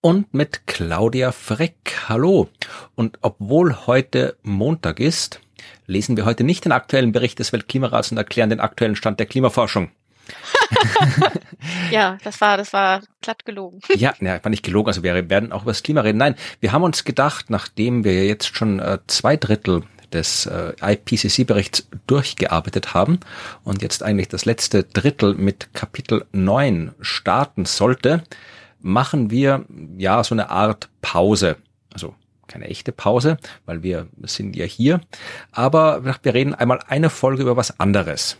und mit Claudia Freck. Hallo. Und obwohl heute Montag ist, lesen wir heute nicht den aktuellen Bericht des Weltklimarats und erklären den aktuellen Stand der Klimaforschung. ja, das war, das war glatt gelogen. ja, ne, war nicht gelogen. Also wir werden auch über das Klima reden. Nein, wir haben uns gedacht, nachdem wir jetzt schon äh, zwei Drittel des äh, IPCC-Berichts durchgearbeitet haben und jetzt eigentlich das letzte Drittel mit Kapitel 9 starten sollte, machen wir ja so eine Art Pause. Also keine echte Pause, weil wir sind ja hier. Aber wir reden einmal eine Folge über was anderes.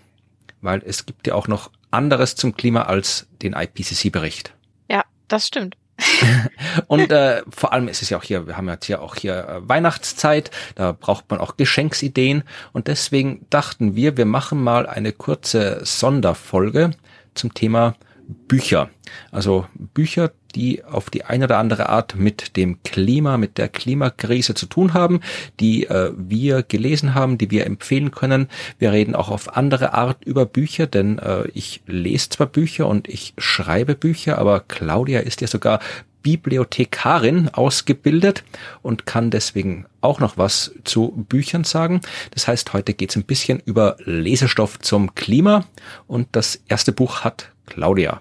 Weil es gibt ja auch noch anderes zum Klima als den IPCC-Bericht. Ja, das stimmt. und äh, vor allem ist es ja auch hier, wir haben jetzt ja auch hier äh, Weihnachtszeit, da braucht man auch Geschenksideen und deswegen dachten wir, wir machen mal eine kurze Sonderfolge zum Thema Bücher. Also Bücher, die auf die eine oder andere Art mit dem Klima, mit der Klimakrise zu tun haben, die äh, wir gelesen haben, die wir empfehlen können. Wir reden auch auf andere Art über Bücher, denn äh, ich lese zwar Bücher und ich schreibe Bücher, aber Claudia ist ja sogar Bibliothekarin ausgebildet und kann deswegen auch noch was zu Büchern sagen. Das heißt, heute geht es ein bisschen über Lesestoff zum Klima und das erste Buch hat Claudia.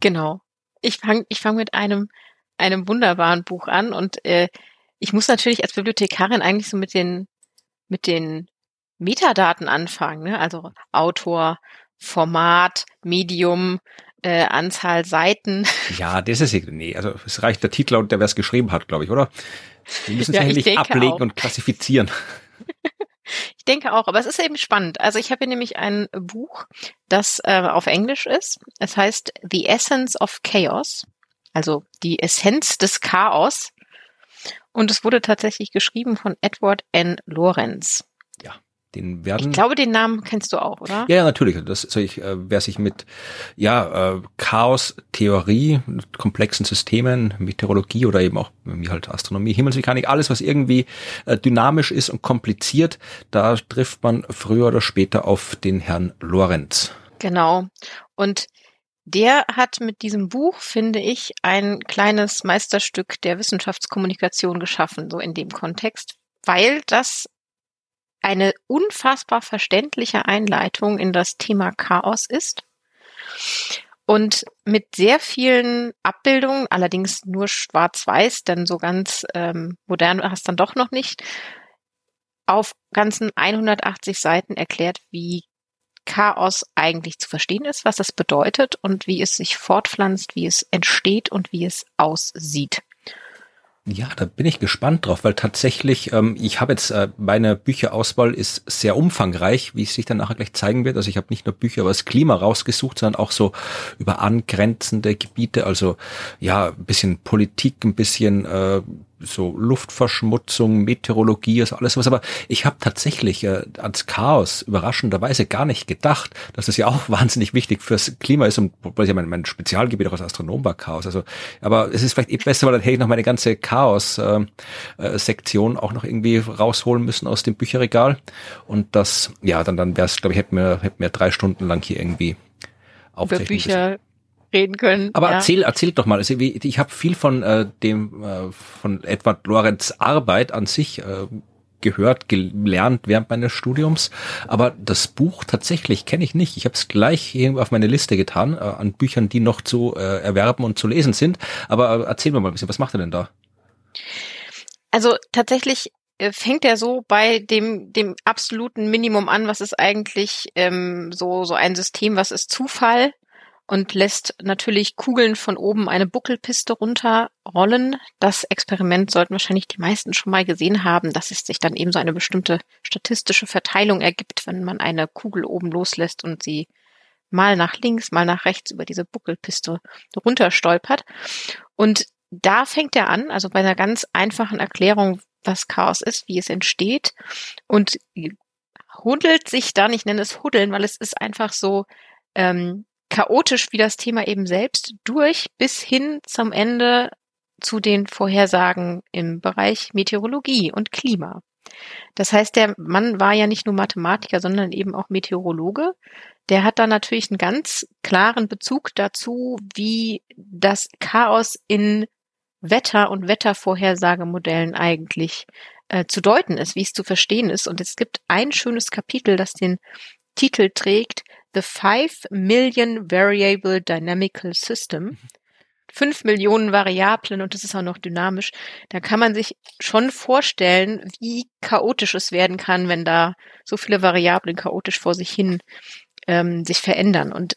Genau. Ich fange ich fang mit einem, einem wunderbaren Buch an und äh, ich muss natürlich als Bibliothekarin eigentlich so mit den, mit den Metadaten anfangen, ne? also Autor, Format, Medium, äh, Anzahl Seiten. Ja, das ist nee, also es reicht der Titel und der, wer es geschrieben hat, glaube ich, oder? Wir müssen es ja, nicht ablegen auch. und klassifizieren. Ich denke auch, aber es ist eben spannend. Also ich habe hier nämlich ein Buch, das äh, auf Englisch ist. Es heißt The Essence of Chaos, also die Essenz des Chaos. Und es wurde tatsächlich geschrieben von Edward N. Lorenz. Den werden. Ich glaube, den Namen kennst du auch, oder? Ja, ja natürlich. Das soll ich, äh, wer sich mit ja äh, Chaos, Theorie, komplexen Systemen, Meteorologie oder eben auch wie halt Astronomie, Himmelsmechanik, alles was irgendwie äh, dynamisch ist und kompliziert, da trifft man früher oder später auf den Herrn Lorenz. Genau. Und der hat mit diesem Buch, finde ich, ein kleines Meisterstück der Wissenschaftskommunikation geschaffen, so in dem Kontext, weil das eine unfassbar verständliche Einleitung in das Thema Chaos ist. Und mit sehr vielen Abbildungen, allerdings nur schwarz-weiß, denn so ganz ähm, modern hast dann doch noch nicht, auf ganzen 180 Seiten erklärt, wie Chaos eigentlich zu verstehen ist, was das bedeutet und wie es sich fortpflanzt, wie es entsteht und wie es aussieht. Ja, da bin ich gespannt drauf, weil tatsächlich, ähm, ich habe jetzt, äh, meine Bücherauswahl ist sehr umfangreich, wie es sich dann nachher gleich zeigen wird. Also ich habe nicht nur Bücher über das Klima rausgesucht, sondern auch so über angrenzende Gebiete, also ja, ein bisschen Politik, ein bisschen äh, so Luftverschmutzung, Meteorologie, also alles was. Aber ich habe tatsächlich äh, ans Chaos überraschenderweise gar nicht gedacht, dass das ja auch wahnsinnig wichtig fürs Klima ist und weil ja mein, mein Spezialgebiet auch als Astronom war Chaos. Also, aber es ist vielleicht eh besser, weil dann hätte ich noch meine ganze Chaos-Sektion äh, äh, auch noch irgendwie rausholen müssen aus dem Bücherregal. Und das, ja, dann, dann wäre es, glaube ich, hätte mir, hätte mir drei Stunden lang hier irgendwie Über Bücher müssen reden können. Aber ja. erzähl, erzähl doch mal. Also, ich habe viel von äh, dem äh, von Edward Lorenz Arbeit an sich äh, gehört, gelernt während meines Studiums, aber das Buch tatsächlich kenne ich nicht. Ich habe es gleich auf meine Liste getan äh, an Büchern, die noch zu äh, erwerben und zu lesen sind. Aber äh, erzähl mir mal ein bisschen, was macht er denn da? Also tatsächlich äh, fängt er so bei dem dem absoluten Minimum an, was ist eigentlich ähm, so so ein System, was ist Zufall und lässt natürlich Kugeln von oben eine Buckelpiste runterrollen. Das Experiment sollten wahrscheinlich die meisten schon mal gesehen haben, dass es sich dann eben so eine bestimmte statistische Verteilung ergibt, wenn man eine Kugel oben loslässt und sie mal nach links, mal nach rechts über diese Buckelpiste runterstolpert. Und da fängt er an, also bei einer ganz einfachen Erklärung, was Chaos ist, wie es entsteht und huddelt sich dann, ich nenne es Huddeln, weil es ist einfach so ähm, chaotisch wie das Thema eben selbst durch bis hin zum Ende zu den Vorhersagen im Bereich Meteorologie und Klima. Das heißt, der Mann war ja nicht nur Mathematiker, sondern eben auch Meteorologe. Der hat da natürlich einen ganz klaren Bezug dazu, wie das Chaos in Wetter- und Wettervorhersagemodellen eigentlich äh, zu deuten ist, wie es zu verstehen ist. Und es gibt ein schönes Kapitel, das den Titel trägt The Five Million Variable Dynamical System. Fünf Millionen Variablen und das ist auch noch dynamisch. Da kann man sich schon vorstellen, wie chaotisch es werden kann, wenn da so viele Variablen chaotisch vor sich hin ähm, sich verändern. Und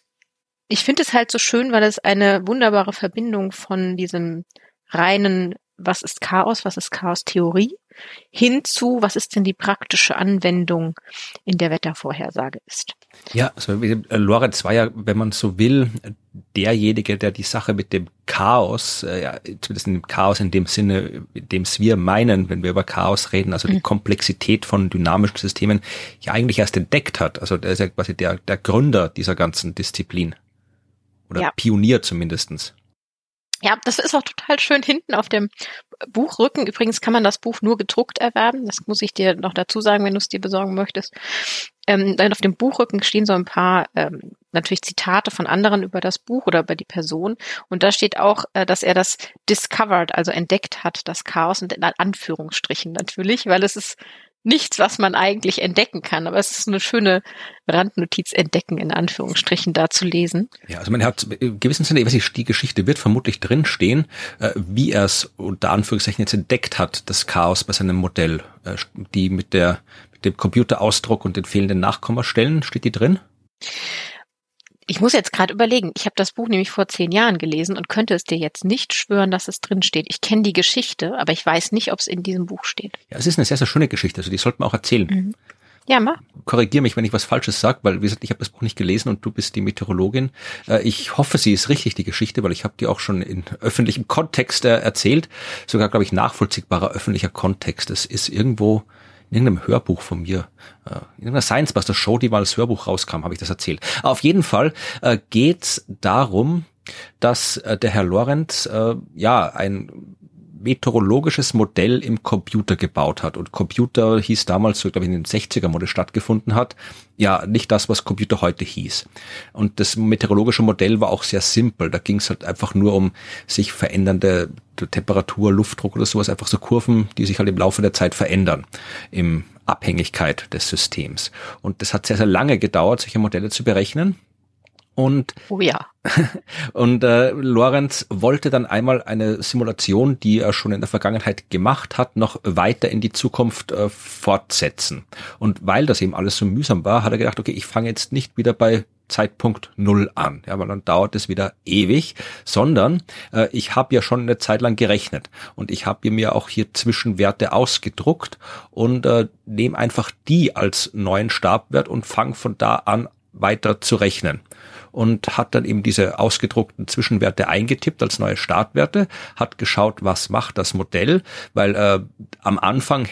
ich finde es halt so schön, weil es eine wunderbare Verbindung von diesem reinen, was ist Chaos, was ist Chaos-Theorie, hinzu, was ist denn die praktische Anwendung in der Wettervorhersage ist. Ja, also äh, Lorenz war ja, wenn man so will, derjenige, der die Sache mit dem Chaos, äh, ja, zumindest in dem Chaos in dem Sinne, in dem es wir meinen, wenn wir über Chaos reden, also die mhm. Komplexität von dynamischen Systemen, ja eigentlich erst entdeckt hat. Also der ist ja quasi der, der Gründer dieser ganzen Disziplin. Oder ja. Pionier zumindestens. Ja, das ist auch total schön hinten auf dem Buchrücken. Übrigens kann man das Buch nur gedruckt erwerben. Das muss ich dir noch dazu sagen, wenn du es dir besorgen möchtest. Ähm, dann auf dem Buchrücken stehen so ein paar ähm, natürlich Zitate von anderen über das Buch oder über die Person. Und da steht auch, äh, dass er das discovered, also entdeckt hat, das Chaos und in Anführungsstrichen natürlich, weil es ist nichts, was man eigentlich entdecken kann. Aber es ist eine schöne Randnotiz entdecken, in Anführungsstrichen, da zu lesen. Ja, also man hat in gewissem Sinne, weiß ich, die Geschichte wird vermutlich drinstehen, äh, wie er es unter Anführungszeichen jetzt entdeckt hat, das Chaos bei seinem Modell. Äh, die mit der, mit dem Computerausdruck und den fehlenden Nachkommastellen, steht die drin? Ich muss jetzt gerade überlegen. Ich habe das Buch nämlich vor zehn Jahren gelesen und könnte es dir jetzt nicht schwören, dass es drin steht. Ich kenne die Geschichte, aber ich weiß nicht, ob es in diesem Buch steht. Ja, es ist eine sehr, sehr schöne Geschichte. Also die sollten wir auch erzählen. Mhm. Ja, mach. Korrigier mich, wenn ich was Falsches sage, weil wie gesagt, ich habe das Buch nicht gelesen und du bist die Meteorologin. Äh, ich hoffe, sie ist richtig, die Geschichte, weil ich habe die auch schon in öffentlichem Kontext äh, erzählt. Sogar, glaube ich, nachvollziehbarer öffentlicher Kontext. Es ist irgendwo in irgendeinem Hörbuch von mir, äh, in irgendeiner Science Buster Show, die mal als Hörbuch rauskam, habe ich das erzählt. Auf jeden Fall äh, geht darum, dass äh, der Herr Lorenz äh, ja ein meteorologisches Modell im Computer gebaut hat. Und Computer hieß damals, so glaube ich, in den 60er, wo das stattgefunden hat, ja, nicht das, was Computer heute hieß. Und das meteorologische Modell war auch sehr simpel. Da ging es halt einfach nur um sich verändernde Temperatur, Luftdruck oder sowas, einfach so Kurven, die sich halt im Laufe der Zeit verändern, im Abhängigkeit des Systems. Und das hat sehr, sehr lange gedauert, solche Modelle zu berechnen. Und, oh ja. und äh, Lorenz wollte dann einmal eine Simulation, die er schon in der Vergangenheit gemacht hat, noch weiter in die Zukunft äh, fortsetzen. Und weil das eben alles so mühsam war, hat er gedacht, okay, ich fange jetzt nicht wieder bei Zeitpunkt Null an, ja, weil dann dauert es wieder ewig, sondern äh, ich habe ja schon eine Zeit lang gerechnet und ich habe mir auch hier Zwischenwerte ausgedruckt und äh, nehme einfach die als neuen Stabwert und fange von da an weiter zu rechnen und hat dann eben diese ausgedruckten Zwischenwerte eingetippt als neue Startwerte, hat geschaut, was macht das Modell, weil äh, am Anfang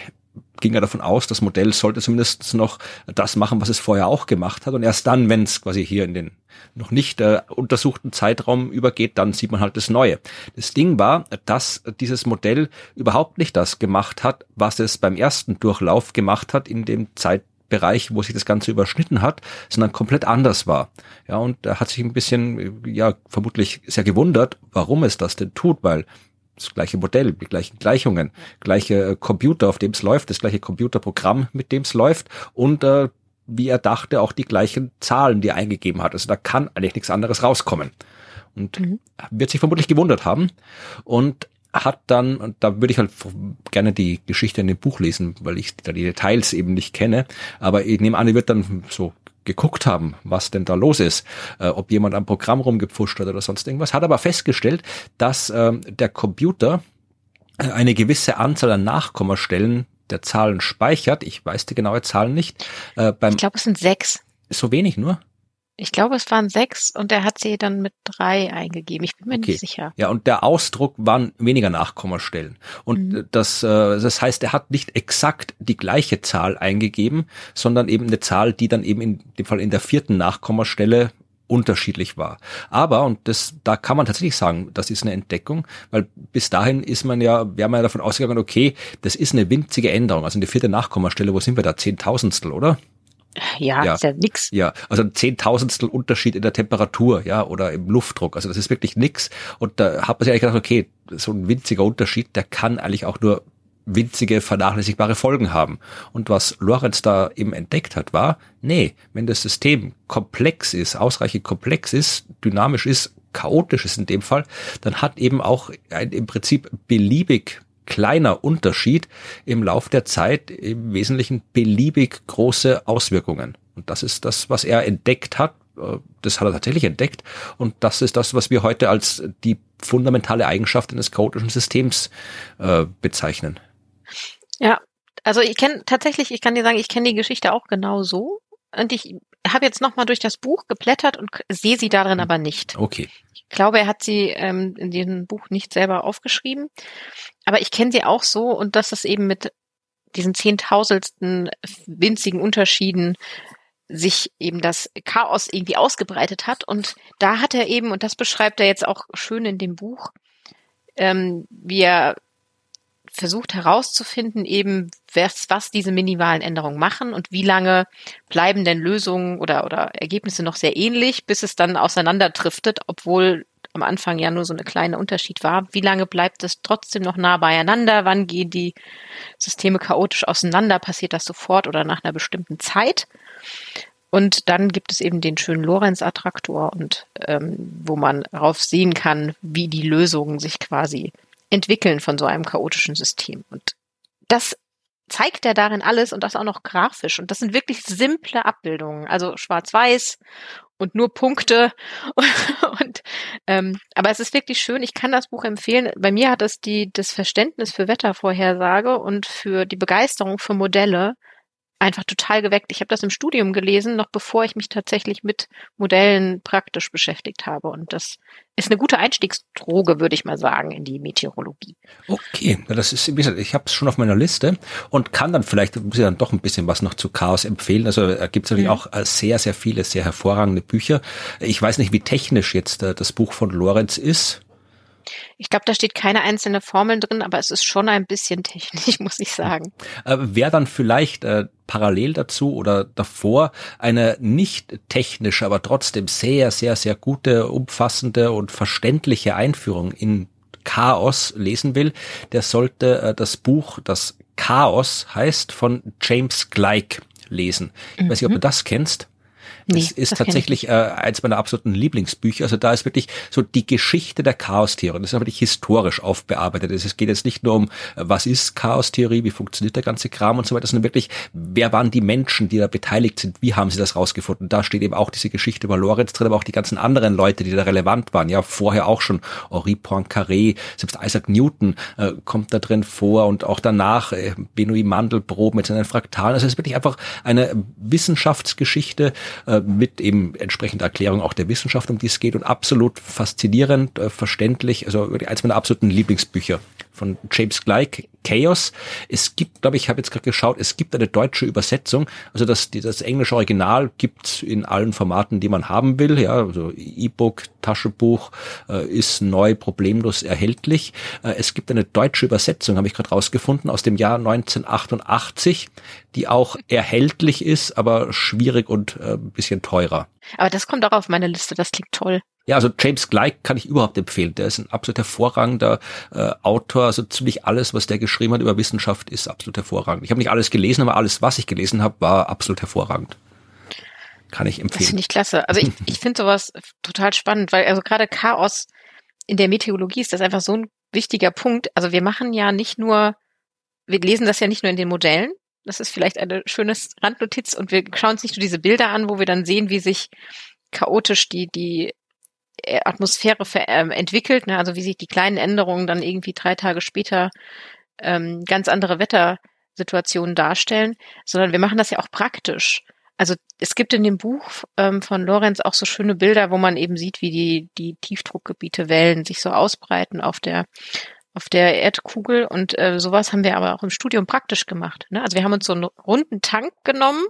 ging er davon aus, das Modell sollte zumindest noch das machen, was es vorher auch gemacht hat. Und erst dann, wenn es quasi hier in den noch nicht äh, untersuchten Zeitraum übergeht, dann sieht man halt das Neue. Das Ding war, dass dieses Modell überhaupt nicht das gemacht hat, was es beim ersten Durchlauf gemacht hat in dem Zeit Bereich, wo sich das Ganze überschnitten hat, sondern komplett anders war. Ja, und er hat sich ein bisschen, ja, vermutlich sehr gewundert, warum es das denn tut, weil das gleiche Modell, die gleichen Gleichungen, gleiche Computer, auf dem es läuft, das gleiche Computerprogramm, mit dem es läuft und äh, wie er dachte, auch die gleichen Zahlen, die er eingegeben hat. Also da kann eigentlich nichts anderes rauskommen. Und mhm. wird sich vermutlich gewundert haben. Und hat dann, und da würde ich halt gerne die Geschichte in dem Buch lesen, weil ich da die Details eben nicht kenne, aber ich nehme an, er wird dann so geguckt haben, was denn da los ist, äh, ob jemand am Programm rumgepfuscht hat oder sonst irgendwas, hat aber festgestellt, dass äh, der Computer äh, eine gewisse Anzahl an Nachkommastellen der Zahlen speichert. Ich weiß die genaue Zahl nicht. Äh, beim ich glaube, es sind sechs. So wenig nur? Ich glaube, es waren sechs und er hat sie dann mit drei eingegeben. Ich bin mir okay. nicht sicher. Ja, und der Ausdruck waren weniger Nachkommastellen. Und mhm. das, äh, das heißt, er hat nicht exakt die gleiche Zahl eingegeben, sondern eben eine Zahl, die dann eben in dem Fall in der vierten Nachkommastelle unterschiedlich war. Aber, und das, da kann man tatsächlich sagen, das ist eine Entdeckung, weil bis dahin ist man ja, wäre man ja davon ausgegangen, okay, das ist eine winzige Änderung. Also in der vierten Nachkommastelle, wo sind wir da? Zehntausendstel, oder? Ja, ja, ist ja nix. Ja, also ein Zehntausendstel Unterschied in der Temperatur, ja, oder im Luftdruck. Also das ist wirklich nix. Und da hat man sich eigentlich gedacht, okay, so ein winziger Unterschied, der kann eigentlich auch nur winzige, vernachlässigbare Folgen haben. Und was Lorenz da eben entdeckt hat, war, nee, wenn das System komplex ist, ausreichend komplex ist, dynamisch ist, chaotisch ist in dem Fall, dann hat eben auch ein im Prinzip beliebig kleiner Unterschied im Lauf der Zeit im Wesentlichen beliebig große Auswirkungen. Und das ist das, was er entdeckt hat. Äh, das hat er tatsächlich entdeckt. Und das ist das, was wir heute als die fundamentale Eigenschaft eines chaotischen Systems äh, bezeichnen. Ja, also ich kenne tatsächlich, ich kann dir sagen, ich kenne die Geschichte auch genau so. Und ich habe jetzt nochmal durch das Buch geblättert und sehe sie darin hm. aber nicht. Okay. Ich glaube, er hat sie ähm, in diesem Buch nicht selber aufgeschrieben. Aber ich kenne sie auch so und dass es eben mit diesen zehntausendstelsten winzigen Unterschieden sich eben das Chaos irgendwie ausgebreitet hat. Und da hat er eben, und das beschreibt er jetzt auch schön in dem Buch, ähm, wie er versucht herauszufinden, eben was, was diese minimalen Änderungen machen und wie lange bleiben denn Lösungen oder, oder Ergebnisse noch sehr ähnlich, bis es dann auseinanderdriftet, obwohl am Anfang ja nur so eine kleine Unterschied war. Wie lange bleibt es trotzdem noch nah beieinander? Wann gehen die Systeme chaotisch auseinander? Passiert das sofort oder nach einer bestimmten Zeit? Und dann gibt es eben den schönen Lorenz-Attraktor und ähm, wo man darauf sehen kann, wie die Lösungen sich quasi entwickeln von so einem chaotischen System. Und das zeigt er darin alles und das auch noch grafisch. Und das sind wirklich simple Abbildungen, also schwarz-weiß und nur Punkte. und ähm, aber es ist wirklich schön. Ich kann das Buch empfehlen. Bei mir hat es die das Verständnis für Wettervorhersage und für die Begeisterung für Modelle einfach total geweckt. Ich habe das im Studium gelesen, noch bevor ich mich tatsächlich mit Modellen praktisch beschäftigt habe. Und das ist eine gute Einstiegsdroge, würde ich mal sagen, in die Meteorologie. Okay, das ist, wie gesagt, ich habe es schon auf meiner Liste und kann dann vielleicht muss ich dann doch ein bisschen was noch zu Chaos empfehlen. Also da gibt es natürlich mhm. auch äh, sehr, sehr viele, sehr hervorragende Bücher. Ich weiß nicht, wie technisch jetzt äh, das Buch von Lorenz ist. Ich glaube, da steht keine einzelne Formel drin, aber es ist schon ein bisschen technisch, muss ich sagen. Äh, Wäre dann vielleicht äh, parallel dazu oder davor eine nicht technische, aber trotzdem sehr, sehr, sehr gute, umfassende und verständliche Einführung in Chaos lesen will, der sollte äh, das Buch, das Chaos heißt, von James Gleick lesen. Ich weiß nicht, ob du mhm. das kennst. Nee, das ist tatsächlich äh, eins meiner absoluten Lieblingsbücher. Also da ist wirklich so die Geschichte der Chaostheorie. Das ist wirklich historisch aufbearbeitet. Es geht jetzt nicht nur um, äh, was ist Chaostheorie, wie funktioniert der ganze Kram und so weiter, sondern wirklich, wer waren die Menschen, die da beteiligt sind, wie haben sie das rausgefunden. Da steht eben auch diese Geschichte über Lorenz drin, aber auch die ganzen anderen Leute, die da relevant waren. Ja, vorher auch schon Henri Poincaré, selbst Isaac Newton äh, kommt da drin vor und auch danach äh, Benoit Mandelbrot mit seinen Fraktalen. Also es ist wirklich einfach eine Wissenschaftsgeschichte, äh, mit eben entsprechender Erklärung auch der Wissenschaft, um die es geht. Und absolut faszinierend, äh, verständlich, also eins meiner absoluten Lieblingsbücher von James Gleick, Chaos. Es gibt, glaube ich, ich habe jetzt gerade geschaut, es gibt eine deutsche Übersetzung. Also das, das englische Original gibt in allen Formaten, die man haben will. Ja, also E-Book, Taschenbuch äh, ist neu problemlos erhältlich. Äh, es gibt eine deutsche Übersetzung, habe ich gerade rausgefunden, aus dem Jahr 1988, die auch erhältlich ist, aber schwierig und äh, ein bisschen teurer. Aber das kommt auch auf meine Liste, das klingt toll. Ja, also James Gleick kann ich überhaupt empfehlen. Der ist ein absolut hervorragender äh, Autor. Also ziemlich alles, was der geschrieben hat über Wissenschaft, ist absolut hervorragend. Ich habe nicht alles gelesen, aber alles, was ich gelesen habe, war absolut hervorragend. Kann ich empfehlen. Das finde ich klasse. Also ich, ich finde sowas total spannend, weil also gerade Chaos in der Meteorologie ist das einfach so ein wichtiger Punkt. Also wir machen ja nicht nur, wir lesen das ja nicht nur in den Modellen. Das ist vielleicht eine schöne Randnotiz und wir schauen uns nicht nur diese Bilder an, wo wir dann sehen, wie sich chaotisch die, die Atmosphäre ver ähm, entwickelt, ne? also wie sich die kleinen Änderungen dann irgendwie drei Tage später ähm, ganz andere Wettersituationen darstellen, sondern wir machen das ja auch praktisch. also es gibt in dem Buch ähm, von Lorenz auch so schöne Bilder, wo man eben sieht, wie die, die Tiefdruckgebiete Wellen sich so ausbreiten auf der auf der Erdkugel und äh, sowas haben wir aber auch im Studium praktisch gemacht. Ne? Also wir haben uns so einen runden Tank genommen,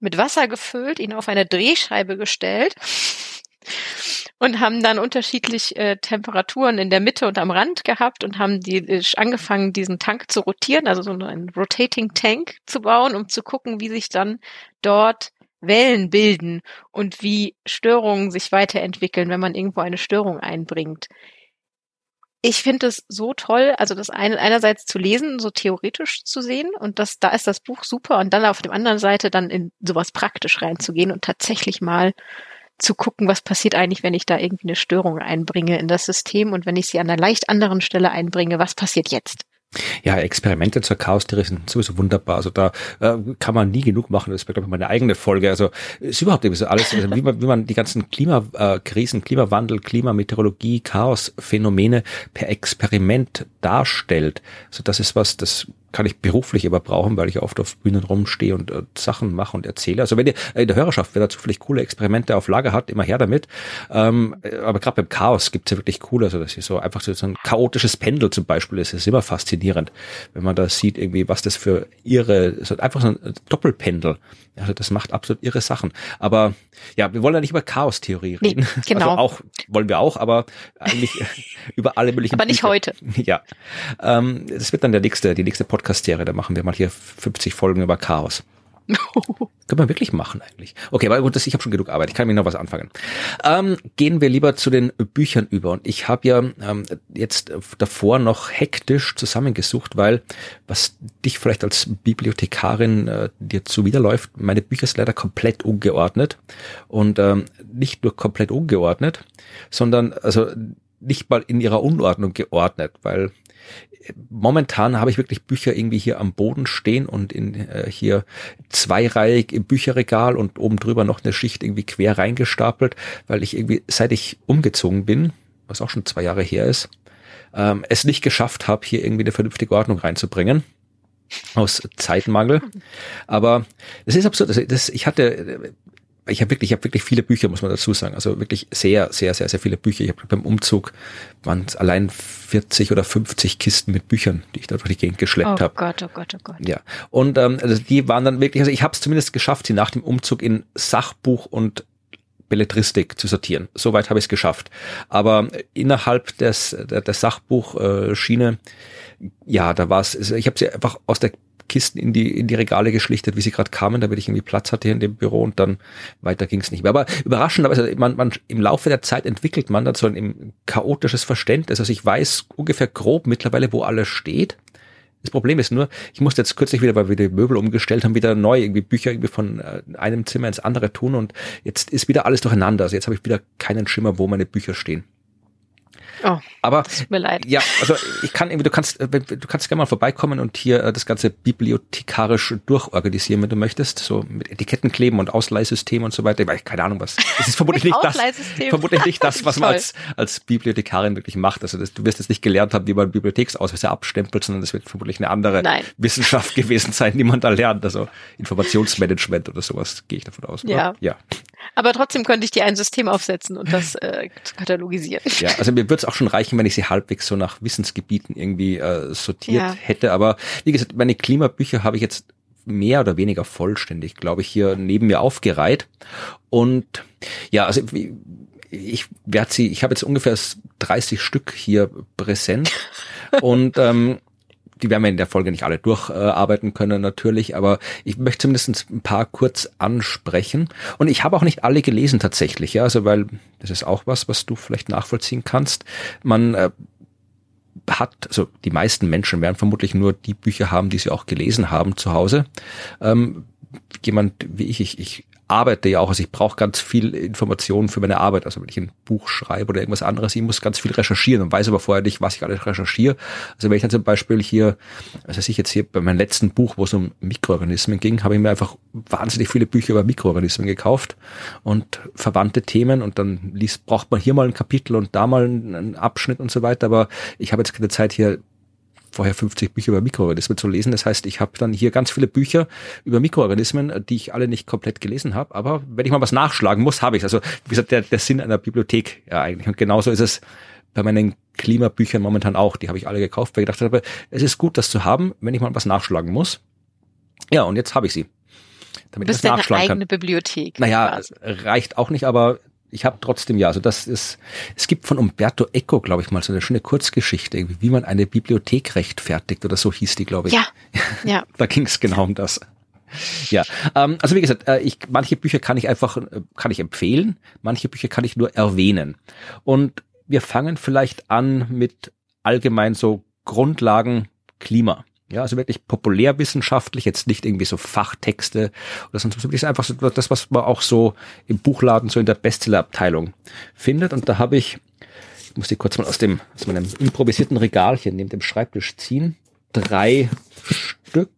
mit Wasser gefüllt, ihn auf eine Drehscheibe gestellt und haben dann unterschiedlich äh, Temperaturen in der Mitte und am Rand gehabt und haben die äh, angefangen, diesen Tank zu rotieren, also so einen Rotating Tank zu bauen, um zu gucken, wie sich dann dort Wellen bilden und wie Störungen sich weiterentwickeln, wenn man irgendwo eine Störung einbringt. Ich finde es so toll, also das eine, einerseits zu lesen, so theoretisch zu sehen und das, da ist das Buch super und dann auf der anderen Seite dann in sowas praktisch reinzugehen und tatsächlich mal zu gucken, was passiert eigentlich, wenn ich da irgendwie eine Störung einbringe in das System und wenn ich sie an einer leicht anderen Stelle einbringe, was passiert jetzt? Ja, Experimente zur Chaostheorie sind sowieso wunderbar. Also da äh, kann man nie genug machen. Das wäre, glaube ich, meine eigene Folge. Also ist überhaupt irgendwie so alles, also wie, man, wie man die ganzen Klimakrisen, Klimawandel, Klimameteorologie, Chaosphänomene per Experiment darstellt. Also das ist was, das kann ich beruflich aber brauchen, weil ich oft auf Bühnen rumstehe und äh, Sachen mache und erzähle. Also wenn ihr äh, in der Hörerschaft, wer dazu vielleicht coole Experimente auf Lager hat, immer her damit. Ähm, äh, aber gerade beim Chaos gibt's ja wirklich coole, also das ist so einfach so, so ein chaotisches Pendel zum Beispiel, das ist immer faszinierend, wenn man da sieht irgendwie, was das für ihre, so einfach so ein Doppelpendel. Also das macht absolut irre Sachen. Aber ja, wir wollen ja nicht über Chaos-Theorie reden. Nee, genau. Also auch wollen wir auch, aber eigentlich über alle möglichen. aber nicht Bücher. heute. Ja, ähm, das wird dann der nächste, die nächste Podcast-Serie. Da machen wir mal hier 50 Folgen über Chaos. Können wir wirklich machen eigentlich. Okay, aber gut, das, ich habe schon genug Arbeit. Ich kann mir noch was anfangen. Ähm, gehen wir lieber zu den Büchern über. Und ich habe ja ähm, jetzt davor noch hektisch zusammengesucht, weil was dich vielleicht als Bibliothekarin äh, dir zuwiderläuft, meine Bücher sind leider komplett ungeordnet. Und ähm, nicht nur komplett ungeordnet, sondern also nicht mal in ihrer Unordnung geordnet, weil momentan habe ich wirklich Bücher irgendwie hier am Boden stehen und in äh, hier zweireihig im Bücherregal und oben drüber noch eine Schicht irgendwie quer reingestapelt, weil ich irgendwie, seit ich umgezogen bin, was auch schon zwei Jahre her ist, ähm, es nicht geschafft habe, hier irgendwie eine vernünftige Ordnung reinzubringen aus Zeitmangel. Aber es ist absurd. Das, das, ich hatte ich habe wirklich, ich habe wirklich viele Bücher, muss man dazu sagen. Also wirklich sehr, sehr, sehr, sehr viele Bücher. Ich habe beim Umzug waren es allein 40 oder 50 Kisten mit Büchern, die ich da durch die Gegend geschleppt habe. Oh Gott, oh Gott, oh Gott. Ja. Und ähm, also die waren dann wirklich, also ich habe es zumindest geschafft, sie nach dem Umzug in Sachbuch und Belletristik zu sortieren. Soweit habe ich es geschafft. Aber innerhalb des der, der Sachbuchschiene, äh, ja, da war es, also ich habe sie einfach aus der Kisten in die, in die Regale geschlichtet, wie sie gerade kamen, damit ich irgendwie Platz hatte in dem Büro und dann weiter ging es nicht mehr. Aber überraschenderweise, man, man, im Laufe der Zeit entwickelt man dann so ein chaotisches Verständnis. Also ich weiß ungefähr grob mittlerweile, wo alles steht. Das Problem ist nur, ich musste jetzt kürzlich wieder, weil wir die Möbel umgestellt haben, wieder neu irgendwie Bücher irgendwie von äh, einem Zimmer ins andere tun und jetzt ist wieder alles durcheinander. Also jetzt habe ich wieder keinen Schimmer, wo meine Bücher stehen. Oh, aber tut mir leid. Ja, also ich kann irgendwie, du kannst, äh, du kannst gerne mal vorbeikommen und hier äh, das ganze bibliothekarisch durchorganisieren, wenn du möchtest, so mit Etiketten kleben und Ausleihsystem und so weiter. Ich weiß keine Ahnung was. Es ist vermutlich nicht das, vermutlich nicht das, was man als als Bibliothekarin wirklich macht. Also das, du wirst jetzt nicht gelernt haben, wie man Bibliotheksausweise abstempelt, sondern das wird vermutlich eine andere Nein. Wissenschaft gewesen sein, die man da lernt. Also Informationsmanagement oder sowas gehe ich davon aus. Ja. Oder? Ja. Aber trotzdem könnte ich dir ein System aufsetzen und das äh, katalogisieren. Ja, also mir würde es auch schon reichen, wenn ich sie halbwegs so nach Wissensgebieten irgendwie äh, sortiert ja. hätte. Aber wie gesagt, meine Klimabücher habe ich jetzt mehr oder weniger vollständig, glaube ich, hier neben mir aufgereiht. Und ja, also ich werde sie, ich habe jetzt ungefähr 30 Stück hier präsent. und ähm, die werden wir in der Folge nicht alle durcharbeiten können natürlich, aber ich möchte zumindest ein paar kurz ansprechen. Und ich habe auch nicht alle gelesen tatsächlich, ja, also weil das ist auch was, was du vielleicht nachvollziehen kannst. Man äh, hat, also die meisten Menschen werden vermutlich nur die Bücher haben, die sie auch gelesen haben zu Hause. Ähm, jemand wie ich, ich, ich arbeite ja auch, also ich brauche ganz viel Informationen für meine Arbeit. Also wenn ich ein Buch schreibe oder irgendwas anderes, ich muss ganz viel recherchieren und weiß aber vorher nicht, was ich alles recherchiere. Also wenn ich dann zum Beispiel hier, also ich jetzt hier bei meinem letzten Buch, wo es um Mikroorganismen ging, habe ich mir einfach wahnsinnig viele Bücher über Mikroorganismen gekauft und verwandte Themen und dann liest, braucht man hier mal ein Kapitel und da mal einen Abschnitt und so weiter. Aber ich habe jetzt keine Zeit hier vorher 50 Bücher über Mikroorganismen zu lesen. Das heißt, ich habe dann hier ganz viele Bücher über Mikroorganismen, die ich alle nicht komplett gelesen habe. Aber wenn ich mal was nachschlagen muss, habe ich Also wie gesagt, der, der Sinn einer Bibliothek ja eigentlich. Und genauso ist es bei meinen Klimabüchern momentan auch. Die habe ich alle gekauft, weil ich gedacht habe, es ist gut, das zu haben, wenn ich mal was nachschlagen muss. Ja, und jetzt habe ich sie. Damit du bist ich das nachschlagen eigene kann. Bibliothek. Naja, quasi. reicht auch nicht, aber ich habe trotzdem ja, also das ist, es gibt von Umberto Eco, glaube ich mal, so eine schöne Kurzgeschichte, wie man eine Bibliothek rechtfertigt oder so hieß die, glaube ich. Ja, ja. da ging es genau um das. Ja, ähm, also wie gesagt, äh, ich, manche Bücher kann ich einfach, äh, kann ich empfehlen, manche Bücher kann ich nur erwähnen. Und wir fangen vielleicht an mit allgemein so Grundlagen Klima. Ja, also wirklich populärwissenschaftlich, jetzt nicht irgendwie so Fachtexte oder sonst was. Wirklich einfach so das, was man auch so im Buchladen, so in der Bestsellerabteilung findet. Und da habe ich, ich muss die kurz mal aus dem, aus meinem improvisierten Regalchen neben dem Schreibtisch ziehen, drei Stück,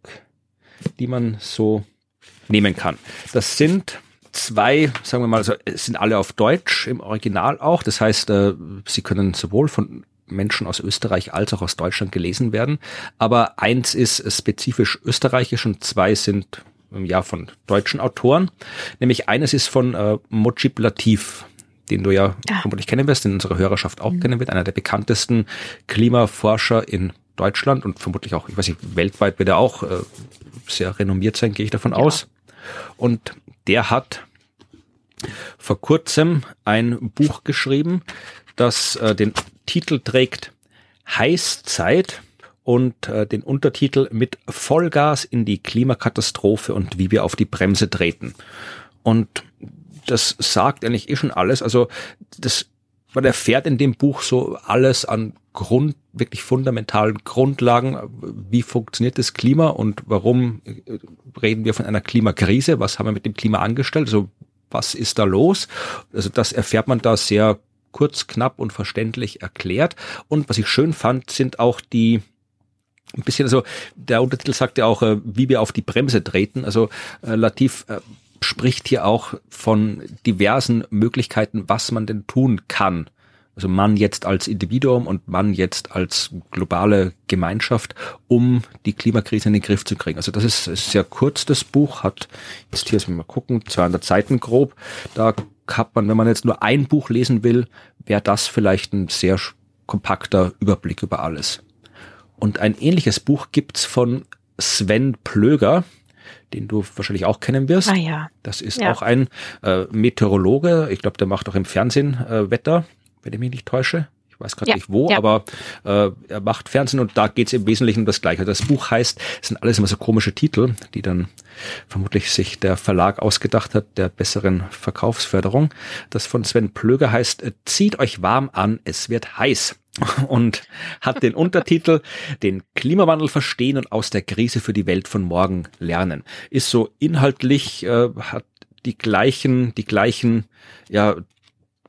die man so nehmen kann. Das sind zwei, sagen wir mal, also es sind alle auf Deutsch im Original auch. Das heißt, äh, sie können sowohl von Menschen aus Österreich als auch aus Deutschland gelesen werden. Aber eins ist spezifisch österreichisch und zwei sind ja von deutschen Autoren. Nämlich eines ist von äh, Mojib Latif, den du ja, ja. vermutlich kennen wirst, den unsere Hörerschaft auch mhm. kennen wird, einer der bekanntesten Klimaforscher in Deutschland und vermutlich auch, ich weiß nicht, weltweit wird er auch äh, sehr renommiert sein, gehe ich davon ja. aus. Und der hat vor kurzem ein Buch geschrieben, das äh, den Titel trägt Heißzeit und äh, den Untertitel mit Vollgas in die Klimakatastrophe und wie wir auf die Bremse treten. Und das sagt eigentlich eh schon alles. Also das, man erfährt in dem Buch so alles an Grund, wirklich fundamentalen Grundlagen. Wie funktioniert das Klima und warum äh, reden wir von einer Klimakrise? Was haben wir mit dem Klima angestellt? Also was ist da los? Also das erfährt man da sehr kurz, knapp und verständlich erklärt. Und was ich schön fand, sind auch die ein bisschen, also der Untertitel sagt ja auch, äh, wie wir auf die Bremse treten. Also äh, Latif äh, spricht hier auch von diversen Möglichkeiten, was man denn tun kann. Also man jetzt als Individuum und man jetzt als globale Gemeinschaft, um die Klimakrise in den Griff zu kriegen. Also das ist sehr kurz, das Buch, hat, jetzt hier mal gucken, 200 Seiten grob. Da hat man, wenn man jetzt nur ein Buch lesen will, wäre das vielleicht ein sehr kompakter Überblick über alles. Und ein ähnliches Buch gibt's von Sven Plöger, den du wahrscheinlich auch kennen wirst. Ah ja. Das ist ja. auch ein äh, Meteorologe. Ich glaube, der macht auch im Fernsehen äh, Wetter, wenn ich mich nicht täusche. Ich weiß gerade ja, nicht wo, ja. aber äh, er macht Fernsehen und da geht es im Wesentlichen um das Gleiche. Das Buch heißt, es sind alles immer so komische Titel, die dann vermutlich sich der Verlag ausgedacht hat, der besseren Verkaufsförderung. Das von Sven Plöger heißt, zieht euch warm an, es wird heiß und hat den Untertitel den Klimawandel verstehen und aus der Krise für die Welt von morgen lernen. Ist so inhaltlich äh, hat die gleichen die gleichen ja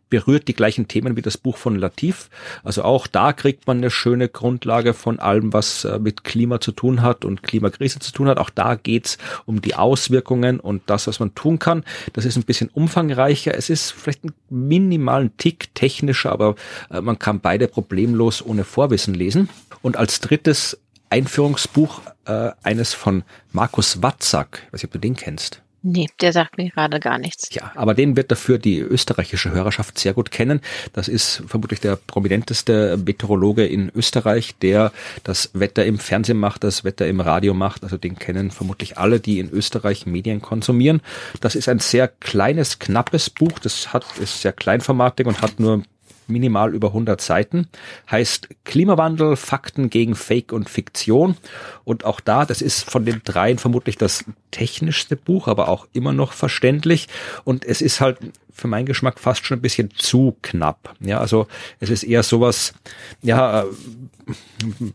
berührt die gleichen Themen wie das Buch von Latif. Also auch da kriegt man eine schöne Grundlage von allem, was äh, mit Klima zu tun hat und Klimakrise zu tun hat. Auch da geht's um die Auswirkungen und das, was man tun kann. Das ist ein bisschen umfangreicher. Es ist vielleicht ein minimalen Tick technischer, aber äh, man kann beide problemlos ohne Vorwissen lesen. Und als drittes Einführungsbuch äh, eines von Markus Watzak. Ich weiß nicht, ob du den kennst. Nee, der sagt mir gerade gar nichts. Ja, aber den wird dafür die österreichische Hörerschaft sehr gut kennen. Das ist vermutlich der prominenteste Meteorologe in Österreich, der das Wetter im Fernsehen macht, das Wetter im Radio macht. Also den kennen vermutlich alle, die in Österreich Medien konsumieren. Das ist ein sehr kleines, knappes Buch. Das hat, ist sehr kleinformatig und hat nur minimal über 100 Seiten, heißt Klimawandel, Fakten gegen Fake und Fiktion. Und auch da, das ist von den dreien vermutlich das technischste Buch, aber auch immer noch verständlich. Und es ist halt für meinen Geschmack fast schon ein bisschen zu knapp. Ja, also es ist eher sowas, ja,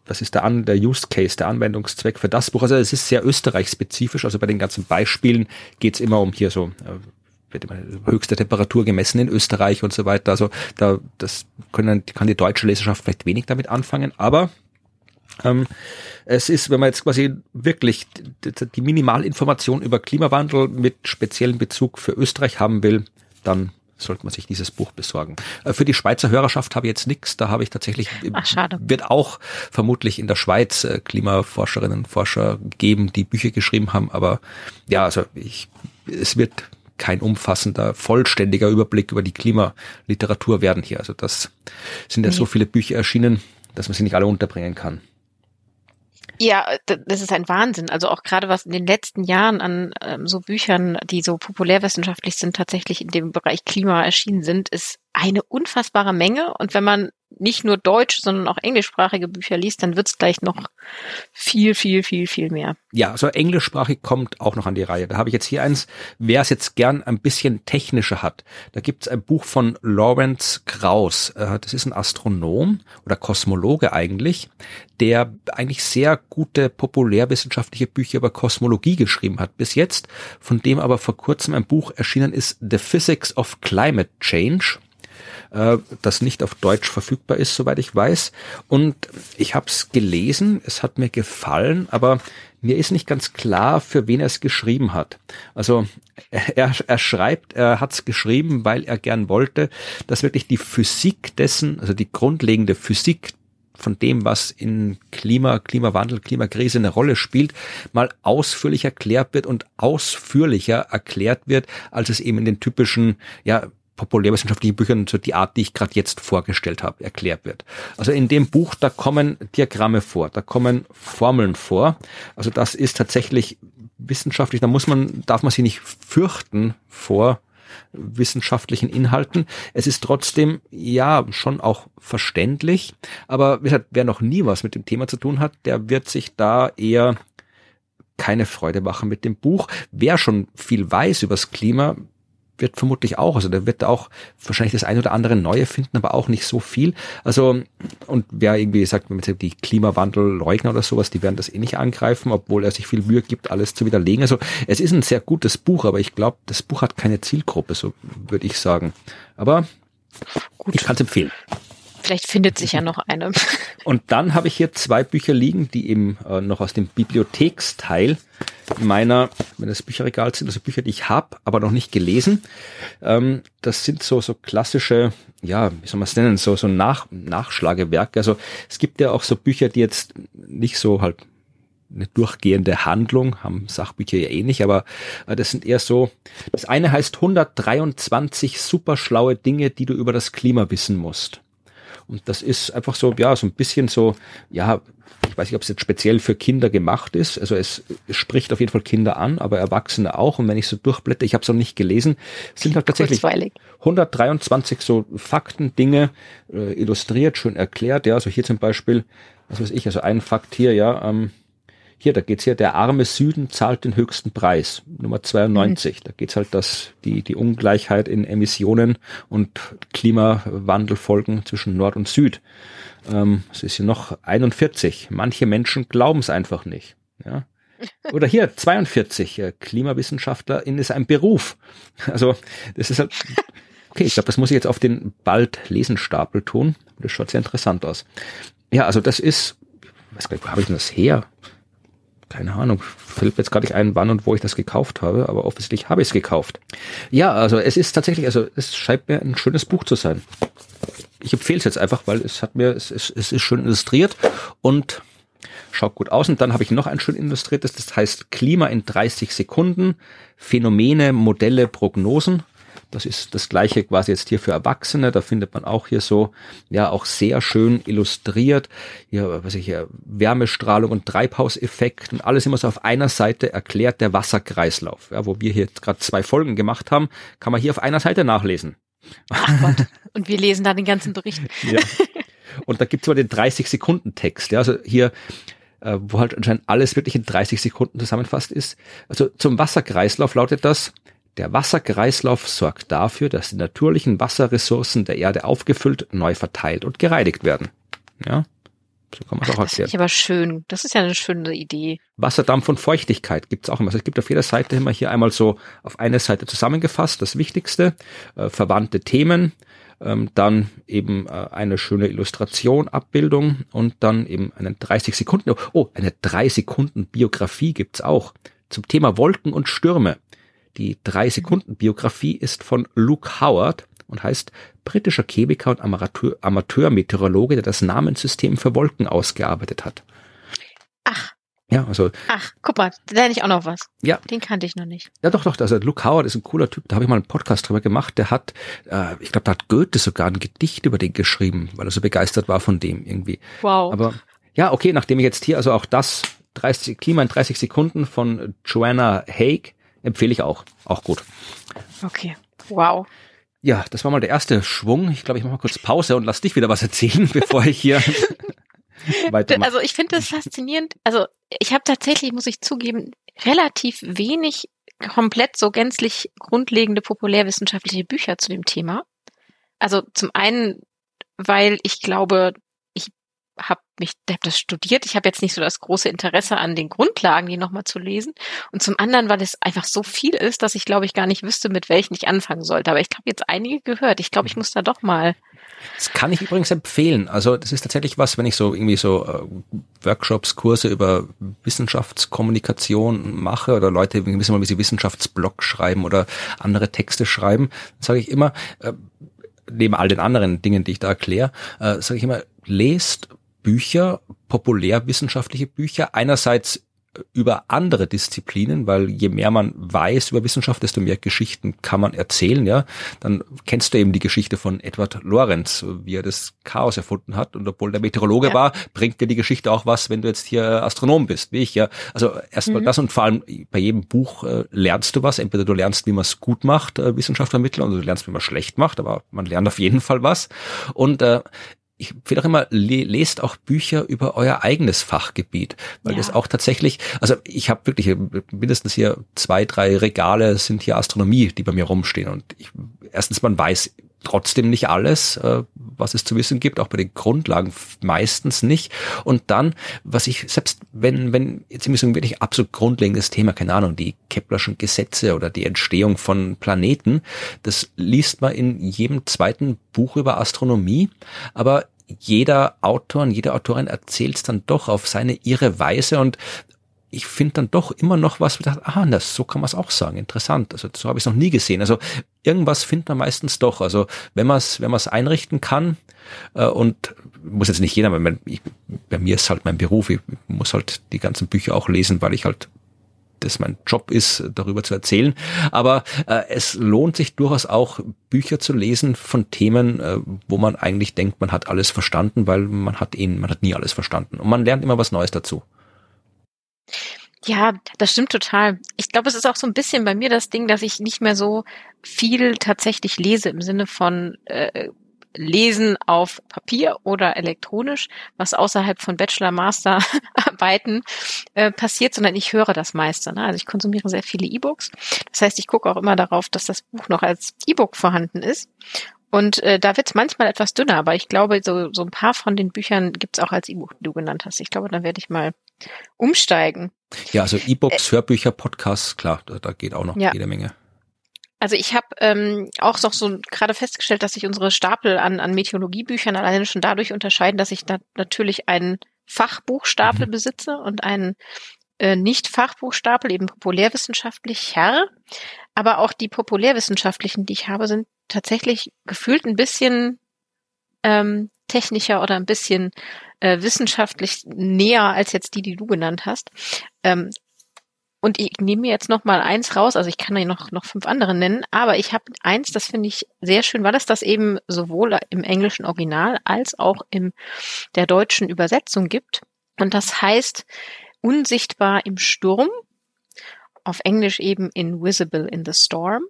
was ist der an, der Use Case, der Anwendungszweck für das Buch? Also es ist sehr österreichspezifisch. Also bei den ganzen Beispielen geht es immer um hier so äh, wird immer höchste Temperatur gemessen in Österreich und so weiter. Also da das können, kann die deutsche Leserschaft vielleicht wenig damit anfangen, aber ähm, es ist, wenn man jetzt quasi wirklich die, Minimalinformation über Klimawandel mit speziellem Bezug für Österreich haben will, dann sollte man sich dieses Buch besorgen. Äh, für die Schweizer Hörerschaft habe ich jetzt nichts. Da habe ich tatsächlich, Ach, schade. wird auch vermutlich in der Schweiz äh, Klimaforscherinnen und Forscher geben, die Bücher geschrieben haben. Aber ja, also ich, es wird kein umfassender, vollständiger Überblick über die Klimaliteratur werden hier. Also das sind ja so viele Bücher erschienen, dass man sie nicht alle unterbringen kann. Ja, das ist ein Wahnsinn. Also auch gerade was in den letzten Jahren an ähm, so Büchern, die so populärwissenschaftlich sind, tatsächlich in dem Bereich Klima erschienen sind, ist eine unfassbare Menge. Und wenn man nicht nur deutsch, sondern auch englischsprachige Bücher liest, dann wird's gleich noch viel, viel, viel, viel mehr. Ja, also englischsprachig kommt auch noch an die Reihe. Da habe ich jetzt hier eins, wer es jetzt gern ein bisschen technischer hat. Da gibt's ein Buch von Lawrence Krauss. Äh, das ist ein Astronom oder Kosmologe eigentlich, der eigentlich sehr gute populärwissenschaftliche Bücher über Kosmologie geschrieben hat bis jetzt, von dem aber vor kurzem ein Buch erschienen ist, The Physics of Climate Change äh, das nicht auf Deutsch verfügbar ist, soweit ich weiß. Und ich habe es gelesen, es hat mir gefallen, aber mir ist nicht ganz klar, für wen er es geschrieben hat. Also er, er schreibt, er hat es geschrieben, weil er gern wollte, dass wirklich die Physik dessen, also die grundlegende Physik von dem, was in Klima, Klimawandel, Klimakrise eine Rolle spielt, mal ausführlich erklärt wird und ausführlicher erklärt wird, als es eben in den typischen, ja, populärwissenschaftlichen Büchern so die Art, die ich gerade jetzt vorgestellt habe, erklärt wird. Also in dem Buch, da kommen Diagramme vor, da kommen Formeln vor. Also das ist tatsächlich wissenschaftlich, da muss man, darf man sich nicht fürchten vor wissenschaftlichen Inhalten. Es ist trotzdem, ja, schon auch verständlich. Aber wie gesagt, wer noch nie was mit dem Thema zu tun hat, der wird sich da eher keine Freude machen mit dem Buch. Wer schon viel weiß übers Klima, wird vermutlich auch, also der wird auch wahrscheinlich das ein oder andere Neue finden, aber auch nicht so viel. Also, und wer irgendwie sagt, die Klimawandelleugner oder sowas, die werden das eh nicht angreifen, obwohl er sich viel Mühe gibt, alles zu widerlegen. Also, es ist ein sehr gutes Buch, aber ich glaube, das Buch hat keine Zielgruppe, so würde ich sagen. Aber Gut. ich kann es empfehlen. Vielleicht findet sich ja noch eine. Und dann habe ich hier zwei Bücher liegen, die eben äh, noch aus dem Bibliotheksteil meiner, wenn das Bücherregal sind, also Bücher, die ich habe, aber noch nicht gelesen. Ähm, das sind so so klassische, ja, wie soll man es nennen, so so Nach Nachschlagewerke. Also es gibt ja auch so Bücher, die jetzt nicht so halt eine durchgehende Handlung, haben Sachbücher ja eh nicht, aber äh, das sind eher so, das eine heißt 123 super schlaue Dinge, die du über das Klima wissen musst. Und das ist einfach so, ja, so ein bisschen so, ja, ich weiß nicht, ob es jetzt speziell für Kinder gemacht ist. Also es, es spricht auf jeden Fall Kinder an, aber Erwachsene auch. Und wenn ich so durchblätter, ich habe es noch nicht gelesen, sind halt tatsächlich Kurzweilig. 123 so Fakten, Dinge äh, illustriert, schön erklärt. Ja, also hier zum Beispiel, was weiß ich, also ein Fakt hier, ja, ähm, hier, da geht's hier, der arme Süden zahlt den höchsten Preis. Nummer 92. Mhm. Da geht's halt, dass die, die Ungleichheit in Emissionen und Klimawandelfolgen zwischen Nord und Süd. Ähm, es ist hier noch 41. Manche Menschen glauben es einfach nicht. Ja. Oder hier 42. Äh, Klimawissenschaftlerin ist ein Beruf. Also das ist halt. Okay, ich glaube, das muss ich jetzt auf den bald Lesenstapel tun. Das schaut sehr interessant aus. Ja, also das ist, was wo habe ich denn das her? Keine Ahnung, fällt mir jetzt gar nicht ein, wann und wo ich das gekauft habe, aber offensichtlich habe ich es gekauft. Ja, also es ist tatsächlich, also es scheint mir ein schönes Buch zu sein. Ich empfehle es jetzt einfach, weil es hat mir, es, es, es ist schön illustriert und schaut gut aus. Und dann habe ich noch ein schön illustriertes, das heißt Klima in 30 Sekunden, Phänomene, Modelle, Prognosen. Das ist das gleiche quasi jetzt hier für Erwachsene. Da findet man auch hier so, ja, auch sehr schön illustriert. Hier, was ich hier, Wärmestrahlung und Treibhauseffekt und alles immer so auf einer Seite erklärt der Wasserkreislauf. Ja, wo wir hier jetzt gerade zwei Folgen gemacht haben, kann man hier auf einer Seite nachlesen. Ach Gott. Und wir lesen da den ganzen Bericht. ja. Und da gibt's aber den 30-Sekunden-Text. Ja, also hier äh, wo halt anscheinend alles wirklich in 30 Sekunden zusammenfasst ist. Also zum Wasserkreislauf lautet das, der Wasserkreislauf sorgt dafür, dass die natürlichen Wasserressourcen der Erde aufgefüllt, neu verteilt und gereinigt werden. Ja, so kann man es auch erklären. Das ist aber schön. Das ist ja eine schöne Idee. Wasserdampf und Feuchtigkeit gibt's auch immer. Also es gibt auf jeder Seite immer hier einmal so auf eine Seite zusammengefasst, das Wichtigste, äh, verwandte Themen, ähm, dann eben äh, eine schöne Illustration, Abbildung und dann eben einen 30 Sekunden, oh, eine 3 Sekunden Biografie gibt's auch zum Thema Wolken und Stürme. Die drei Sekunden Biografie ist von Luke Howard und heißt britischer Chemiker und Amateur, Amateurmeteorologe, der das Namenssystem für Wolken ausgearbeitet hat. Ach. Ja, also. Ach, guck mal, da lerne ich auch noch was. Ja. Den kannte ich noch nicht. Ja, doch, doch. Also Luke Howard ist ein cooler Typ. Da habe ich mal einen Podcast drüber gemacht. Der hat, äh, ich glaube, da hat Goethe sogar ein Gedicht über den geschrieben, weil er so begeistert war von dem irgendwie. Wow. Aber ja, okay, nachdem ich jetzt hier also auch das 30, Klima in 30 Sekunden von Joanna Haig empfehle ich auch. Auch gut. Okay. Wow. Ja, das war mal der erste Schwung. Ich glaube, ich mache mal kurz Pause und lass dich wieder was erzählen, bevor ich hier weitermache. Also ich finde das faszinierend. Also ich habe tatsächlich, muss ich zugeben, relativ wenig komplett so gänzlich grundlegende populärwissenschaftliche Bücher zu dem Thema. Also zum einen, weil ich glaube, habe mich hab das studiert. Ich habe jetzt nicht so das große Interesse an den Grundlagen, die nochmal zu lesen. Und zum anderen, weil es einfach so viel ist, dass ich glaube ich gar nicht wüsste, mit welchen ich anfangen sollte. Aber ich habe jetzt einige gehört. Ich glaube, ich muss da doch mal. Das kann ich übrigens empfehlen. Also das ist tatsächlich was, wenn ich so irgendwie so äh, Workshops, Kurse über Wissenschaftskommunikation mache oder Leute wissen mal, wie sie Wissenschaftsblog schreiben oder andere Texte schreiben, sage ich immer, äh, neben all den anderen Dingen, die ich da erkläre, äh, sage ich immer, lest Bücher, populärwissenschaftliche Bücher, einerseits über andere Disziplinen, weil je mehr man weiß über Wissenschaft, desto mehr Geschichten kann man erzählen, ja. Dann kennst du eben die Geschichte von Edward Lorenz, wie er das Chaos erfunden hat. Und obwohl der Meteorologe ja. war, bringt dir die Geschichte auch was, wenn du jetzt hier Astronom bist, wie ich, ja. Also erstmal mhm. das und vor allem bei jedem Buch äh, lernst du was. Entweder du lernst, wie man es gut macht, äh, Wissenschaft vermitteln, oder du lernst, wie man schlecht macht, aber man lernt auf jeden Fall was. Und äh, ich will auch immer, lest auch Bücher über euer eigenes Fachgebiet, weil ja. das auch tatsächlich, also ich habe wirklich mindestens hier zwei, drei Regale sind hier Astronomie, die bei mir rumstehen und ich, erstens man weiß trotzdem nicht alles, äh, was es zu wissen gibt, auch bei den Grundlagen meistens nicht. Und dann, was ich selbst, wenn, wenn jetzt irgendwie so ein wirklich absolut grundlegendes Thema, keine Ahnung, die Keplerschen Gesetze oder die Entstehung von Planeten, das liest man in jedem zweiten Buch über Astronomie, aber jeder Autor und jede Autorin erzählt es dann doch auf seine ihre Weise und ich finde dann doch immer noch was, wo ich dachte, ah, das, so kann man es auch sagen. Interessant. Also so habe ich es noch nie gesehen. Also irgendwas findet man meistens doch. Also wenn man es wenn man einrichten kann äh, und muss jetzt nicht jeder, weil ich, bei mir ist halt mein Beruf, ich muss halt die ganzen Bücher auch lesen, weil ich halt das mein Job ist, darüber zu erzählen. Aber äh, es lohnt sich durchaus auch, Bücher zu lesen von Themen, äh, wo man eigentlich denkt, man hat alles verstanden, weil man hat ihn, man hat nie alles verstanden. Und man lernt immer was Neues dazu. Ja, das stimmt total. Ich glaube, es ist auch so ein bisschen bei mir das Ding, dass ich nicht mehr so viel tatsächlich lese im Sinne von äh, Lesen auf Papier oder elektronisch, was außerhalb von Bachelor-Master-Arbeiten äh, passiert, sondern ich höre das meiste. Ne? Also ich konsumiere sehr viele E-Books. Das heißt, ich gucke auch immer darauf, dass das Buch noch als E-Book vorhanden ist. Und äh, da wird es manchmal etwas dünner, aber ich glaube, so, so ein paar von den Büchern gibt es auch als E-Book, die du genannt hast. Ich glaube, da werde ich mal umsteigen. Ja, also E-Books, äh, Hörbücher, Podcasts, klar, da, da geht auch noch ja. jede Menge. Also ich habe ähm, auch noch so gerade festgestellt, dass sich unsere Stapel an, an Meteorologiebüchern alleine schon dadurch unterscheiden, dass ich da natürlich einen Fachbuchstapel mhm. besitze und einen äh, Nicht-Fachbuchstapel, eben populärwissenschaftlich Herr. Aber auch die populärwissenschaftlichen, die ich habe, sind tatsächlich gefühlt ein bisschen ähm, technischer oder ein bisschen äh, wissenschaftlich näher als jetzt die, die du genannt hast. Ähm, und ich nehme mir jetzt noch mal eins raus, also ich kann ja noch, noch fünf andere nennen, aber ich habe eins, das finde ich sehr schön, weil es das eben sowohl im englischen Original als auch in der deutschen Übersetzung gibt. Und das heißt Unsichtbar im Sturm, auf Englisch eben Invisible in the Storm.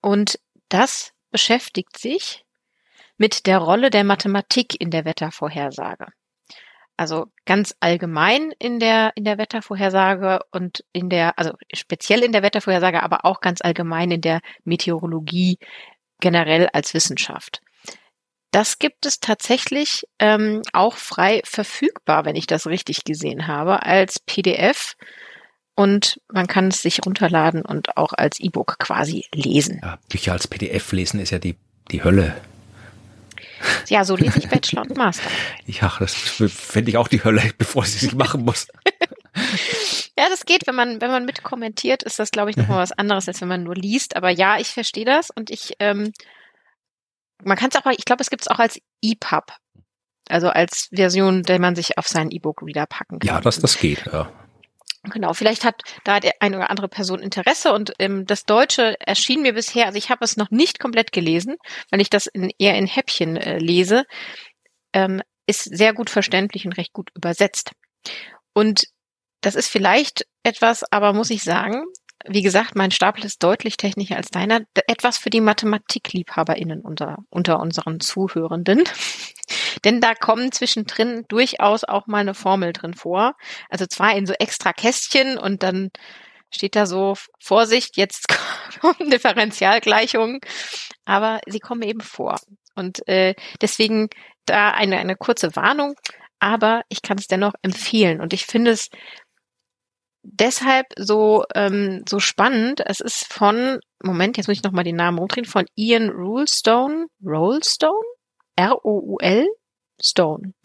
Und das beschäftigt sich mit der Rolle der Mathematik in der Wettervorhersage. Also ganz allgemein in der, in der Wettervorhersage und in der, also speziell in der Wettervorhersage, aber auch ganz allgemein in der Meteorologie generell als Wissenschaft. Das gibt es tatsächlich ähm, auch frei verfügbar, wenn ich das richtig gesehen habe, als PDF. Und man kann es sich runterladen und auch als E-Book quasi lesen. Ja, Bücher als PDF lesen ist ja die, die Hölle. Ja, so lese ich Bachelor und Master. Ja, das fände ich auch die Hölle, bevor ich sie machen muss. Ja, das geht, wenn man, wenn man mitkommentiert, ist das, glaube ich, nochmal was anderes, als wenn man nur liest. Aber ja, ich verstehe das und ich, ähm, man kann es auch, ich glaube, es gibt es auch als EPUB. Also als Version, der man sich auf seinen E-Book-Reader packen kann. Ja, das, das geht, ja. Genau, vielleicht hat da der eine oder andere Person Interesse und ähm, das Deutsche erschien mir bisher, also ich habe es noch nicht komplett gelesen, weil ich das in, eher in Häppchen äh, lese, ähm, ist sehr gut verständlich und recht gut übersetzt. Und das ist vielleicht etwas, aber muss ich sagen, wie gesagt, mein Stapel ist deutlich technischer als deiner. Etwas für die Mathematikliebhaberinnen unter, unter unseren Zuhörenden. Denn da kommen zwischendrin durchaus auch mal eine Formel drin vor. Also zwar in so extra Kästchen und dann steht da so, Vorsicht, jetzt kommen Differentialgleichungen, aber sie kommen eben vor. Und äh, deswegen da eine, eine kurze Warnung, aber ich kann es dennoch empfehlen. Und ich finde es deshalb so, ähm, so spannend. Es ist von, Moment, jetzt muss ich nochmal den Namen rumdrehen, von Ian Rulestone, Rollstone? R-O-U-L? Stone.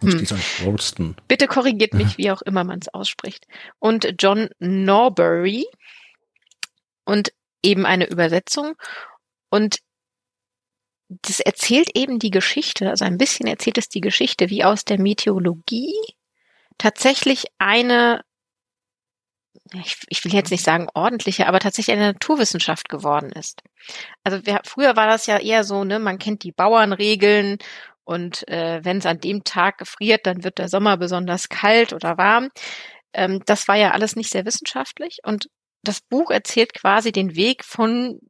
Hm. Bitte korrigiert mich, wie auch immer man es ausspricht. Und John Norbury und eben eine Übersetzung. Und das erzählt eben die Geschichte, also ein bisschen erzählt es die Geschichte, wie aus der Meteorologie tatsächlich eine ich, ich will jetzt nicht sagen ordentliche, aber tatsächlich eine Naturwissenschaft geworden ist. Also wir, früher war das ja eher so, ne, man kennt die Bauernregeln und äh, wenn es an dem Tag gefriert, dann wird der Sommer besonders kalt oder warm. Ähm, das war ja alles nicht sehr wissenschaftlich und das Buch erzählt quasi den Weg von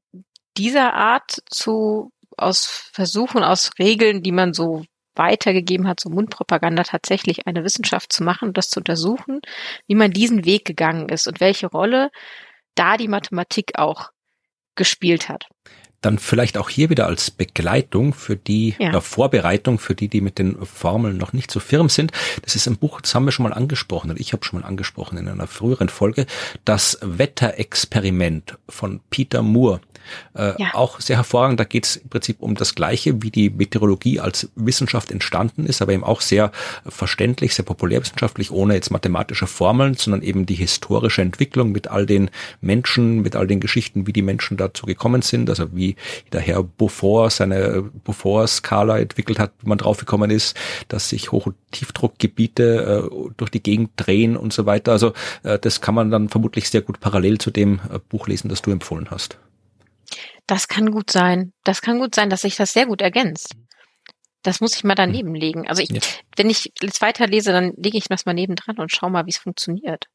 dieser Art zu aus Versuchen, aus Regeln, die man so weitergegeben hat, so Mundpropaganda tatsächlich eine Wissenschaft zu machen und das zu untersuchen, wie man diesen Weg gegangen ist und welche Rolle da die Mathematik auch gespielt hat. Dann vielleicht auch hier wieder als Begleitung für die ja. oder Vorbereitung für die, die mit den Formeln noch nicht so firm sind. Das ist ein Buch, das haben wir schon mal angesprochen und ich habe schon mal angesprochen in einer früheren Folge, das Wetterexperiment von Peter Moore. Äh, ja. Auch sehr hervorragend. Da geht es im Prinzip um das Gleiche, wie die Meteorologie als Wissenschaft entstanden ist, aber eben auch sehr verständlich, sehr populärwissenschaftlich, ohne jetzt mathematische Formeln, sondern eben die historische Entwicklung mit all den Menschen, mit all den Geschichten, wie die Menschen dazu gekommen sind, also wie der Herr Beaufort seine Beaufort-Skala entwickelt hat, wie man draufgekommen ist, dass sich Hoch- und Tiefdruckgebiete äh, durch die Gegend drehen und so weiter. Also äh, das kann man dann vermutlich sehr gut parallel zu dem äh, Buch lesen, das du empfohlen hast. Das kann gut sein. Das kann gut sein, dass sich das sehr gut ergänzt. Das muss ich mal daneben hm. legen. Also ich, ja. wenn ich jetzt weiterlese, dann lege ich das mal nebendran und schau mal, wie es funktioniert.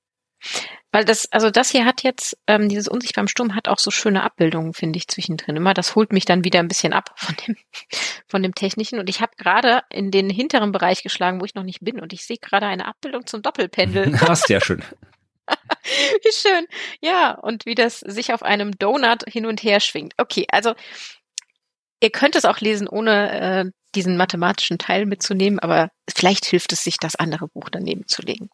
Weil das, also das hier hat jetzt, ähm, dieses Unsichtbar im Sturm hat auch so schöne Abbildungen, finde ich, zwischendrin. Immer, das holt mich dann wieder ein bisschen ab von dem, von dem Technischen. Und ich habe gerade in den hinteren Bereich geschlagen, wo ich noch nicht bin. Und ich sehe gerade eine Abbildung zum Doppelpendel. Das ist sehr schön. wie schön. Ja, und wie das sich auf einem Donut hin und her schwingt. Okay, also ihr könnt es auch lesen, ohne äh, diesen mathematischen Teil mitzunehmen, aber vielleicht hilft es sich, das andere Buch daneben zu legen.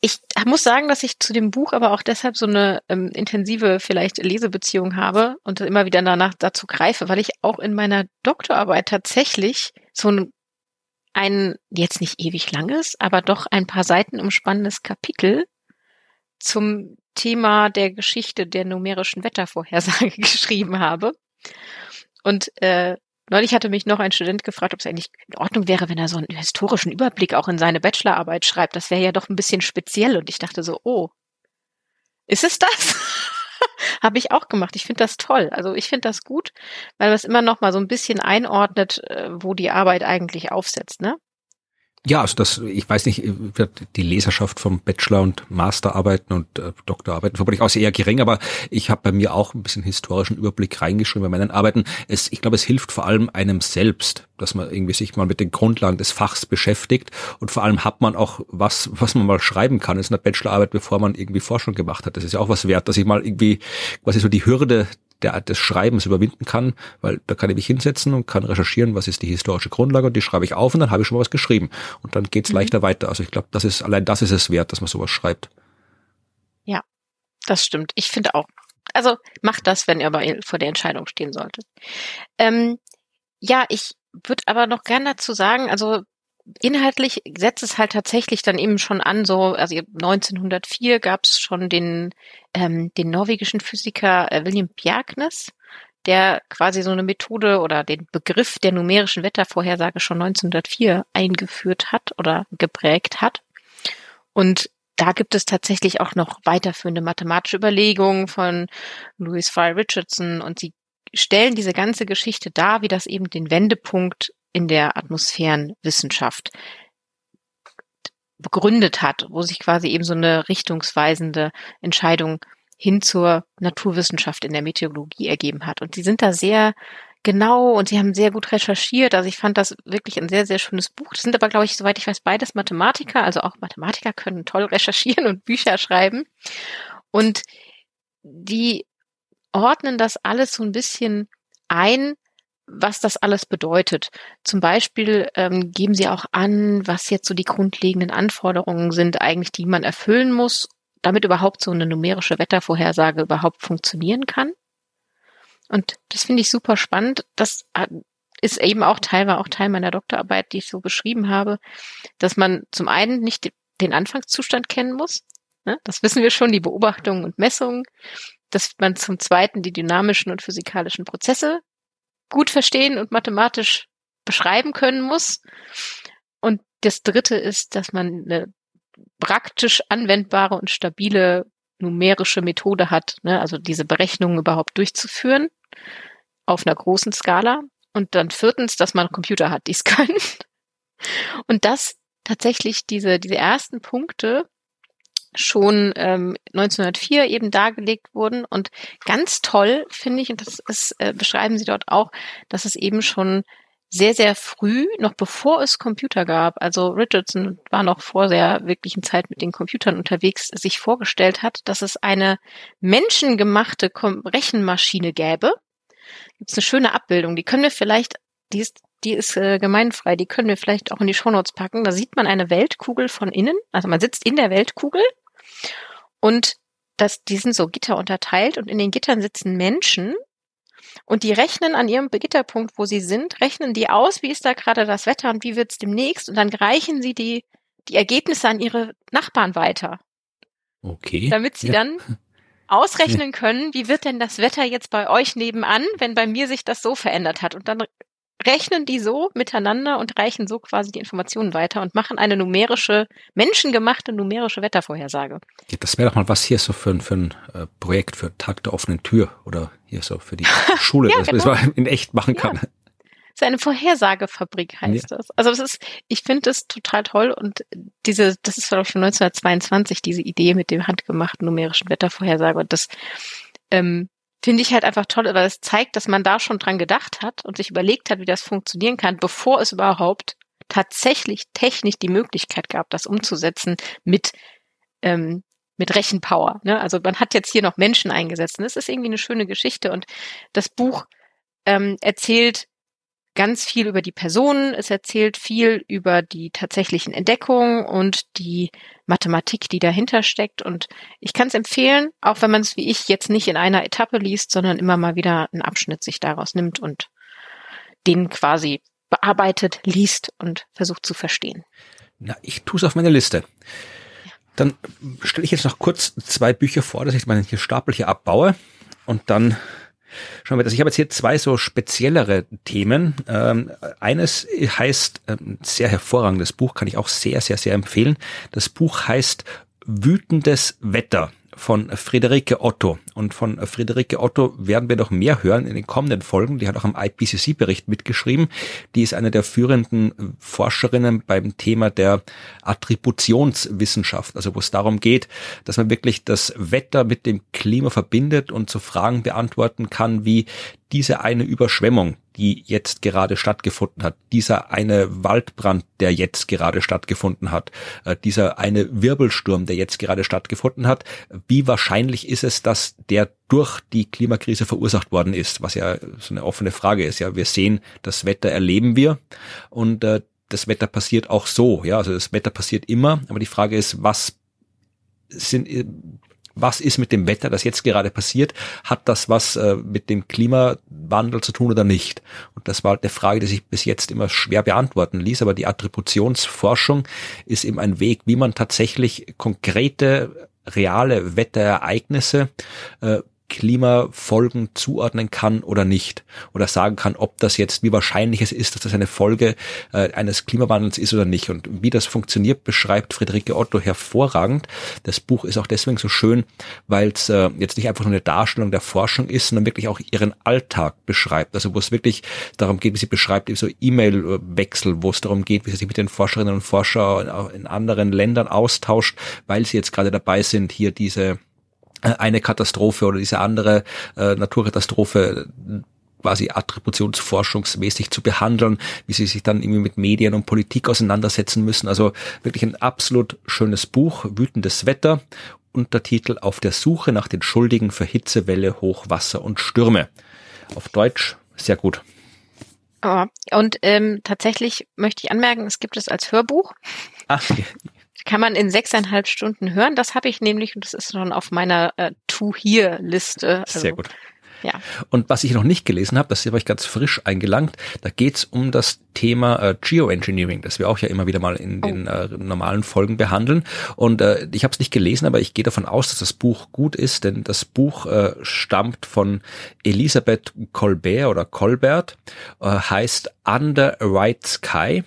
Ich muss sagen, dass ich zu dem Buch aber auch deshalb so eine ähm, intensive vielleicht Lesebeziehung habe und immer wieder danach dazu greife, weil ich auch in meiner Doktorarbeit tatsächlich so ein, ein jetzt nicht ewig langes, aber doch ein paar Seiten umspannendes Kapitel zum Thema der Geschichte der numerischen Wettervorhersage geschrieben habe. Und äh, neulich hatte mich noch ein Student gefragt, ob es eigentlich in Ordnung wäre, wenn er so einen historischen Überblick auch in seine Bachelorarbeit schreibt. Das wäre ja doch ein bisschen speziell. Und ich dachte so, oh, ist es das? Habe ich auch gemacht. Ich finde das toll. Also ich finde das gut, weil es immer noch mal so ein bisschen einordnet, äh, wo die Arbeit eigentlich aufsetzt, ne? Ja, also das, ich weiß nicht, wird die Leserschaft vom Bachelor- und Masterarbeiten und äh, Doktorarbeiten vermutlich auch eher gering, aber ich habe bei mir auch ein bisschen historischen Überblick reingeschrieben bei meinen Arbeiten. Es, ich glaube, es hilft vor allem einem selbst, dass man irgendwie sich mal mit den Grundlagen des Fachs beschäftigt und vor allem hat man auch was, was man mal schreiben kann. Das ist eine Bachelorarbeit, bevor man irgendwie Forschung gemacht hat. Das ist ja auch was wert, dass ich mal irgendwie quasi so die Hürde der, des Schreibens überwinden kann, weil da kann ich mich hinsetzen und kann recherchieren, was ist die historische Grundlage und die schreibe ich auf und dann habe ich schon mal was geschrieben und dann geht's mhm. leichter weiter. Also ich glaube, das ist allein das ist es wert, dass man sowas schreibt. Ja, das stimmt. Ich finde auch. Also macht das, wenn ihr aber vor der Entscheidung stehen solltet. Ähm, ja, ich würde aber noch gerne dazu sagen, also inhaltlich setzt es halt tatsächlich dann eben schon an, so, also 1904 gab es schon den, ähm, den norwegischen Physiker äh, William Bjerknes, der quasi so eine Methode oder den Begriff der numerischen Wettervorhersage schon 1904 eingeführt hat oder geprägt hat. Und da gibt es tatsächlich auch noch weiterführende mathematische Überlegungen von Louis Fry Richardson und sie stellen diese ganze Geschichte dar, wie das eben den Wendepunkt in der Atmosphärenwissenschaft begründet hat, wo sich quasi eben so eine richtungsweisende Entscheidung hin zur Naturwissenschaft in der Meteorologie ergeben hat. Und sie sind da sehr genau und sie haben sehr gut recherchiert. Also ich fand das wirklich ein sehr, sehr schönes Buch. Das sind aber, glaube ich, soweit ich weiß, beides Mathematiker. Also auch Mathematiker können toll recherchieren und Bücher schreiben. Und die ordnen das alles so ein bisschen ein, was das alles bedeutet. Zum Beispiel ähm, geben sie auch an, was jetzt so die grundlegenden Anforderungen sind, eigentlich, die man erfüllen muss, damit überhaupt so eine numerische Wettervorhersage überhaupt funktionieren kann. Und das finde ich super spannend. Das ist eben auch Teil, war auch Teil meiner Doktorarbeit, die ich so beschrieben habe, dass man zum einen nicht den Anfangszustand kennen muss. Ne? Das wissen wir schon, die Beobachtungen und Messungen. Dass man zum zweiten die dynamischen und physikalischen Prozesse gut verstehen und mathematisch beschreiben können muss. Und das dritte ist, dass man eine praktisch anwendbare und stabile numerische Methode hat, ne? also diese Berechnungen überhaupt durchzuführen auf einer großen Skala. Und dann viertens, dass man Computer hat, die es können. Und das tatsächlich diese, diese ersten Punkte schon ähm, 1904 eben dargelegt wurden. Und ganz toll finde ich, und das ist, äh, beschreiben Sie dort auch, dass es eben schon sehr, sehr früh, noch bevor es Computer gab, also Richardson war noch vor der wirklichen Zeit mit den Computern unterwegs, sich vorgestellt hat, dass es eine menschengemachte Rechenmaschine gäbe. Gibt es eine schöne Abbildung, die können wir vielleicht, die ist, die ist äh, gemeinfrei, die können wir vielleicht auch in die Shownotes packen. Da sieht man eine Weltkugel von innen, also man sitzt in der Weltkugel und das, die sind so Gitter unterteilt und in den Gittern sitzen Menschen und die rechnen an ihrem Gitterpunkt, wo sie sind, rechnen die aus, wie ist da gerade das Wetter und wie wird es demnächst und dann reichen sie die, die Ergebnisse an ihre Nachbarn weiter. Okay. Damit sie ja. dann ausrechnen können, wie wird denn das Wetter jetzt bei euch nebenan, wenn bei mir sich das so verändert hat. Und dann rechnen die so miteinander und reichen so quasi die Informationen weiter und machen eine numerische, menschengemachte numerische Wettervorhersage. Ja, das wäre doch mal was hier so für, für ein äh, Projekt für Tag der offenen Tür oder hier so für die Schule, ja, dass genau. man das in echt machen kann. Ja. Das ist eine Vorhersagefabrik, heißt ja. das. Also das ist, ich finde das total toll und diese, das ist glaube ich schon 1922, diese Idee mit dem handgemachten numerischen Wettervorhersage und das ähm, finde ich halt einfach toll, weil es zeigt, dass man da schon dran gedacht hat und sich überlegt hat, wie das funktionieren kann, bevor es überhaupt tatsächlich technisch die Möglichkeit gab, das umzusetzen mit ähm, mit Rechenpower. Ne? Also man hat jetzt hier noch Menschen eingesetzt und das ist irgendwie eine schöne Geschichte und das Buch ähm, erzählt ganz viel über die Personen, es erzählt viel über die tatsächlichen Entdeckungen und die Mathematik, die dahinter steckt. Und ich kann es empfehlen, auch wenn man es wie ich jetzt nicht in einer Etappe liest, sondern immer mal wieder einen Abschnitt sich daraus nimmt und den quasi bearbeitet, liest und versucht zu verstehen. Na, ich tue es auf meine Liste. Dann stelle ich jetzt noch kurz zwei Bücher vor, dass ich meinen hier Stapel hier abbaue und dann Schauen wir das. Ich habe jetzt hier zwei so speziellere Themen. Ähm, eines heißt, ähm, sehr hervorragendes Buch, kann ich auch sehr, sehr, sehr empfehlen. Das Buch heißt Wütendes Wetter von Friederike Otto. Und von Friederike Otto werden wir noch mehr hören in den kommenden Folgen. Die hat auch am IPCC-Bericht mitgeschrieben. Die ist eine der führenden Forscherinnen beim Thema der Attributionswissenschaft, also wo es darum geht, dass man wirklich das Wetter mit dem Klima verbindet und so Fragen beantworten kann, wie diese eine Überschwemmung, die jetzt gerade stattgefunden hat, dieser eine Waldbrand, der jetzt gerade stattgefunden hat, äh, dieser eine Wirbelsturm, der jetzt gerade stattgefunden hat, wie wahrscheinlich ist es, dass der durch die Klimakrise verursacht worden ist, was ja so eine offene Frage ist. Ja, wir sehen, das Wetter erleben wir und äh, das Wetter passiert auch so. Ja, also das Wetter passiert immer, aber die Frage ist, was sind was ist mit dem Wetter, das jetzt gerade passiert? Hat das was äh, mit dem Klimawandel zu tun oder nicht? Und das war halt eine Frage, die sich bis jetzt immer schwer beantworten ließ. Aber die Attributionsforschung ist eben ein Weg, wie man tatsächlich konkrete reale Wetterereignisse äh, Klimafolgen zuordnen kann oder nicht. Oder sagen kann, ob das jetzt, wie wahrscheinlich es ist, dass das eine Folge äh, eines Klimawandels ist oder nicht. Und wie das funktioniert, beschreibt Friederike Otto hervorragend. Das Buch ist auch deswegen so schön, weil es äh, jetzt nicht einfach nur eine Darstellung der Forschung ist, sondern wirklich auch ihren Alltag beschreibt. Also wo es wirklich darum geht, wie sie beschreibt, so E-Mail-Wechsel, wo es darum geht, wie sie sich mit den Forscherinnen und Forschern in anderen Ländern austauscht, weil sie jetzt gerade dabei sind, hier diese eine Katastrophe oder diese andere äh, Naturkatastrophe quasi attributionsforschungsmäßig zu behandeln, wie sie sich dann irgendwie mit Medien und Politik auseinandersetzen müssen. Also wirklich ein absolut schönes Buch, Wütendes Wetter, Untertitel Auf der Suche nach den Schuldigen für Hitzewelle, Hochwasser und Stürme. Auf Deutsch sehr gut. Oh, und ähm, tatsächlich möchte ich anmerken, es gibt es als Hörbuch. Ach, kann man in sechseinhalb Stunden hören. Das habe ich nämlich und das ist schon auf meiner äh, To-Hear-Liste. Also, Sehr gut. Ja. Und was ich noch nicht gelesen habe, das habe ich ganz frisch eingelangt, da geht's um das Thema äh, Geoengineering, das wir auch ja immer wieder mal in oh. den äh, normalen Folgen behandeln. Und äh, ich habe es nicht gelesen, aber ich gehe davon aus, dass das Buch gut ist, denn das Buch äh, stammt von Elisabeth Colbert oder Colbert, äh, heißt Under a White Sky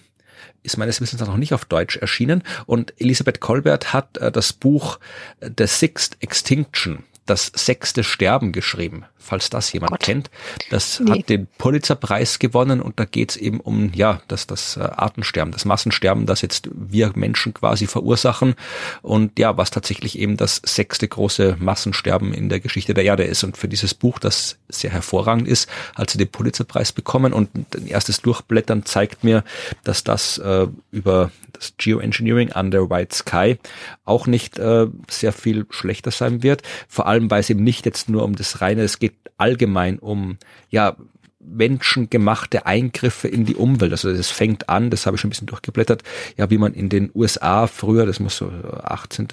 ist meines Wissens noch nicht auf Deutsch erschienen. Und Elisabeth Kolbert hat äh, das Buch The Sixth Extinction das sechste Sterben geschrieben, falls das jemand Gott. kennt. Das nee. hat den Pulitzerpreis gewonnen und da geht es eben um ja, das, das äh, Artensterben, das Massensterben, das jetzt wir Menschen quasi verursachen und ja, was tatsächlich eben das sechste große Massensterben in der Geschichte der Erde ist. Und für dieses Buch, das sehr hervorragend ist, hat sie den Pulitzerpreis bekommen und ein erstes Durchblättern zeigt mir, dass das äh, über das Geoengineering Under White Sky auch nicht äh, sehr viel schlechter sein wird. Vor allem, weil es eben nicht jetzt nur um das reine, es geht allgemein um, ja, menschengemachte Eingriffe in die Umwelt. Also das fängt an, das habe ich schon ein bisschen durchgeblättert, ja, wie man in den USA früher, das muss so 18.,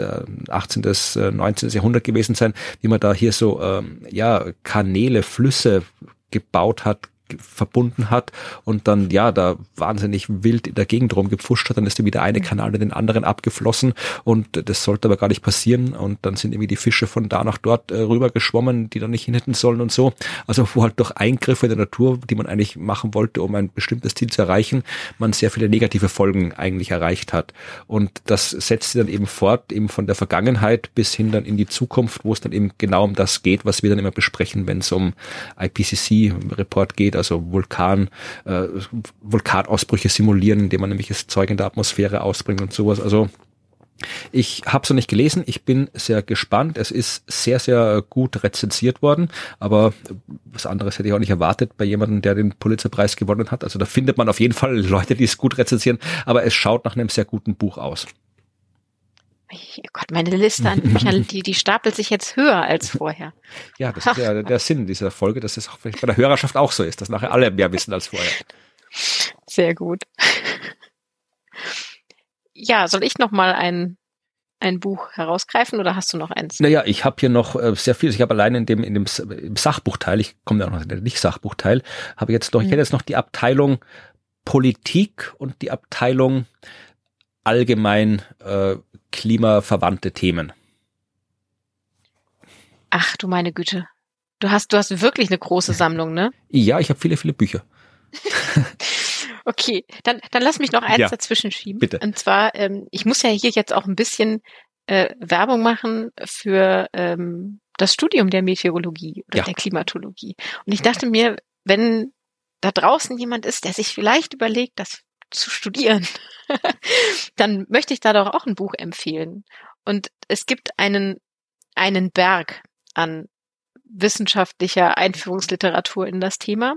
18., 19. Jahrhundert gewesen sein, wie man da hier so, ähm, ja, Kanäle, Flüsse gebaut hat, verbunden hat und dann ja da wahnsinnig wild in der Gegend rumgepfuscht hat, dann ist wieder eine. Kanal in den anderen abgeflossen und das sollte aber gar nicht passieren und dann sind irgendwie die Fische von da nach dort äh, rüber geschwommen, die da nicht hin hätten sollen und so. Also wo halt durch Eingriffe in der Natur, die man eigentlich machen wollte, um ein bestimmtes Ziel zu erreichen, man sehr viele negative Folgen eigentlich erreicht hat. Und das setzt sich dann eben fort, eben von der Vergangenheit bis hin dann in die Zukunft, wo es dann eben genau um das geht, was wir dann immer besprechen, wenn es um IPCC-Report geht, also Vulkan, äh, Vulkanausbrüche simulieren, indem man nämlich das Zeug in der Atmosphäre ausbringt und sowas. Also ich habe es noch nicht gelesen, ich bin sehr gespannt. Es ist sehr, sehr gut rezensiert worden, aber was anderes hätte ich auch nicht erwartet bei jemandem, der den Pulitzerpreis gewonnen hat. Also da findet man auf jeden Fall Leute, die es gut rezensieren, aber es schaut nach einem sehr guten Buch aus. Oh Gott, meine Liste an Büchern, die, die stapelt sich jetzt höher als vorher. Ja, das ist ja der Sinn dieser Folge, dass es auch vielleicht bei der Hörerschaft auch so ist, dass nachher alle mehr wissen als vorher. Sehr gut. Ja, soll ich noch mal ein ein Buch herausgreifen oder hast du noch eins? Naja, ich habe hier noch äh, sehr viel. Ich habe allein in dem in dem im Sachbuchteil, ich komme ja auch noch in den Nicht-Sachbuchteil, habe jetzt noch, mhm. ich hätte jetzt noch die Abteilung Politik und die Abteilung allgemein äh, klimaverwandte Themen. Ach du meine Güte. Du hast, du hast wirklich eine große Sammlung, ne? Ja, ich habe viele, viele Bücher. okay, dann, dann lass mich noch eins ja, dazwischen schieben. Bitte. Und zwar, ähm, ich muss ja hier jetzt auch ein bisschen äh, Werbung machen für ähm, das Studium der Meteorologie oder ja. der Klimatologie. Und ich dachte mir, wenn da draußen jemand ist, der sich vielleicht überlegt, das zu studieren, dann möchte ich da doch auch ein Buch empfehlen. Und es gibt einen, einen Berg an wissenschaftlicher Einführungsliteratur in das Thema.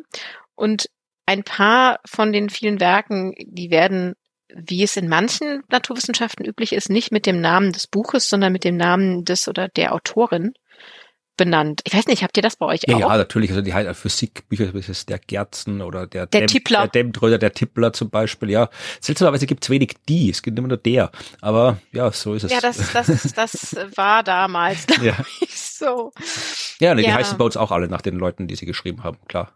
Und ein paar von den vielen Werken, die werden, wie es in manchen Naturwissenschaften üblich ist, nicht mit dem Namen des Buches, sondern mit dem Namen des oder der Autorin benannt. Ich weiß nicht, habt ihr das bei euch ja, auch? Ja, natürlich. Also die halt Physikbücher, das ist der Gerzen oder der, der Dem, Tippler. Der Demtröder, der Tippler zum Beispiel, ja. Seltsamerweise gibt es wenig die, es gibt immer nur der. Aber ja, so ist es. Ja, das, das, das war damals, ja. ich, so. Ja, nee, ja. die heißen bei uns auch alle nach den Leuten, die sie geschrieben haben, klar.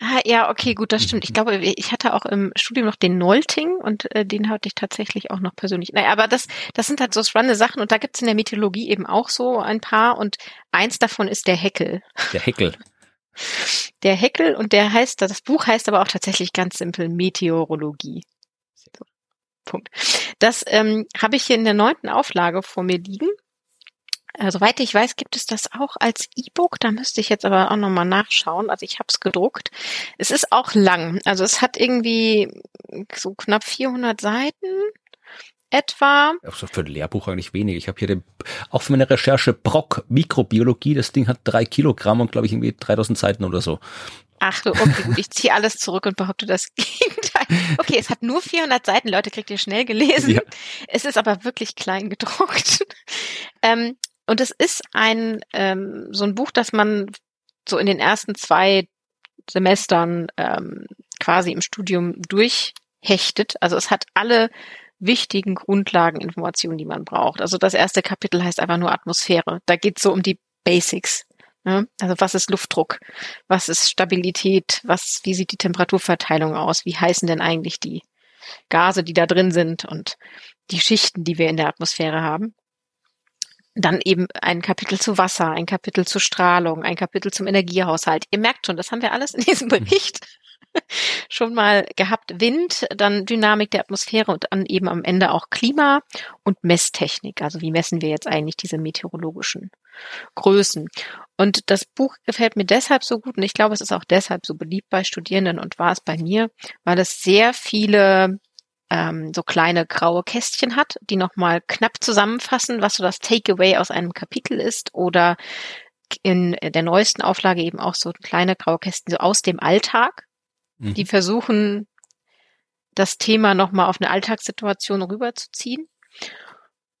Ah, ja, okay, gut, das stimmt. Ich glaube, ich hatte auch im Studium noch den Nolting und äh, den hatte ich tatsächlich auch noch persönlich. Naja, aber das, das sind halt so spannende Sachen und da gibt's in der Meteorologie eben auch so ein paar und eins davon ist der Heckel. Der Heckel. Der Heckel und der heißt, das Buch heißt aber auch tatsächlich ganz simpel Meteorologie. So, Punkt. Das ähm, habe ich hier in der neunten Auflage vor mir liegen äh, soweit ich weiß, gibt es das auch als E-Book. Da müsste ich jetzt aber auch nochmal nachschauen. Also ich habe es gedruckt. Es ist auch lang. Also es hat irgendwie so knapp 400 Seiten etwa. Auch so für ein Lehrbuch eigentlich wenig. Ich habe hier den, auch für meine Recherche Brock Mikrobiologie. Das Ding hat drei Kilogramm und glaube ich irgendwie 3000 Seiten oder so. Ach so, okay, gut. Ich ziehe alles zurück und behaupte das Gegenteil. Okay, es hat nur 400 Seiten. Leute, kriegt ihr schnell gelesen. Ja. Es ist aber wirklich klein gedruckt. Ähm, und es ist ein ähm, so ein Buch, das man so in den ersten zwei Semestern ähm, quasi im Studium durchhechtet. Also es hat alle wichtigen Grundlageninformationen, die man braucht. Also das erste Kapitel heißt einfach nur Atmosphäre. Da geht es so um die Basics. Ne? Also was ist Luftdruck? Was ist Stabilität? Was, wie sieht die Temperaturverteilung aus? Wie heißen denn eigentlich die Gase, die da drin sind und die Schichten, die wir in der Atmosphäre haben? Dann eben ein Kapitel zu Wasser, ein Kapitel zur Strahlung, ein Kapitel zum Energiehaushalt. Ihr merkt schon, das haben wir alles in diesem mhm. Bericht schon mal gehabt. Wind, dann Dynamik der Atmosphäre und dann eben am Ende auch Klima und Messtechnik. Also wie messen wir jetzt eigentlich diese meteorologischen Größen? Und das Buch gefällt mir deshalb so gut und ich glaube, es ist auch deshalb so beliebt bei Studierenden und war es bei mir, weil es sehr viele ähm, so kleine graue Kästchen hat, die nochmal knapp zusammenfassen, was so das Takeaway aus einem Kapitel ist oder in der neuesten Auflage eben auch so kleine graue Kästchen so aus dem Alltag, mhm. die versuchen, das Thema nochmal auf eine Alltagssituation rüberzuziehen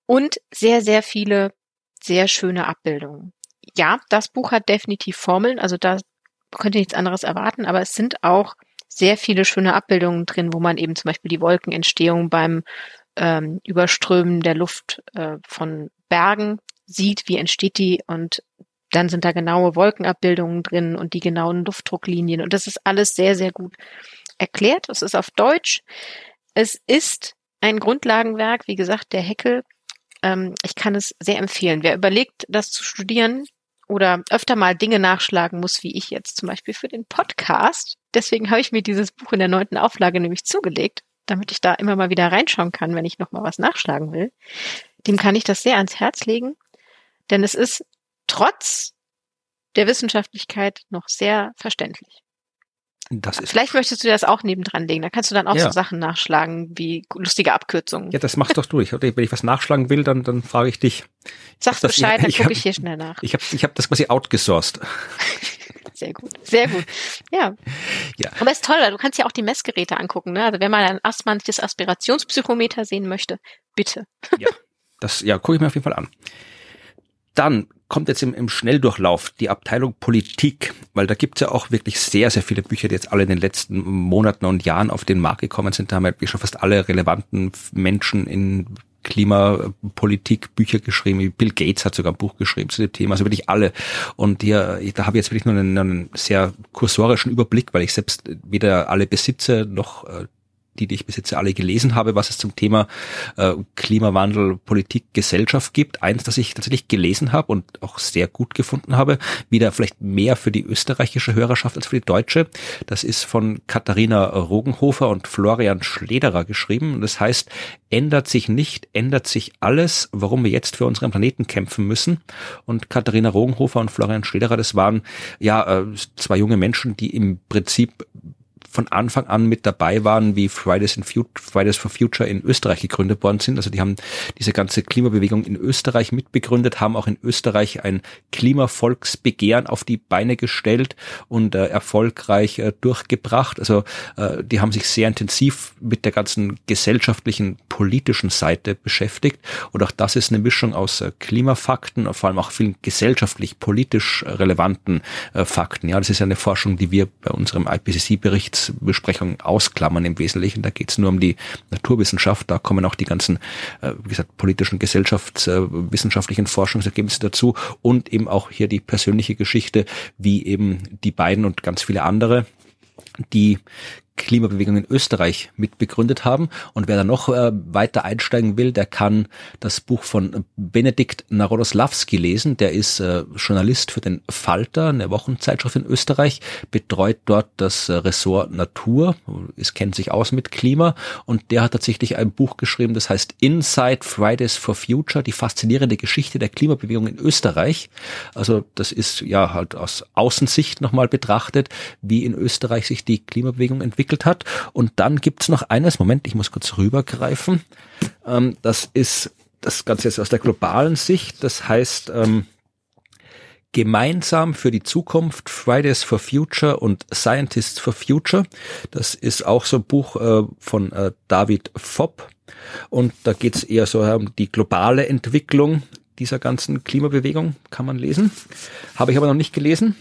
und sehr, sehr viele sehr schöne Abbildungen. Ja, das Buch hat definitiv Formeln, also da könnt ihr nichts anderes erwarten, aber es sind auch sehr viele schöne Abbildungen drin, wo man eben zum Beispiel die Wolkenentstehung beim ähm, Überströmen der Luft äh, von Bergen sieht, wie entsteht die und dann sind da genaue Wolkenabbildungen drin und die genauen Luftdrucklinien und das ist alles sehr, sehr gut erklärt. Es ist auf Deutsch. Es ist ein Grundlagenwerk, wie gesagt, der Heckel. Ähm, ich kann es sehr empfehlen. Wer überlegt, das zu studieren, oder öfter mal Dinge nachschlagen muss, wie ich jetzt zum Beispiel für den Podcast. Deswegen habe ich mir dieses Buch in der neunten Auflage nämlich zugelegt, damit ich da immer mal wieder reinschauen kann, wenn ich nochmal was nachschlagen will. Dem kann ich das sehr ans Herz legen, denn es ist trotz der Wissenschaftlichkeit noch sehr verständlich. Das ist Vielleicht möchtest du das auch nebendran legen. Da kannst du dann auch ja. so Sachen nachschlagen, wie lustige Abkürzungen. Ja, das mach doch du. Ich, wenn ich was nachschlagen will, dann, dann frage ich dich. Sagst Bescheid, dann gucke ich hier schnell nach. Ich habe ich hab das quasi outgesourced. Sehr gut, sehr gut. Ja. ja. Aber es ist toll, du kannst ja auch die Messgeräte angucken. Ne? Also wenn man ein astmantisches Aspirationspsychometer sehen möchte, bitte. Ja, das ja, gucke ich mir auf jeden Fall an. Dann kommt jetzt im, im Schnelldurchlauf die Abteilung Politik, weil da gibt's ja auch wirklich sehr, sehr viele Bücher, die jetzt alle in den letzten Monaten und Jahren auf den Markt gekommen sind. Da haben wir schon fast alle relevanten Menschen in Klimapolitik Bücher geschrieben. Bill Gates hat sogar ein Buch geschrieben zu dem Thema, also wirklich alle. Und hier, da habe ich jetzt wirklich nur einen, einen sehr kursorischen Überblick, weil ich selbst weder alle besitze noch äh, die, die ich bis jetzt alle gelesen habe, was es zum Thema äh, Klimawandel, Politik, Gesellschaft gibt. Eins, das ich tatsächlich gelesen habe und auch sehr gut gefunden habe, wieder vielleicht mehr für die österreichische Hörerschaft als für die deutsche. Das ist von Katharina Rogenhofer und Florian Schlederer geschrieben. Das heißt, ändert sich nicht, ändert sich alles, warum wir jetzt für unseren Planeten kämpfen müssen. Und Katharina Rogenhofer und Florian Schlederer, das waren ja äh, zwei junge Menschen, die im Prinzip von Anfang an mit dabei waren, wie Fridays, in Fridays for Future in Österreich gegründet worden sind. Also die haben diese ganze Klimabewegung in Österreich mitbegründet, haben auch in Österreich ein Klimavolksbegehren auf die Beine gestellt und äh, erfolgreich äh, durchgebracht. Also äh, die haben sich sehr intensiv mit der ganzen gesellschaftlichen, politischen Seite beschäftigt. Und auch das ist eine Mischung aus äh, Klimafakten, vor allem auch vielen gesellschaftlich, politisch relevanten äh, Fakten. Ja, das ist eine Forschung, die wir bei unserem IPCC-Berichtsbesprechung ausklammern im Wesentlichen. Da geht es nur um die Naturwissenschaft. Da kommen auch die ganzen, äh, wie gesagt, politischen, gesellschaftswissenschaftlichen Forschungsergebnisse dazu und eben auch hier die persönliche Geschichte, wie eben die beiden und ganz viele andere die Klimabewegung in Österreich mitbegründet haben. Und wer da noch äh, weiter einsteigen will, der kann das Buch von Benedikt Narodoslawski lesen. Der ist äh, Journalist für den Falter, eine Wochenzeitschrift in Österreich, betreut dort das äh, Ressort Natur, es kennt sich aus mit Klima. Und der hat tatsächlich ein Buch geschrieben, das heißt Inside Fridays for Future, die faszinierende Geschichte der Klimabewegung in Österreich. Also das ist ja halt aus Außensicht nochmal betrachtet, wie in Österreich sich die Klimabewegung entwickelt entwickelt hat. Und dann gibt's noch eines, Moment, ich muss kurz rübergreifen. Ähm, das ist das Ganze jetzt aus der globalen Sicht. Das heißt, ähm, Gemeinsam für die Zukunft, Fridays for Future und Scientists for Future. Das ist auch so ein Buch äh, von äh, David Fopp. Und da geht's eher so um die globale Entwicklung dieser ganzen Klimabewegung, kann man lesen. Habe ich aber noch nicht gelesen.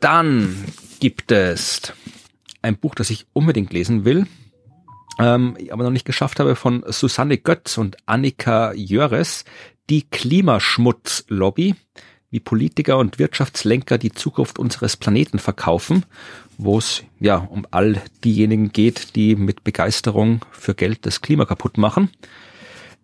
Dann gibt es ein Buch, das ich unbedingt lesen will, ähm, aber noch nicht geschafft habe, von Susanne Götz und Annika Jöres, die Klimaschmutzlobby, wie Politiker und Wirtschaftslenker die Zukunft unseres Planeten verkaufen, wo es ja um all diejenigen geht, die mit Begeisterung für Geld das Klima kaputt machen.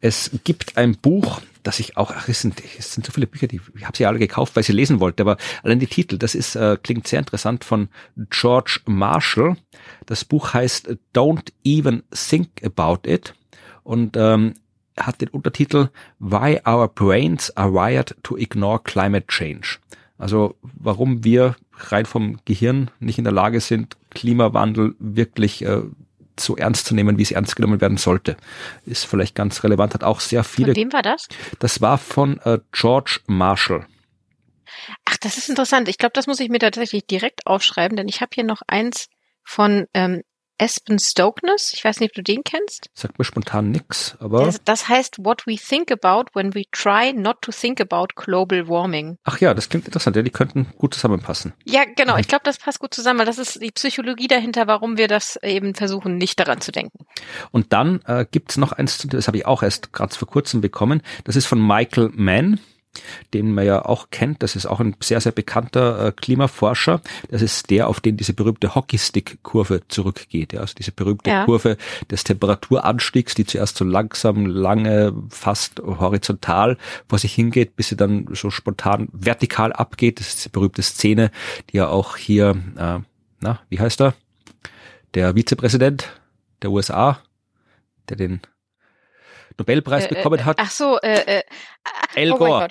Es gibt ein Buch, das ich auch, ach, es sind, es sind so viele Bücher, die ich habe sie alle gekauft, weil ich sie lesen wollte, aber allein die Titel, das ist äh, klingt sehr interessant von George Marshall. Das Buch heißt Don't Even Think About It und ähm, hat den Untertitel Why Our Brains Are Wired to Ignore Climate Change. Also warum wir rein vom Gehirn nicht in der Lage sind, Klimawandel wirklich äh, so ernst zu nehmen, wie es ernst genommen werden sollte. Ist vielleicht ganz relevant, hat auch sehr viele. Von wem war das? Das war von äh, George Marshall. Ach, das ist interessant. Ich glaube, das muss ich mir tatsächlich direkt aufschreiben, denn ich habe hier noch eins von ähm, Aspen Stokeness. Ich weiß nicht, ob du den kennst. Sagt mir spontan nix, aber. Das, das, heißt What We Think About When We Try Not to Think About Global Warming. Ach ja, das klingt interessant. Ja, die könnten gut zusammenpassen. Ja, genau. Mhm. Ich glaube, das passt gut zusammen, weil das ist die Psychologie dahinter, warum wir das eben versuchen, nicht daran zu denken. Und dann äh, gibt's noch eins, das habe ich auch erst gerade vor kurzem bekommen. Das ist von Michael Mann den man ja auch kennt. Das ist auch ein sehr, sehr bekannter äh, Klimaforscher. Das ist der, auf den diese berühmte Hockeystick-Kurve zurückgeht. Ja, also diese berühmte ja. Kurve des Temperaturanstiegs, die zuerst so langsam, lange, fast horizontal vor sich hingeht, bis sie dann so spontan vertikal abgeht. Das ist die berühmte Szene, die ja auch hier, äh, na, wie heißt er? Der Vizepräsident der USA, der den Nobelpreis äh, äh, bekommen hat. Ach so, äh, äh, El oh Gore.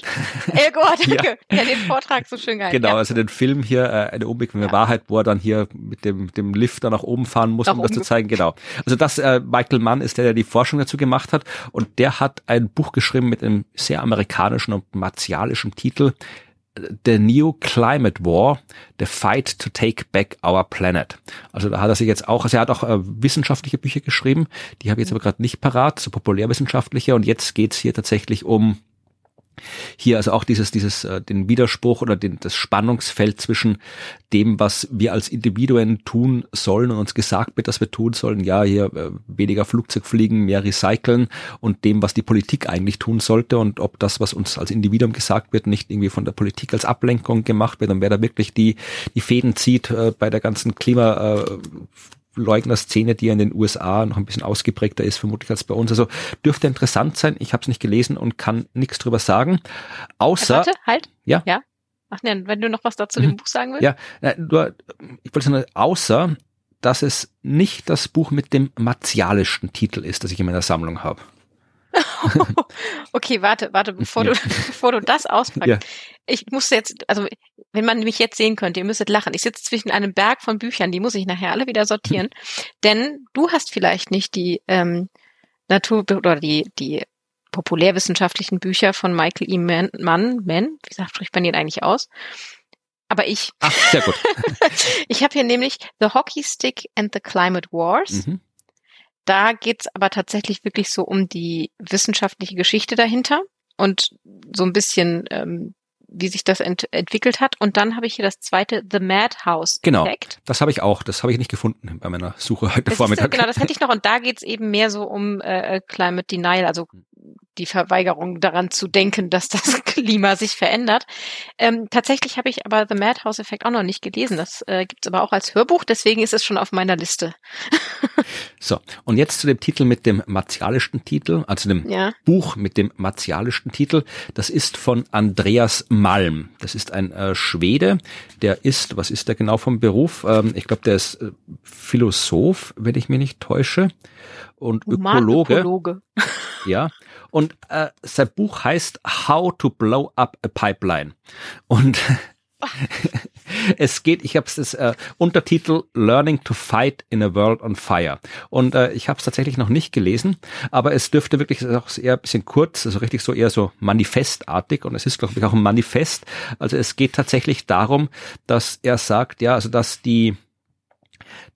El Gore, danke. ja. ja, den Vortrag so schön gehalten. Genau, ja. also den Film hier, äh, eine unbequeme ja. Wahrheit, wo er dann hier mit dem, dem Lift da nach oben fahren muss, nach um das zu zeigen. Genau. Also das, äh, Michael Mann ist der, der die Forschung dazu gemacht hat und der hat ein Buch geschrieben mit einem sehr amerikanischen und martialischen Titel, The New Climate War, The Fight to Take Back Our Planet. Also da hat er sich jetzt auch, also er hat auch äh, wissenschaftliche Bücher geschrieben, die habe ich jetzt aber gerade nicht parat, so populärwissenschaftliche und jetzt geht's hier tatsächlich um hier also auch dieses, dieses, äh, den Widerspruch oder den, das Spannungsfeld zwischen dem, was wir als Individuen tun sollen und uns gesagt wird, dass wir tun sollen, ja, hier äh, weniger Flugzeug fliegen, mehr recyceln und dem, was die Politik eigentlich tun sollte und ob das, was uns als Individuum gesagt wird, nicht irgendwie von der Politik als Ablenkung gemacht wird. Und wer da wirklich die, die Fäden zieht äh, bei der ganzen Klima, äh, Leugner-Szene, die in den USA noch ein bisschen ausgeprägter ist, vermutlich als bei uns. Also dürfte interessant sein. Ich habe es nicht gelesen und kann nichts drüber sagen. Außer. Warte, halt. Ja. Ja. Ach ne, wenn du noch was dazu mhm. dem Buch sagen willst. Ja, nur, ich wollte sagen, außer, dass es nicht das Buch mit dem martialischsten Titel ist, das ich in meiner Sammlung habe. okay, warte, warte, bevor ja. du, bevor du das auspackst. Ja. Ich muss jetzt, also wenn man mich jetzt sehen könnte, ihr müsstet lachen. Ich sitze zwischen einem Berg von Büchern, die muss ich nachher alle wieder sortieren. Denn du hast vielleicht nicht die ähm, Natur oder die, die populärwissenschaftlichen Bücher von Michael E. Mann, Mann, Mann wie sagt, spricht man den eigentlich aus? Aber ich. Ach, sehr gut. ich habe hier nämlich The Hockey Stick and the Climate Wars. Mhm. Da geht's aber tatsächlich wirklich so um die wissenschaftliche Geschichte dahinter und so ein bisschen ähm, wie sich das ent entwickelt hat. Und dann habe ich hier das zweite, The Madhouse Genau, das habe ich auch. Das habe ich nicht gefunden bei meiner Suche heute das Vormittag. Ist, genau, das hätte ich noch. Und da geht's eben mehr so um äh, Climate Denial, also die Verweigerung daran zu denken, dass das Klima sich verändert. Ähm, tatsächlich habe ich aber The Madhouse Effect auch noch nicht gelesen. Das äh, gibt es aber auch als Hörbuch, deswegen ist es schon auf meiner Liste. so, und jetzt zu dem Titel mit dem martialischen Titel, also dem ja. Buch mit dem martialischen Titel. Das ist von Andreas Malm. Das ist ein äh, Schwede, der ist, was ist der genau vom Beruf? Ähm, ich glaube, der ist äh, Philosoph, wenn ich mich nicht täusche, und Ökologe. Ökologe. Ja, und äh, sein Buch heißt How to Blow Up a Pipeline. Und es geht, ich habe es äh, Untertitel Learning to Fight in a World on Fire. Und äh, ich habe es tatsächlich noch nicht gelesen, aber es dürfte wirklich auch eher ein bisschen kurz, also richtig so eher so manifestartig und es ist glaube ich auch ein Manifest. Also es geht tatsächlich darum, dass er sagt, ja, also dass die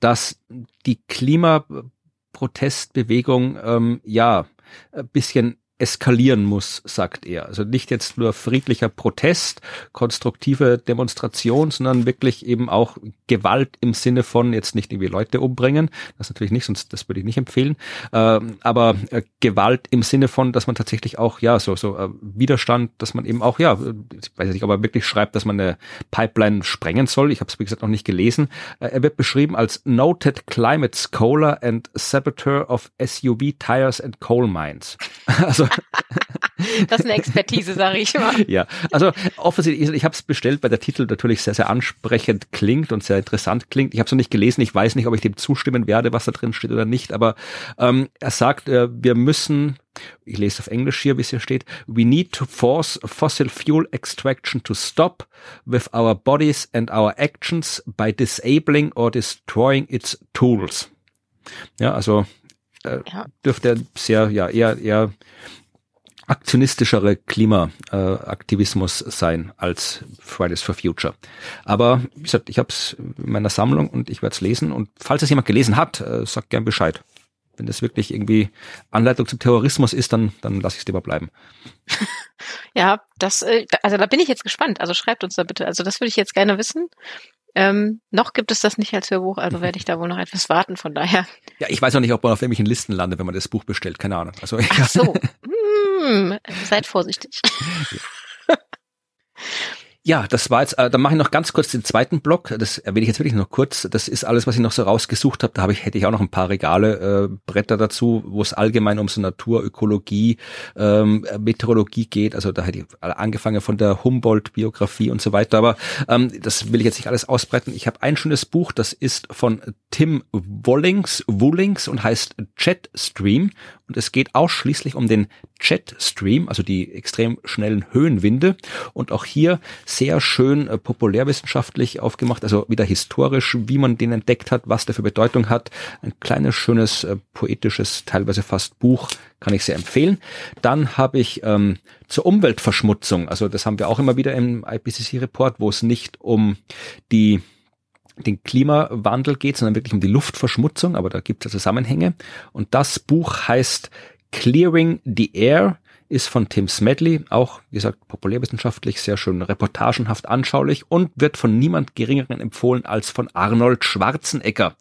dass die Klimaprotestbewegung ähm, ja ein bisschen eskalieren muss, sagt er. Also nicht jetzt nur friedlicher Protest, konstruktive Demonstration, sondern wirklich eben auch Gewalt im Sinne von jetzt nicht irgendwie Leute umbringen, das natürlich nicht, sonst das würde ich nicht empfehlen, ähm, aber äh, Gewalt im Sinne von, dass man tatsächlich auch ja so so äh, Widerstand, dass man eben auch ja, ich weiß nicht, ob er wirklich schreibt, dass man eine Pipeline sprengen soll. Ich habe es wie gesagt noch nicht gelesen. Äh, er wird beschrieben als noted climate scholar and saboteur of SUV tires and coal mines. Also das ist eine Expertise, sage ich mal. Ja, also offensichtlich, ich habe es bestellt, weil der Titel natürlich sehr, sehr ansprechend klingt und sehr interessant klingt. Ich habe es noch nicht gelesen, ich weiß nicht, ob ich dem zustimmen werde, was da drin steht oder nicht, aber ähm, er sagt, äh, wir müssen ich lese auf Englisch hier, wie es hier steht, we need to force fossil fuel extraction to stop with our bodies and our actions by disabling or destroying its tools. Ja, also äh, ja. dürfte sehr, ja, eher, eher aktionistischere Klimaaktivismus äh, sein als Fridays for Future. Aber wie gesagt, ich habe es in meiner Sammlung und ich werde es lesen. Und falls es jemand gelesen hat, äh, sagt gern Bescheid. Wenn das wirklich irgendwie Anleitung zum Terrorismus ist, dann, dann lasse ich es lieber bleiben. Ja, das, äh, also da bin ich jetzt gespannt. Also schreibt uns da bitte. Also das würde ich jetzt gerne wissen. Ähm, noch gibt es das nicht als Hörbuch, also werde ich da wohl noch etwas warten, von daher. Ja, ich weiß auch nicht, ob man auf irgendwelchen Listen landet, wenn man das Buch bestellt, keine Ahnung. Also, Ach so, hm, seid vorsichtig. Ja. Das war jetzt, äh, dann mache ich noch ganz kurz den zweiten Block. Das erwähne ich jetzt wirklich noch kurz. Das ist alles, was ich noch so rausgesucht habe. Da habe ich, hätte ich auch noch ein paar Regale, äh, Bretter dazu, wo es allgemein um so Natur, Ökologie, ähm, Meteorologie geht. Also da hätte ich angefangen von der Humboldt-Biografie und so weiter. Aber ähm, das will ich jetzt nicht alles ausbreiten. Ich habe ein schönes Buch, das ist von Tim Wollings, Wollings und heißt Jetstream. Und es geht ausschließlich um den Jetstream, also die extrem schnellen Höhenwinde. Und auch hier sehr schön äh, populärwissenschaftlich aufgemacht, also wieder historisch, wie man den entdeckt hat, was der für Bedeutung hat. Ein kleines, schönes, äh, poetisches, teilweise fast Buch, kann ich sehr empfehlen. Dann habe ich ähm, zur Umweltverschmutzung, also das haben wir auch immer wieder im IPCC-Report, wo es nicht um die den Klimawandel geht, sondern wirklich um die Luftverschmutzung, aber da gibt es Zusammenhänge. Und das Buch heißt Clearing the Air, ist von Tim Smedley, auch, wie gesagt, populärwissenschaftlich, sehr schön reportagenhaft anschaulich und wird von niemand geringeren empfohlen als von Arnold Schwarzenegger.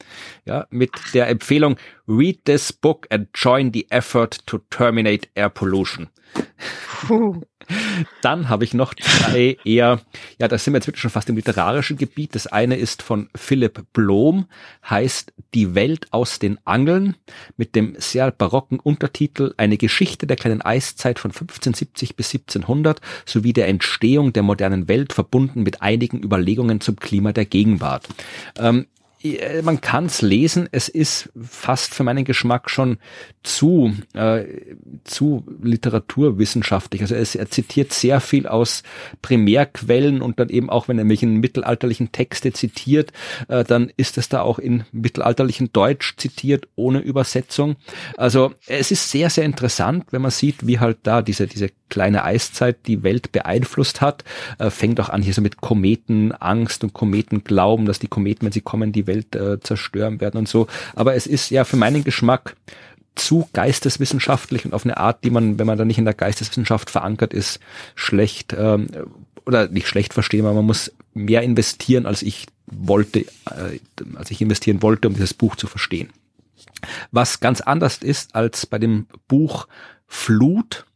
Ja, mit der Empfehlung, read this book and join the effort to terminate air pollution. Puh. Dann habe ich noch zwei eher, ja, da sind wir jetzt wirklich schon fast im literarischen Gebiet. Das eine ist von Philipp Blom, heißt Die Welt aus den Angeln, mit dem sehr barocken Untertitel Eine Geschichte der kleinen Eiszeit von 1570 bis 1700 sowie der Entstehung der modernen Welt verbunden mit einigen Überlegungen zum Klima der Gegenwart. Ähm, Äh, man kann es lesen, es ist fast für meinen Geschmack schon zu, äh, zu literaturwissenschaftlich. Also es, er zitiert sehr viel aus Primärquellen und dann eben auch, wenn er mich in mittelalterlichen Texte zitiert, äh, dann ist es da auch in mittelalterlichen Deutsch zitiert, ohne Übersetzung. Also es ist sehr, sehr interessant, wenn man sieht, wie halt da diese, diese kleine Eiszeit die Welt beeinflusst hat. Äh, fängt auch an hier so mit Kometenangst und Kometenglauben, dass die Kometen, wenn sie kommen, die Welt äh, zerstören werden und so. Aber es ist ja für meinen Geschmack zu geisteswissenschaftlich und auf eine Art, die man, wenn man da nicht in der Geisteswissenschaft verankert ist, schlecht ähm, oder nicht schlecht verstehen, aber man muss mehr investieren, als ich wollte, äh, als ich investieren wollte, um dieses Buch zu verstehen. Was ganz anders ist als bei dem Buch Flut,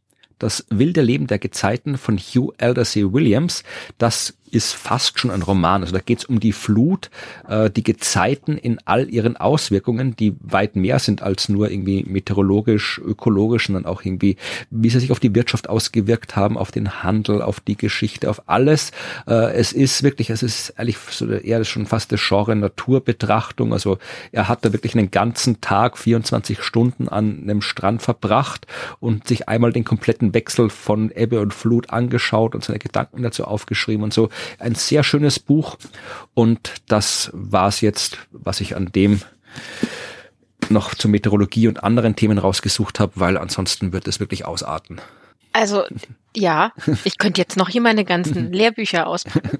das wilde Leben der Gezeiten von Hugh Aldersey Williams, das ist fast schon ein Roman. Also da geht es um die Flut, äh, die Gezeiten in all ihren Auswirkungen, die weit mehr sind als nur irgendwie meteorologisch, ökologisch, sondern auch irgendwie, wie sie sich auf die Wirtschaft ausgewirkt haben, auf den Handel, auf die Geschichte, auf alles. Äh, es ist wirklich, es ist eigentlich so eher schon fast das Genre Naturbetrachtung. Also er hat da wirklich einen ganzen Tag, 24 Stunden an einem Strand verbracht und sich einmal den kompletten Wechsel von Ebbe und Flut angeschaut und seine Gedanken dazu aufgeschrieben und so. Ein sehr schönes Buch und das war es jetzt, was ich an dem noch zur Meteorologie und anderen Themen rausgesucht habe, weil ansonsten wird es wirklich ausarten. Also ja, ich könnte jetzt noch hier meine ganzen Lehrbücher auspacken.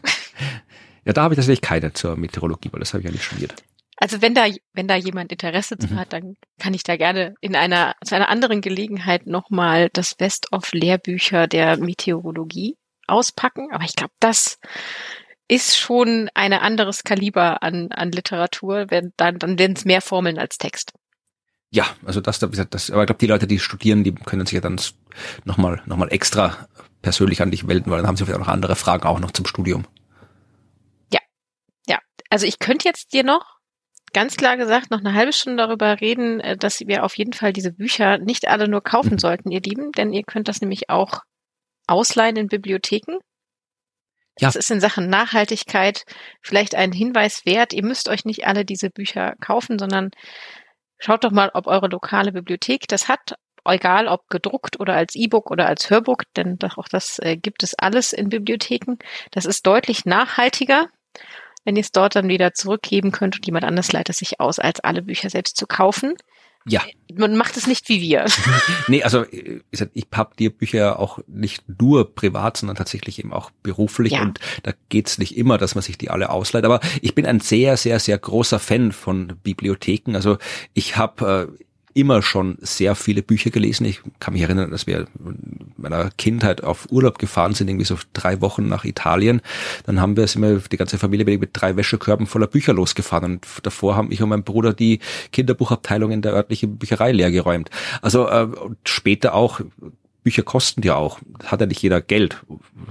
Ja, da habe ich tatsächlich keine zur Meteorologie, weil das habe ich ja nicht studiert. Also wenn da, wenn da jemand Interesse zu mhm. hat, dann kann ich da gerne in einer, zu einer anderen Gelegenheit nochmal das Best of Lehrbücher der Meteorologie auspacken. Aber ich glaube, das ist schon ein anderes Kaliber an, an Literatur, wenn, dann, dann werden es mehr Formeln als Text. Ja, also das, das, das aber ich glaube, die Leute, die studieren, die können sich ja dann nochmal noch mal extra persönlich an dich melden, weil dann haben sie vielleicht auch noch andere Fragen auch noch zum Studium. Ja, ja. Also ich könnte jetzt dir noch ganz klar gesagt noch eine halbe Stunde darüber reden, äh, dass wir auf jeden Fall diese Bücher nicht alle nur kaufen mhm. sollten, ihr Lieben, denn ihr könnt das nämlich auch ausleihen in Bibliotheken. Ja. Das ist in Sachen Nachhaltigkeit vielleicht ein Hinweis wert. Ihr müsst euch nicht alle diese Bücher kaufen, sondern schaut doch mal, ob eure lokale Bibliothek das hat. Egal, ob gedruckt oder als E-Book oder als Hörbook, denn auch das äh, gibt es alles in Bibliotheken. Das ist deutlich nachhaltiger, wenn ihr es dort dann wieder zurückgeben könnt und jemand anders leitet sich aus, als alle Bücher selbst zu kaufen. Ja. Man macht es nicht wie wir. nee, also ich, habe die Bücher auch nicht nur privat, sondern tatsächlich eben auch beruflich. Ja. Und da geht's nicht immer, dass man sich die alle ausleiht. Aber ich bin ein sehr, sehr, sehr großer Fan von Bibliotheken. Also ich habe äh, immer schon sehr viele Bücher gelesen. Ich kann mich erinnern, dass wir in meiner Kindheit auf Urlaub gefahren sind, irgendwie so drei Wochen nach Italien. Dann haben wir, sind wir die ganze Familie mit drei Wäschekörben voller Bücher losgefahren. Und davor haben ich und mein Bruder die Kinderbuchabteilung in der örtlichen Bücherei leer geräumt. Also äh, später auch Bücher kosten ja auch. Hat ja nicht jeder Geld,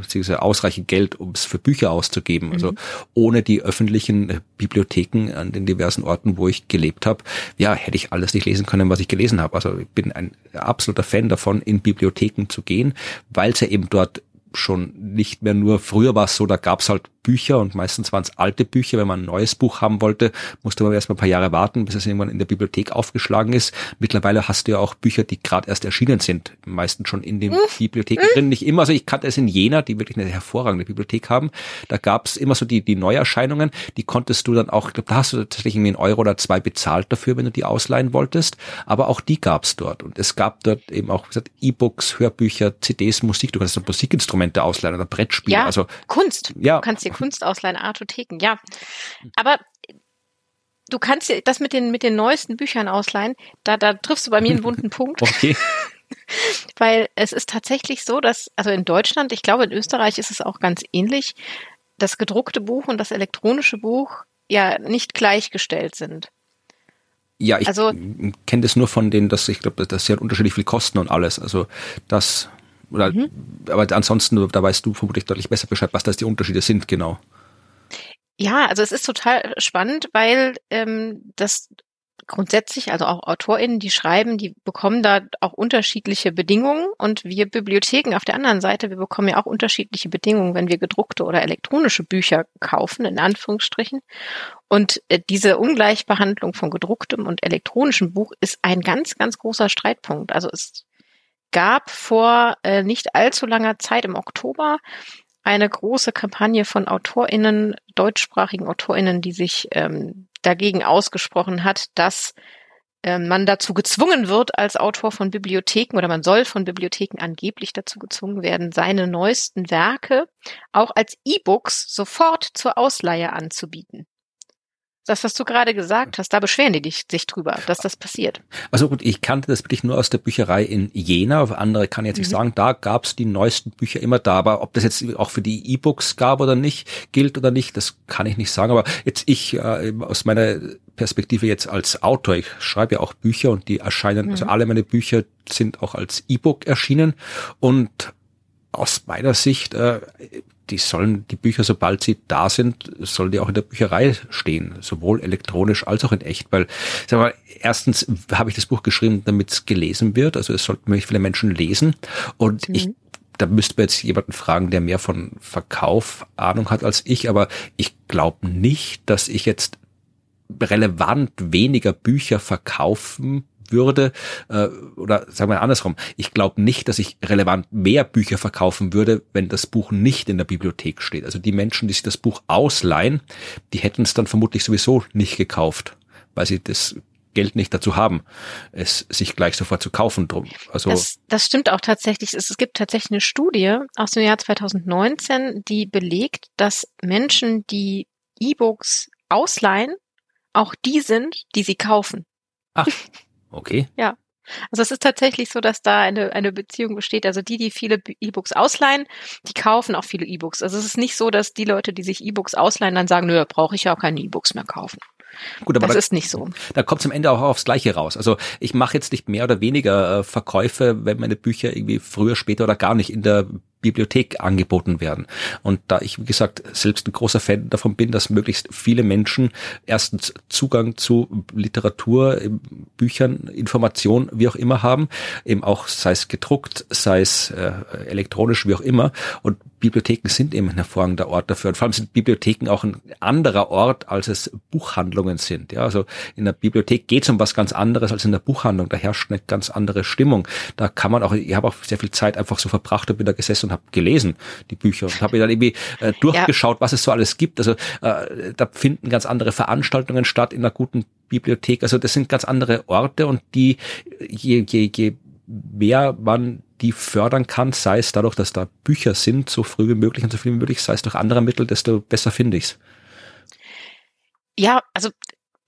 beziehungsweise ausreichend Geld, um es für Bücher auszugeben. Also mhm. Also ohne die öffentlichen Bibliotheken an den diversen Orten, wo ich gelebt habe, ja, hätte ich alles nicht lesen können, was ich gelesen habe. Also ich bin ein absoluter Fan davon, in Bibliotheken zu gehen, weil es ja eben dort schon nicht mehr nur, früher war es so, da gab's halt Bücher und meistens waren es alte Bücher. Wenn man ein neues Buch haben wollte, musste man erst mal ein paar Jahre warten, bis es irgendwann in der Bibliothek aufgeschlagen ist. Mittlerweile hast du ja auch Bücher, die gerade erst erschienen sind, meistens schon in den Bibliotheken drin. Nicht immer, also ich kannte es in Jena, die wirklich eine hervorragende Bibliothek haben. Da gab's immer so die, die Neuerscheinungen, die konntest du dann auch, ich glaube, da hast du tatsächlich irgendwie einen Euro oder zwei bezahlt dafür, wenn du die ausleihen wolltest. Aber auch die gab's dort. Und es gab dort eben auch, wie gesagt, E-Books, Hörbücher, CDs, Musik. Du kannst dann Musikinstrumente ausleihen oder Brettspiele. Ja, also Kunst. Ja. Du kannst dir Kunst ausleihen, Artotheken, ja. Aber du kannst das mit den, mit den neuesten Büchern ausleihen, da, da triffst du bei mir einen wunden Punkt. Okay. Weil es ist tatsächlich so, dass, also in Deutschland, ich glaube in Österreich ist es auch ganz ähnlich, das gedruckte Buch und das elektronische Buch ja nicht gleichgestellt sind. Ja, ich also, kenne das nur von denen, dass ich glaube, dass sie halt unterschiedlich viel kosten und alles. Also das oder, mhm. aber ansonsten, da weißt du vermutlich deutlich besser Bescheid, was das die Unterschiede sind, genau. Ja, also es ist total spannend, weil ähm, das grundsätzlich, also auch AutorInnen, die schreiben, die bekommen da auch unterschiedliche Bedingungen und wir Bibliotheken auf der anderen Seite, wir bekommen ja auch unterschiedliche Bedingungen, wenn wir gedruckte oder elektronische Bücher kaufen, in Anführungsstrichen. Und äh, diese Ungleichbehandlung von gedrucktem und elektronischem Buch ist ein ganz, ganz großer Streitpunkt. Also es gab vor äh, nicht allzu langer Zeit im Oktober eine große Kampagne von AutorInnen, deutschsprachigen AutorInnen, die sich ähm, dagegen ausgesprochen hat, dass äh, man dazu gezwungen wird als Autor von Bibliotheken oder man soll von Bibliotheken angeblich dazu gezwungen werden, seine neuesten Werke auch als E-Books sofort zur Ausleihe anzubieten. Das, was du gerade gesagt hast, da beschweren die dich, sich drüber, dass das passiert. Also gut, ich kannte das wirklich nur aus der Bücherei in Jena. Auf andere kann ich jetzt nicht mhm. sagen. Da gab's die neuesten Bücher immer da. Aber ob das jetzt auch für die E-Books gab oder nicht, gilt oder nicht, das kann ich nicht sagen. Aber jetzt ich äh, aus meiner Perspektive jetzt als Autor, ich schreibe ja auch Bücher und die erscheinen, also mhm. also alle meine Bücher sind auch als E-Book erschienen. Und aus meiner Sicht äh, die sollen, die Bücher, sobald sie da sind, sollen die auch in der Bücherei stehen, sowohl elektronisch als auch in echt, weil, sag mal, erstens habe ich das Buch geschrieben, damit es gelesen wird, also es sollten möglichst viele Menschen lesen. Und mhm. ich da müsste man jetzt jemanden fragen, der mehr von Verkauf Ahnung hat als ich, aber ich glaube nicht, dass ich jetzt relevant weniger Bücher verkaufen würde, äh, oder sagen wir andersrum, ich glaube nicht, dass ich relevant mehr Bücher verkaufen würde, wenn das Buch nicht in der Bibliothek steht. Also die Menschen, die sich das Buch ausleihen, die hätten es dann vermutlich sowieso nicht gekauft, weil sie das Geld nicht dazu haben, es sich gleich sofort zu kaufen drum. Also das, das stimmt auch tatsächlich. Es, es gibt tatsächlich eine Studie aus dem Jahr 2019, die belegt, dass Menschen, die E-Books ausleihen, auch die sind, die sie kaufen. Ach, Okay. Ja. Also es ist tatsächlich so, dass da eine, eine Beziehung besteht. Also die, die viele E-Books ausleihen, die kaufen auch viele E-Books. Also es ist nicht so, dass die Leute, die sich E-Books ausleihen, dann sagen, nö, brauche ich ja auch keine E-Books mehr kaufen. Gut, aber das da, ist nicht so. Da kommt es am Ende auch aufs Gleiche raus. Also ich mache jetzt nicht mehr oder weniger äh, Verkäufe, wenn meine Bücher irgendwie früher, später oder gar nicht in der Bibliothek angeboten werden. Und da ich, wie gesagt, selbst ein großer Fan davon bin, dass möglichst viele Menschen erstens Zugang zu Literatur, Büchern, Information, wie auch immer haben, eben auch sei es gedruckt, sei es äh, elektronisch, wie auch immer. Und Bibliotheken sind eben ein hervorragender Ort dafür. Und vor allem sind Bibliotheken auch ein anderer Ort, als es Buchhandlungen sind. Ja, also in der Bibliothek geht es um was ganz anderes als in der Buchhandlung. Da herrscht eine ganz andere Stimmung. Da kann man auch, ich habe auch sehr viel Zeit einfach so verbracht und bin da gesessen und habe gelesen, die Bücher. Und habe mir dann irgendwie äh, durchgeschaut, ja. was es so alles gibt. Also äh, da finden ganz andere Veranstaltungen statt in einer guten Bibliothek. Also das sind ganz andere Orte und die, je, je, je mehr man die fördern kann, sei es dadurch, dass da Bücher sind, so früh wie möglich und so viel wie möglich, sei es durch andere Mittel, desto besser finde ich's. Ja, also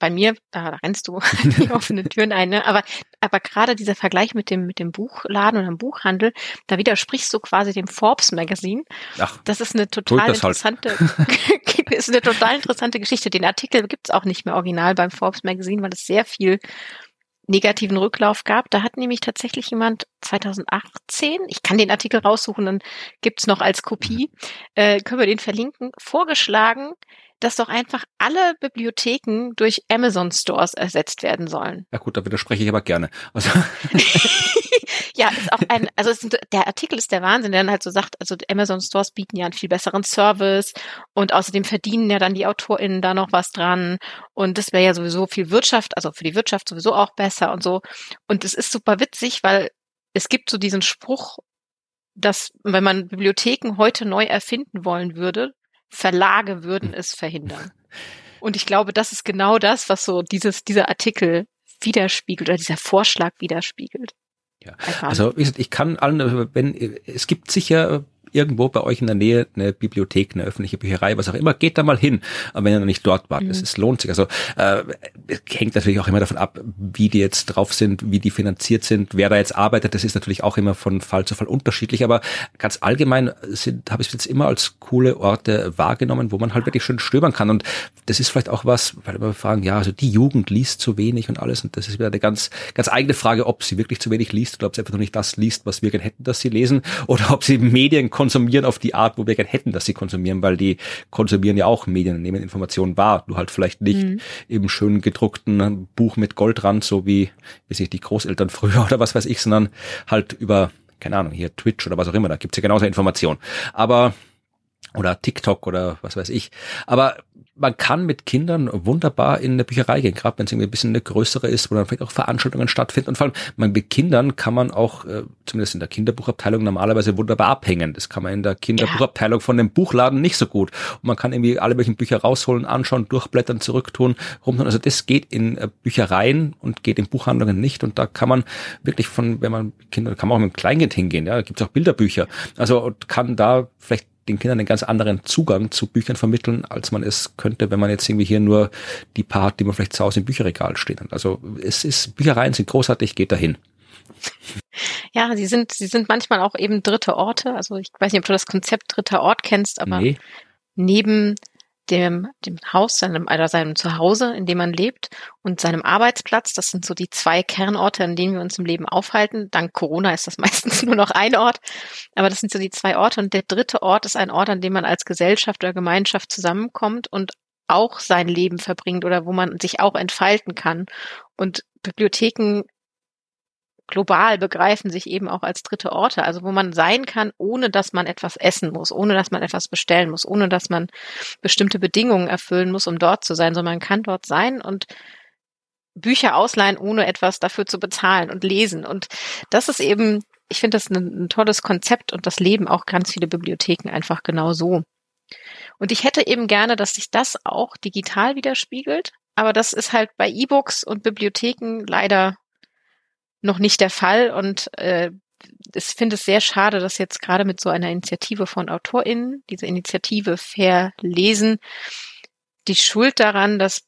bei mir, da, da rennst du die offenen Türen ein, ne? aber, aber gerade dieser Vergleich mit dem, mit dem Buchladen oder dem Buchhandel, da widersprichst du quasi dem Forbes Magazine. Ach, das ist eine total halt. interessante, halt. ist eine total interessante Geschichte. Den Artikel gibt's auch nicht mehr original beim Forbes Magazine, weil es sehr viel negativen Rücklauf gab. Da hat nämlich tatsächlich jemand 2018, ich kann den Artikel raussuchen, dann gibt's noch als Kopie, äh, können wir den verlinken, vorgeschlagen, dass doch einfach alle Bibliotheken durch Amazon Stores ersetzt werden sollen. Ja gut, da widerspreche ich aber gerne. Also ja, ist auch ein, also es, der Artikel ist der Wahnsinn, der dann halt so sagt, also Amazon Stores bieten ja einen viel besseren Service und außerdem verdienen ja dann die AutorInnen da noch was dran und das wäre ja sowieso viel Wirtschaft, also für die Wirtschaft sowieso auch besser und so. Und es ist super witzig, weil es gibt so diesen Spruch, dass wenn man Bibliotheken heute neu erfinden wollen würde, Verlage würden hm. es verhindern. Und ich glaube, das ist genau das, was so dieses, dieser Artikel widerspiegelt oder dieser Vorschlag widerspiegelt. Ja, also ich kann allen, wenn es gibt sicher irgendwo bei euch in der Nähe eine Bibliothek, eine öffentliche Bücherei, was auch immer, geht da mal hin, wenn ihr noch nicht dort wart. Mhm. Es lohnt sich. Also äh, hängt natürlich auch immer davon ab, wie die jetzt drauf sind, wie die finanziert sind, wer da jetzt arbeitet. Das ist natürlich auch immer von Fall zu Fall unterschiedlich, aber ganz allgemein habe ich es jetzt immer als coole Orte wahrgenommen, wo man halt wirklich schön stöbern kann. Und das ist vielleicht auch was, weil wir fragen, ja, also die Jugend liest zu wenig und alles. Und das ist wieder eine ganz, ganz eigene Frage, ob sie wirklich zu wenig liest oder ob sie einfach noch nicht das liest, was wir gerne hätten, dass sie lesen, oder ob sie Medien konsumieren auf die Art, wo wir gerne hätten, dass sie konsumieren, weil die konsumieren ja auch Medien, nehmen Informationen wahr. Du halt vielleicht nicht mhm. im schön gedruckten Buch mit Goldrand, so wie, wie sich die Großeltern früher oder was weiß ich, sondern halt über, keine Ahnung, hier Twitch oder was auch immer, da gibt's ja genauso Informationen. Aber oder TikTok oder was weiß ich. Aber man kann mit Kindern wunderbar in eine Bücherei gehen, gerade wenn es irgendwie ein bisschen eine größere ist, wo dann vielleicht auch Veranstaltungen stattfinden. Und vor allem man, mit Kindern kann man auch, äh, zumindest in der Kinderbuchabteilung, normalerweise wunderbar abhängen. Das kann man in der Kinderbuchabteilung von dem Buchladen nicht so gut. Und man kann irgendwie alle möglichen Bücher rausholen, anschauen, durchblättern, zurücktun, rumtun. Also das geht in äh, Büchereien und geht in Buchhandlungen nicht. Und da kann man wirklich von, wenn man Kinder, kann man auch mit einem Kleinkind hingehen. Ja, da gibt es auch Bilderbücher. Also kann da vielleicht den Kindern einen ganz anderen Zugang zu Büchern vermitteln, als man es könnte, wenn man jetzt irgendwie hier nur die paar hat, die man vielleicht zu Hause im Bücherregal stehen hat. Also es ist, Büchereien sind großartig, geht dahin. Ja, sie sind, sie sind manchmal auch eben dritte Orte. Also ich weiß nicht, ob du das Konzept dritter Ort kennst, aber nee. neben dem, dem Haus, seinem, oder seinem Zuhause, in dem man lebt und seinem Arbeitsplatz. Das sind so die zwei Kernorte, an denen wir uns im Leben aufhalten. Dank Corona ist das meistens nur noch ein Ort. Aber das sind so die zwei Orte. Und der dritte Ort ist ein Ort, an dem man als Gesellschaft oder Gemeinschaft zusammenkommt und auch sein Leben verbringt oder wo man sich auch entfalten kann. Und Bibliotheken global begreifen sich eben auch als dritte Orte, also wo man sein kann, ohne dass man etwas essen muss, ohne dass man etwas bestellen muss, ohne dass man bestimmte Bedingungen erfüllen muss, um dort zu sein, sondern man kann dort sein und Bücher ausleihen, ohne etwas dafür zu bezahlen und lesen. Und das ist eben, ich finde das ein, ein tolles Konzept und das leben auch ganz viele Bibliotheken einfach genau so. Und ich hätte eben gerne, dass sich das auch digital widerspiegelt. Aber das ist halt bei E-Books und Bibliotheken leider noch nicht der Fall und äh, ich finde es sehr schade, dass jetzt gerade mit so einer Initiative von AutorInnen, diese Initiative Verlesen, die Schuld daran, dass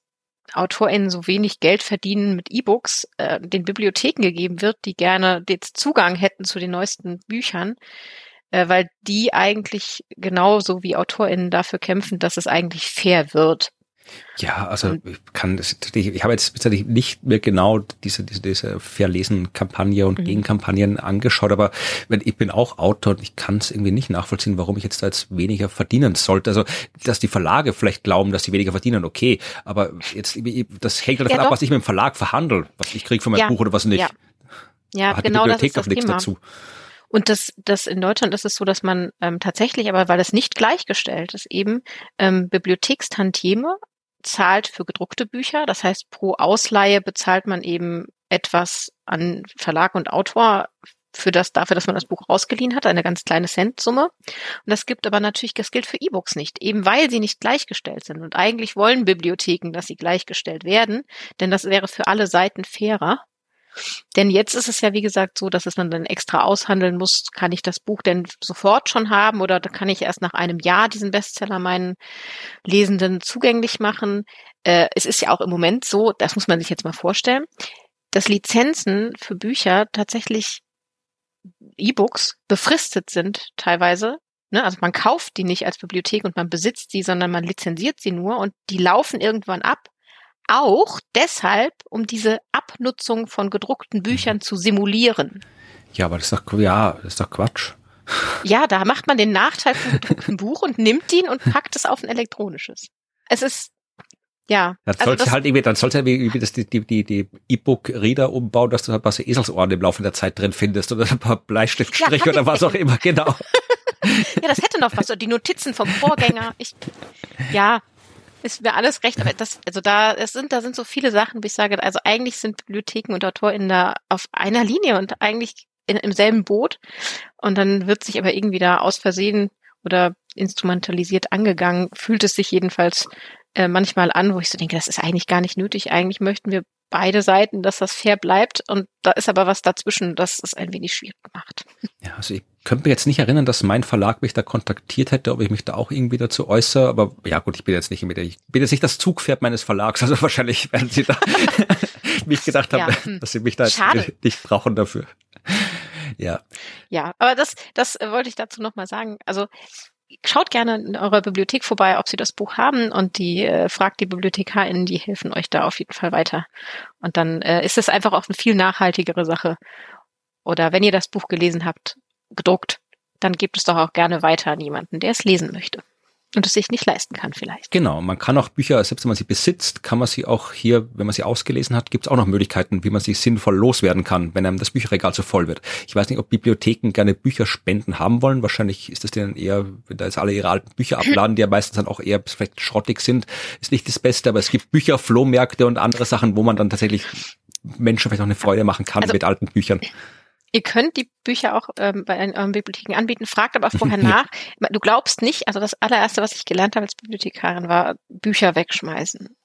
AutorInnen so wenig Geld verdienen mit E-Books, äh, den Bibliotheken gegeben wird, die gerne jetzt Zugang hätten zu den neuesten Büchern, äh, weil die eigentlich genauso wie AutorInnen dafür kämpfen, dass es eigentlich fair wird. Ja, also ich kann das, ich habe jetzt tatsächlich nicht mehr genau diese, diese, diese Verlesen-Kampagne und mhm. Gegenkampagnen angeschaut, aber ich bin auch Autor und ich kann es irgendwie nicht nachvollziehen, warum ich jetzt da jetzt weniger verdienen sollte. Also, dass die Verlage vielleicht glauben, dass sie weniger verdienen, okay, aber jetzt, das hängt davon ja, ab, was ich mit dem Verlag verhandle, was ich kriege von meinem ja, Buch oder was nicht. Ja, ja Hat genau die Bibliothek das ist das Thema. dazu. Und das, das in Deutschland ist es so, dass man ähm, tatsächlich, aber weil es nicht gleichgestellt ist, eben ähm, Bibliothekstantieme zahlt für gedruckte Bücher. Das heißt, pro Ausleihe bezahlt man eben etwas an Verlag und Autor für das, dafür, dass man das Buch ausgeliehen hat, eine ganz kleine Centsumme. Und das gibt aber natürlich, das gilt für E-Books nicht, eben weil sie nicht gleichgestellt sind. Und eigentlich wollen Bibliotheken, dass sie gleichgestellt werden, denn das wäre für alle Seiten fairer. Denn jetzt ist es ja, wie gesagt, so, dass es man dann extra aushandeln muss, kann ich das Buch denn sofort schon haben oder kann ich erst nach einem Jahr diesen Bestseller meinen Lesenden zugänglich machen. Äh, es ist ja auch im Moment so, das muss man sich jetzt mal vorstellen, dass Lizenzen für Bücher tatsächlich E-Books befristet sind teilweise. Ne? Also man kauft die nicht als Bibliothek und man besitzt sie, sondern man lizenziert sie nur und die laufen irgendwann ab auch deshalb, um diese Abnutzung von gedruckten Büchern zu simulieren. Ja, aber das ist doch, ja, das ist doch Quatsch. Ja, da macht man den Nachteil vom gedruckten Buch und nimmt ihn und packt es auf ein elektronisches. Es ist, ja. Dann also sollte halt irgendwie, dann sollte irgendwie das, die, die, die E-Book-Reader umbauen, dass du halt ein paar Eselsohren im Laufe der Zeit drin findest oder ein paar Bleistiftstriche ja, oder was auch immer, genau. ja, das hätte noch was. Oder die Notizen vom Vorgänger. Ich, ja, ist mir alles recht, aber das, also da, es sind, da sind so viele Sachen, wo ich sage, also eigentlich sind Bibliotheken und AutorInnen da auf einer Linie und eigentlich in, im selben Boot. Und dann wird sich aber irgendwie da aus Versehen oder instrumentalisiert angegangen, fühlt es sich jedenfalls äh, manchmal an, wo ich so denke, das ist eigentlich gar nicht nötig. Eigentlich möchten wir beide Seiten, dass das fair bleibt. Und da ist aber was dazwischen, das ist ein wenig schwierig gemacht. Ja, also ich könnte mir jetzt nicht erinnern, dass mein Verlag mich da kontaktiert hätte, ob ich mich da auch irgendwie dazu äußere. Aber ja gut, ich bin jetzt nicht mit, ich bin jetzt nicht das Zugpferd meines Verlags. Also wahrscheinlich werden sie da mich gedacht haben, ja, hm. dass sie mich da jetzt nicht brauchen dafür. Ja. Ja, aber das, das wollte ich dazu nochmal sagen. Also schaut gerne in eurer Bibliothek vorbei, ob sie das Buch haben und die äh, fragt die BibliothekarInnen, die helfen euch da auf jeden Fall weiter. Und dann äh, ist es einfach auch eine viel nachhaltigere Sache. Oder wenn ihr das Buch gelesen habt, gedruckt, dann gibt es doch auch gerne weiter an jemanden, der es lesen möchte und es sich nicht leisten kann vielleicht. Genau, man kann auch Bücher, selbst wenn man sie besitzt, kann man sie auch hier, wenn man sie ausgelesen hat, gibt es auch noch Möglichkeiten, wie man sie sinnvoll loswerden kann, wenn einem das Bücherregal zu voll wird. Ich weiß nicht, ob Bibliotheken gerne Bücherspenden haben wollen. Wahrscheinlich ist das denen eher, wenn da jetzt alle ihre alten Bücher abladen, die ja meistens dann auch eher vielleicht schrottig sind, ist nicht das Beste, aber es gibt Bücher, Flohmärkte und andere Sachen, wo man dann tatsächlich Menschen vielleicht auch eine Freude machen kann also, mit alten Büchern. Ihr könnt die Bücher auch ähm, bei euren Bibliotheken anbieten, fragt aber vorher nach. Du glaubst nicht, also das allererste, was ich gelernt habe als Bibliothekarin, war Bücher wegschmeißen.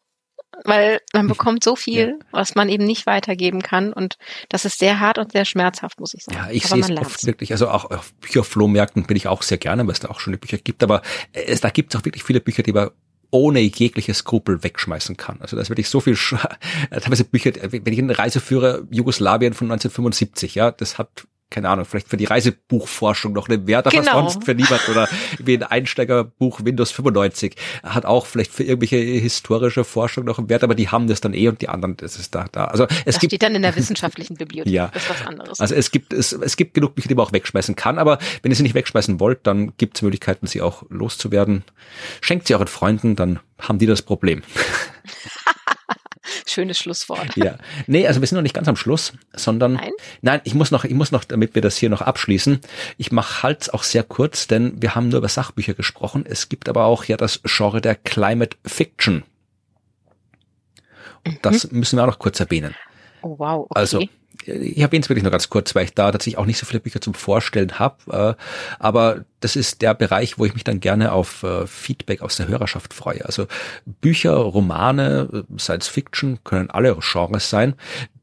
Weil man bekommt so viel, ja. was man eben nicht weitergeben kann und das ist sehr hart und sehr schmerzhaft, muss ich sagen. Ja, ich sehe es oft wirklich, also auch auf Bücherflohmärkten bin ich auch sehr gerne, weil es da auch schöne Bücher gibt, aber es, da gibt es auch wirklich viele Bücher, die man ohne jegliche Skrupel wegschmeißen kann. Also das ist wirklich so viel, teilweise Bücher, wenn ich eine Reise führe, Jugoslawien von 1975, ja, das hat keine Ahnung, vielleicht für die Reisebuchforschung noch einen Wert, aber genau. sonst für niemand oder wie ein Einsteigerbuch Windows 95 hat auch vielleicht für irgendwelche historische Forschung noch einen Wert, aber die haben das dann eh und die anderen, das ist da, da. Also es das gibt steht dann in der wissenschaftlichen Bibliothek. ja. Das ist was anderes. Also es gibt es, es gibt genug Bücher, die man auch wegschmeißen kann, aber wenn ihr sie nicht wegschmeißen wollt, dann gibt es Möglichkeiten, sie auch loszuwerden. Schenkt sie euren Freunden, dann haben die das Problem. Schönes Schlusswort. Ja. Nee, also wir sind noch nicht ganz am Schluss, sondern nein, nein ich muss noch, ich muss noch, damit wir das hier noch abschließen, ich mache halt auch sehr kurz, denn wir haben nur über Sachbücher gesprochen. Es gibt aber auch ja das Genre der Climate Fiction. Und mhm. das müssen wir auch noch kurz erwähnen. Oh wow. Okay. Also ich erwähne es wirklich nur ganz kurz, weil ich da tatsächlich auch nicht so viele Bücher zum Vorstellen habe. Äh, aber das ist der Bereich, wo ich mich dann gerne auf äh, Feedback aus der Hörerschaft freue. Also Bücher, Romane, Science Fiction können alle Genres sein,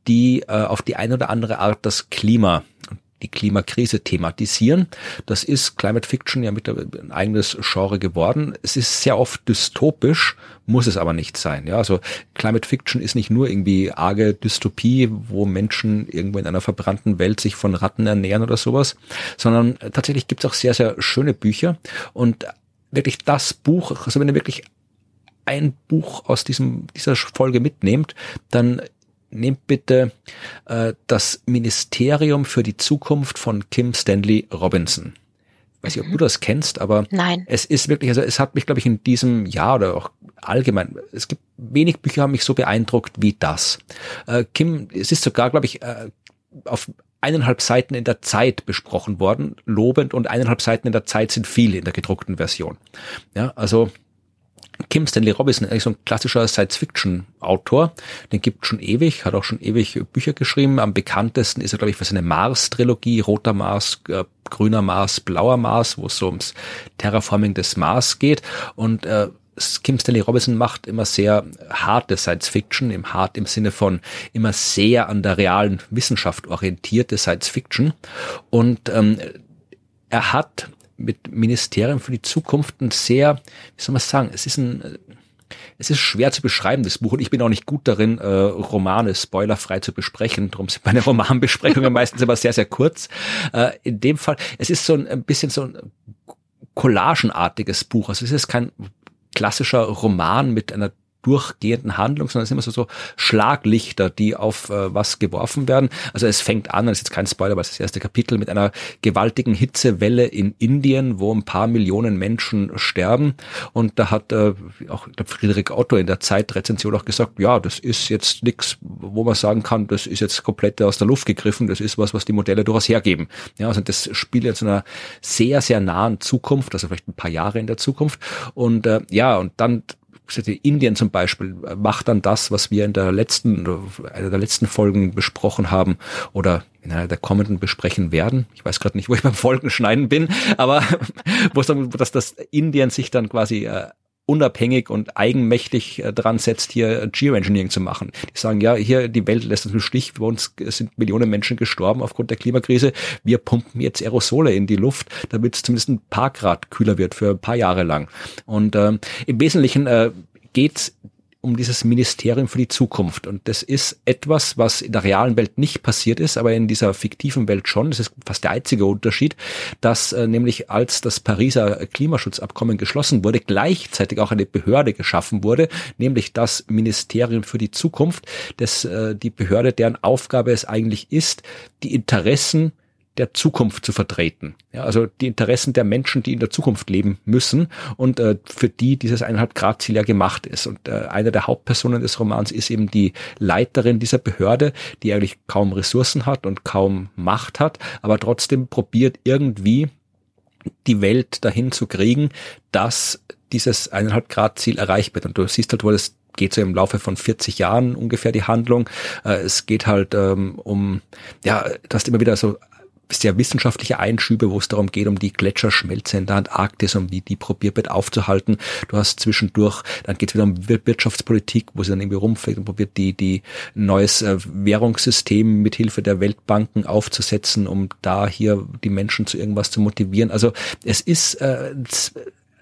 die äh, auf die eine oder andere Art das Klima die Klimakrise thematisieren. Das ist Climate Fiction ja mit ein eigenes Genre geworden. Es ist sehr oft dystopisch, muss es aber nicht sein. Ja, also Climate Fiction ist nicht nur irgendwie arge Dystopie, wo Menschen irgendwo in einer verbrannten Welt sich von Ratten ernähren oder sowas, sondern tatsächlich gibt es auch sehr, sehr schöne Bücher und wirklich das Buch, also wenn ihr wirklich ein Buch aus diesem, dieser Folge mitnehmt, dann nehmt bitte äh, das Ministerium für die Zukunft von Kim Stanley Robinson. Ich weiß nicht, ob du das kennst, aber Nein. es ist wirklich, also es hat mich, glaube ich, in diesem Jahr oder auch allgemein, es gibt wenig Bücher, haben mich so beeindruckt wie das. Äh, Kim, es ist sogar, glaube ich, äh, auf eineinhalb Seiten in der Zeit besprochen worden, lobend und eineinhalb Seiten in der Zeit sind viele in der gedruckten Version. Ja, also Kim Stanley Robinson, eigentlich so ein klassischer Science-Fiction-Autor. Den gibt schon ewig, hat auch schon ewig Bücher geschrieben. Am bekanntesten ist er, glaube ich, für seine Mars-Trilogie, Roter Mars, äh, Grüner Mars, Blauer Mars, wo es so ums Terraforming des Mars geht. Und äh, Kim Stanley Robinson macht immer sehr harte Science Fiction, im hart im Sinne von immer sehr an der realen Wissenschaft orientierte Science Fiction. Und ähm, er hat mit Ministerium für die Zukunft ein sehr, wie soll man sagen, es ist ein, es ist schwer zu beschreiben, das Buch, und ich bin auch nicht gut darin, äh, Romane spoilerfrei zu besprechen. Darum sind meine Romanbesprechungen meistens immer sehr, sehr kurz. Äh, in dem Fall, es ist so ein, ein bisschen so ein collagenartiges Buch. Also es ist kein klassischer Roman mit einer durchgehenden Handlung, sondern es sind immer so, so Schlaglichter, die auf äh, was geworfen werden. Also es fängt an, das ist jetzt kein Spoiler, weil es das erste Kapitel mit einer gewaltigen Hitzewelle in Indien, wo ein paar Millionen Menschen sterben. Und da hat äh, auch der Friedrich Otto in der Zeitrezension auch gesagt, ja, das ist jetzt nichts, wo man sagen kann, das ist jetzt komplett aus der Luft gegriffen, das ist was, was die Modelle durchaus hergeben. Ja, also das spielt jetzt in einer sehr, sehr nahen Zukunft, also vielleicht ein paar Jahre in der Zukunft. Und äh, ja, und dann Indien zum Beispiel macht dann das, was wir in der letzten, einer der letzten Folgen besprochen haben oder in einer der kommenden besprechen werden. Ich weiß gerade nicht, wo ich beim Folgenschneiden bin, aber wo es dann, dass das Indien sich dann quasi äh, unabhängig und eigenmächtig äh, dran setzt, hier Geoengineering zu machen. Die sagen, ja, hier die Welt lässt uns im Stich, bei uns sind Millionen Menschen gestorben aufgrund der Klimakrise. Wir pumpen jetzt Aerosole in die Luft, damit es zumindest ein paar Grad kühler wird für ein paar Jahre lang. Und äh, im Wesentlichen äh, geht um dieses Ministerium für die Zukunft. Und das ist etwas, was in der realen Welt nicht passiert ist, aber in dieser fiktiven Welt schon. Das ist fast der einzige Unterschied, dass äh, nämlich als das Pariser Klimaschutzabkommen geschlossen wurde, gleichzeitig auch eine Behörde geschaffen wurde, nämlich das Ministerium für die Zukunft, das äh, die Behörde, deren Aufgabe es eigentlich ist, die Interessen der Zukunft zu vertreten. Ja, also die Interessen der Menschen, die in der Zukunft leben müssen und äh, für die dieses eineinhalb Grad Ziel ja gemacht ist. Und äh, eine der Hauptpersonen des Romans ist eben die Leiterin dieser Behörde, die eigentlich kaum Ressourcen hat und kaum Macht hat, aber trotzdem probiert irgendwie die Welt dahin zu kriegen, dass dieses eineinhalb Grad Ziel erreicht wird. Und du siehst halt, wo das geht so im Laufe von 40 Jahren ungefähr die Handlung. Äh, es geht halt ähm, um, ja, du hast immer wieder so sehr wissenschaftliche Einschübe, wo es darum geht, um die Gletscherschmelze in der Antarktis, um die probiert wird aufzuhalten. Du hast zwischendurch, dann geht es wieder um Wirtschaftspolitik, wo sie dann irgendwie rumfliegt und probiert, die, die neues äh, Währungssystem mit Hilfe der Weltbanken aufzusetzen, um da hier die Menschen zu irgendwas zu motivieren. Also es ist äh,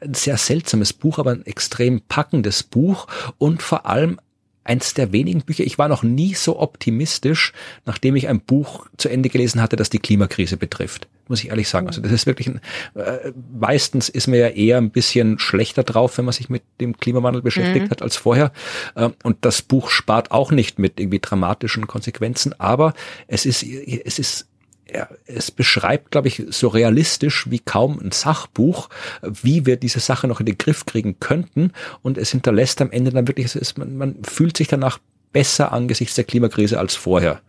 ein sehr seltsames Buch, aber ein extrem packendes Buch und vor allem eins der wenigen Bücher, ich war noch nie so optimistisch, nachdem ich ein Buch zu Ende gelesen hatte, das die Klimakrise betrifft. Muss ich ehrlich sagen. Also das ist wirklich ein, äh, meistens ist mir ja eher ein bisschen schlechter drauf, wenn man sich mit dem Klimawandel beschäftigt mhm. hat als vorher. Äh, und das Buch spart auch nicht mit irgendwie dramatischen Konsequenzen, aber es ist, es ist ja, es beschreibt, glaube ich, so realistisch wie kaum ein Sachbuch, wie wir diese Sache noch in den Griff kriegen könnten. Und es hinterlässt am Ende dann wirklich, ist, man, man fühlt sich danach besser angesichts der Klimakrise als vorher.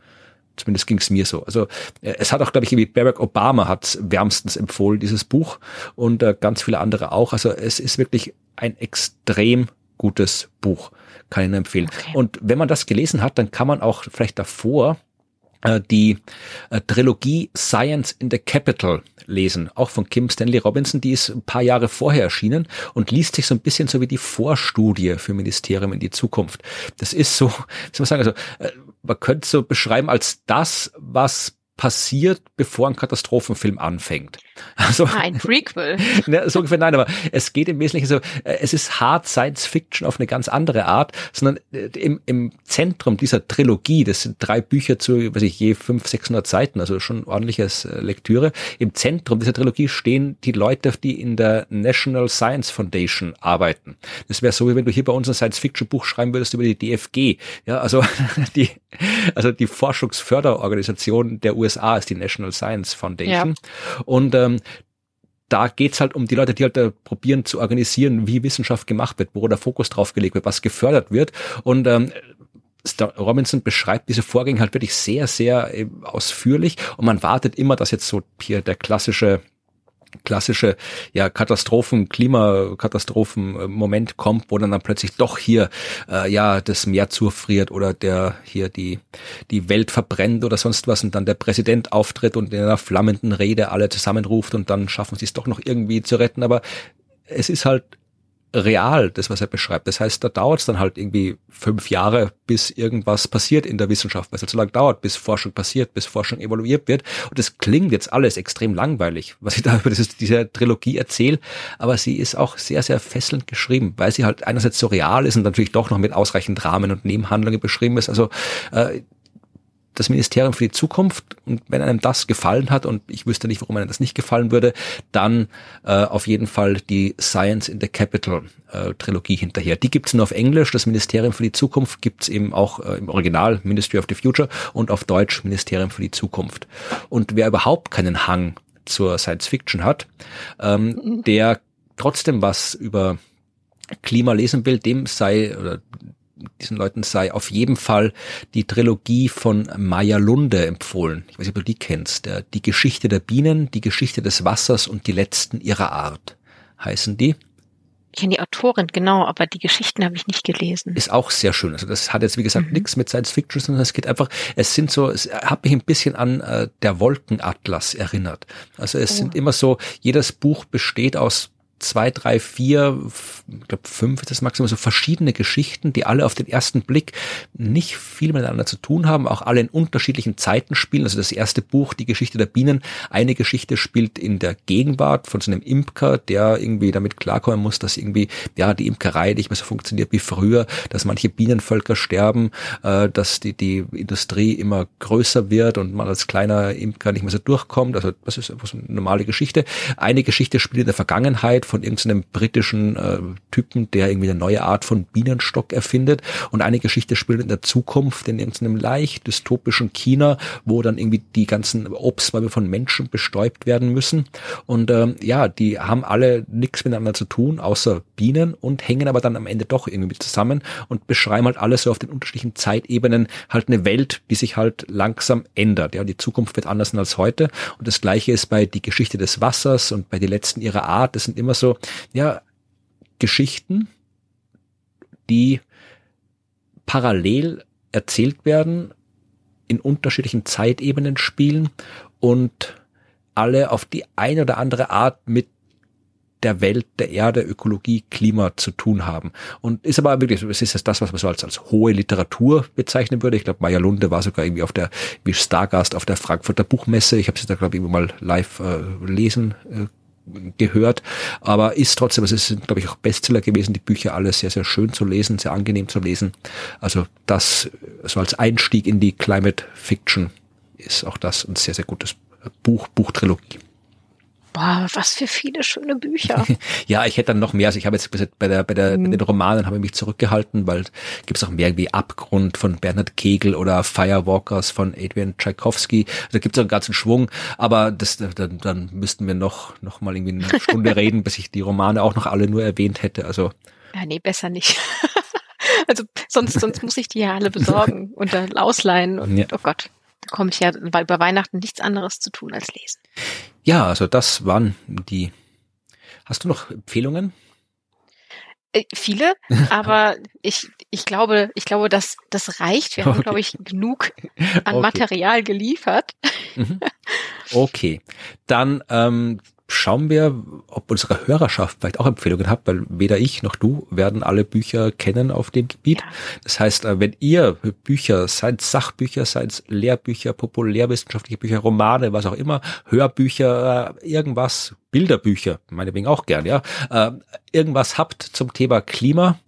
Zumindest ging es mir so. Also äh, es hat auch, glaube ich, wie Barack Obama hat wärmstens empfohlen, dieses Buch und äh, ganz viele andere auch. Also es ist wirklich ein extrem gutes Buch. Kann ich nur empfehlen. Okay. Und wenn man das gelesen hat, dann kann man auch vielleicht davor die äh, Trilogie Science in the Capital lesen, auch von Kim Stanley Robinson, die ist ein paar Jahre vorher erschienen und liest sich so ein bisschen so wie die Vorstudie für Ministerium in die Zukunft. Das ist so, soll man sagen, also äh, man könnte so beschreiben als das, was passiert, bevor ein Katastrophenfilm anfängt. Also, ah, ein Prequel. ne, so ungefähr nein, aber es geht im Wesentlichen so, äh, es ist Hard Science Fiction auf eine ganz andere Art, sondern äh, im, im Zentrum dieser Trilogie, das sind drei Bücher zu, weiß ich, je fünf, sechshundert Seiten, also schon ordentliches äh, Lektüre. Im Zentrum dieser Trilogie stehen die Leute, die in der National Science Foundation arbeiten. Das wäre so, wie wenn du hier bei uns ein Science Fiction Buch schreiben würdest über die DFG. Ja, also die, also die Forschungsförderorganisation der USA USA ist die National Science Foundation. Ja. Und ähm, da geht's halt um die Leute, die halt äh, probieren zu organisieren, wie Wissenschaft gemacht wird, wo der Fokus drauf gelegt wird, was gefördert wird. Und ähm, Robinson beschreibt diese Vorgänge halt wirklich sehr, sehr äh, ausführlich und man wartet immer, dass jetzt so hier der klassische klassische ja Katastrophen Klimakatastrophen Moment kommt wo dann dann plötzlich doch hier äh, ja das Meer zufriert oder der hier die die Welt verbrennt oder sonst was und dann der Präsident auftritt und in einer flammenden Rede alle zusammenruft und dann schaffen sie es doch noch irgendwie zu retten. Aber es ist halt real, das, was er beschreibt. Das heißt, da dauert es dann halt irgendwie fünf Jahre, bis irgendwas passiert in der Wissenschaft, weil es halt so lange dauert, bis Forschung passiert, bis Forschung evaluiert wird. Und das klingt jetzt alles extrem langweilig, was ich da über dieses, diese Trilogie erzähle, aber sie ist auch sehr, sehr fesselnd geschrieben, weil sie halt einerseits so real ist und natürlich doch noch mit ausreichend Rahmen und Nebenhandlungen beschrieben ist. Also äh, das Ministerium für die Zukunft. Und wenn einem das gefallen hat, und ich wüsste nicht, warum einem das nicht gefallen würde, dann äh, auf jeden Fall die Science in the Capital äh, Trilogie hinterher. Die gibt's nur auf Englisch. Das Ministerium für die Zukunft gibt's eben auch äh, im Original Ministry of the Future und auf Deutsch Ministerium für die Zukunft. Und wer überhaupt keinen Hang zur Science Fiction hat, ähm, der trotzdem was über Klima lesen will, dem sei oder diesen Leuten sei auf jeden Fall die Trilogie von Maya Lunde empfohlen. Ich weiß nicht, ob du die kennst. Die Geschichte der Bienen, die Geschichte des Wassers und die letzten ihrer Art heißen die. Ich kenne die Autorin, genau, aber die Geschichten habe ich nicht gelesen. Ist auch sehr schön. Also das hat jetzt, wie gesagt, mhm. nichts mit Science Fiction, sondern es geht einfach, es sind so, es hat mich ein bisschen an äh, der Wolkenatlas erinnert. Also es oh. sind immer so, jedes Buch besteht aus zwei, drei, vier, ich glaube fünf ist das Maximum, so verschiedene Geschichten, die alle auf den ersten Blick nicht viel miteinander zu tun haben, auch alle in unterschiedlichen Zeiten spielen. Also das erste Buch, die Geschichte der Bienen, eine Geschichte spielt in der Gegenwart von so einem Imker, der irgendwie damit klarkommen muss, dass irgendwie ja die Imkerei nicht mehr so funktioniert wie früher, dass manche Bienenvölker sterben, äh, dass die die Industrie immer größer wird und man als kleiner Imker nicht mehr so durchkommt. Also das ist eine normale Geschichte. Eine Geschichte spielt in der Vergangenheit von irgendeinem britischen äh, Typen, der irgendwie eine neue Art von Bienenstock erfindet. Und eine Geschichte spielt in der Zukunft in irgendeinem leicht dystopischen China, wo dann irgendwie die ganzen Obstbäume von Menschen bestäubt werden müssen. Und ähm, ja, die haben alle nichts miteinander zu tun, außer Bienen und hängen aber dann am Ende doch irgendwie zusammen und beschreiben halt alles so auf den unterschiedlichen Zeitebenen halt eine Welt, die sich halt langsam ändert. Ja, die Zukunft wird anders als heute. Und das Gleiche ist bei die Geschichte des Wassers und bei die letzten ihrer Art. Das sind immer so, ja, Geschichten, die parallel erzählt werden, in unterschiedlichen Zeitebenen spielen und alle auf die eine oder andere Art mit der Welt, der Erde, Ökologie, Klima zu tun haben. Und ist aber wirklich, es ist das, was man so als, als hohe Literatur bezeichnen würde. Ich glaube, Maya Lunde war sogar irgendwie auf der, wie Stargast auf der Frankfurter Buchmesse. Ich habe sie da, glaube ich, mal live äh, lesen äh, gehört, aber ist trotzdem, es sind, glaube ich, auch Bestseller gewesen, die Bücher alle sehr, sehr schön zu lesen, sehr angenehm zu lesen. Also das, so als Einstieg in die Climate Fiction ist auch das ein sehr, sehr gutes Buch, Buchtrilogie. Boah, was für viele schöne Bücher. ja, ich hätte dann noch mehr. Also ich habe jetzt bei der, bei der, mhm. bei den Romanen habe ich mich zurückgehalten, weil gibt es auch mehr wie Abgrund von Bernhard Kegel oder Firewalkers von Adrian Tchaikovsky. Also da gibt es einen ganzen Schwung, aber das, dann, dann müssten wir noch, noch mal irgendwie eine Stunde reden, bis ich die Romane auch noch alle nur erwähnt hätte. Also. Ja, nee, besser nicht. also sonst, sonst muss ich die ja alle besorgen und dann ausleihen und ja. oh Gott da komme ich ja bei Weihnachten nichts anderes zu tun als lesen. Ja, also das waren die. Hast du noch Empfehlungen? Äh, viele, aber ich, ich glaube, ich glaube, dass das reicht. Wir haben, glaube ich, genug an okay. Material geliefert. Mhm. Okay, dann ähm, schauen wir, ob unsere Hörerschaft vielleicht auch Empfehlungen hat, weil weder ich noch du werden alle Bücher kennen auf dem Gebiet. Das heißt, äh, wenn ihr Bücher, seien Sachbücher, seien Lehrbücher, populärwissenschaftliche Bücher, Romane, was auch immer, Hörbücher, äh, irgendwas, Bilderbücher, meinetwegen auch gern, ja, äh, irgendwas habt zum Thema Klima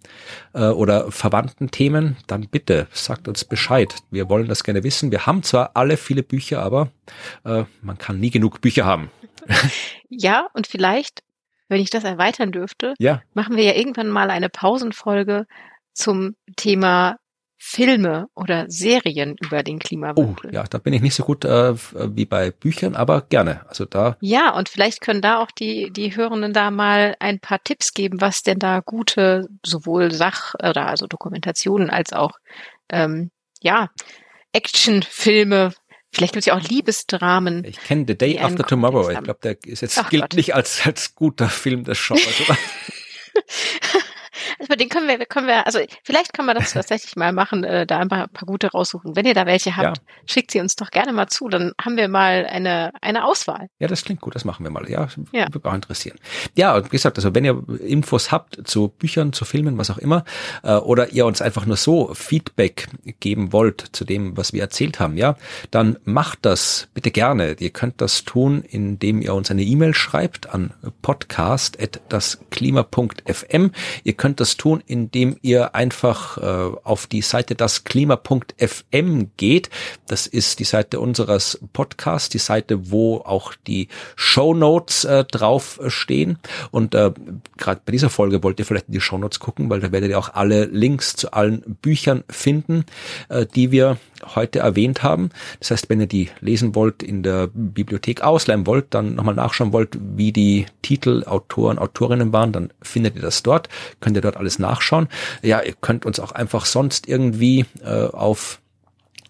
oder verwandten Themen, dann bitte sagt uns Bescheid. Wir wollen das gerne wissen. Wir haben zwar alle viele Bücher, aber man kann nie genug Bücher haben. ja, und vielleicht, wenn ich das erweitern dürfte, ja. machen wir ja irgendwann mal eine Pausenfolge zum Thema Filme oder Serien über den Klimawandel. Oh, ja, da bin ich nicht so gut äh, wie bei Büchern, aber gerne. Also da. Ja, und vielleicht können da auch die die Hörenden da mal ein paar Tipps geben, was denn da gute sowohl Sach oder also Dokumentationen als auch ähm, ja Actionfilme Vielleicht gibt es ja auch Liebesdramen. Ich kenne The Day After Tomorrow. Ich glaube, der ist jetzt Ach gilt Gott. nicht als als guter Film des Genres, oder? Also den können wir, können wir, also vielleicht können wir das tatsächlich mal machen, äh, da ein paar, paar gute raussuchen. Wenn ihr da welche habt, ja. schickt sie uns doch gerne mal zu, dann haben wir mal eine, eine Auswahl. Ja, das klingt gut, das machen wir mal. Ja, ja. würde mich auch interessieren. Ja, wie gesagt, also wenn ihr Infos habt zu Büchern, zu Filmen, was auch immer, äh, oder ihr uns einfach nur so Feedback geben wollt zu dem, was wir erzählt haben, ja, dann macht das bitte gerne. Ihr könnt das tun, indem ihr uns eine E-Mail schreibt an podcast.dasklima.fm. Ihr könnt das tun, indem ihr einfach äh, auf die Seite dasklima.fm geht. Das ist die Seite unseres Podcasts, die Seite, wo auch die Show äh, drauf. Und äh, gerade bei dieser Folge wollt ihr vielleicht in die Show gucken, weil da werdet ihr auch alle Links zu allen Büchern finden, äh, die wir heute erwähnt haben. Das heißt, wenn ihr die lesen wollt, in der Bibliothek ausleihen wollt, dann nochmal nachschauen wollt, wie die Titel, Autoren, Autorinnen waren, dann findet ihr das dort, könnt ihr dort alles nachschauen. Ja, ihr könnt uns auch einfach sonst irgendwie äh, auf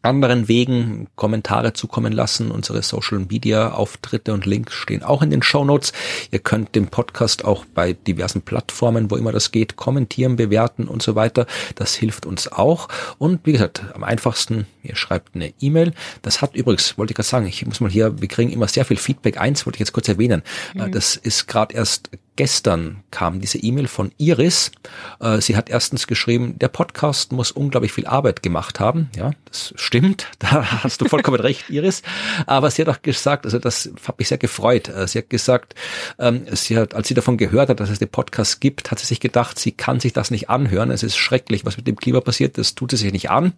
anderen Wegen Kommentare zukommen lassen. Unsere Social Media Auftritte und Links stehen auch in den Show Notes. Ihr könnt den Podcast auch bei diversen Plattformen, wo immer das geht, kommentieren, bewerten und so weiter. Das hilft uns auch. Und wie gesagt, am einfachsten, ihr schreibt eine E-Mail. Das hat übrigens, wollte ich gerade sagen, ich muss mal hier, wir kriegen immer sehr viel Feedback. Eins wollte ich jetzt kurz erwähnen. Mhm. Das ist gerade erst gestern kam diese E-Mail von Iris. Äh, sie hat erstens geschrieben, der Podcast muss unglaublich viel Arbeit gemacht haben. Ja, das stimmt. Da hast du vollkommen recht, Iris. Aber sie hat auch gesagt, also das hat mich sehr gefreut. Äh, sie hat gesagt, ähm, sie hat, als sie davon gehört hat, dass es den Podcast gibt, hat sie sich gedacht, sie kann sich das nicht anhören. Es ist schrecklich, was mit dem Klima passiert. Das tut sie sich nicht an.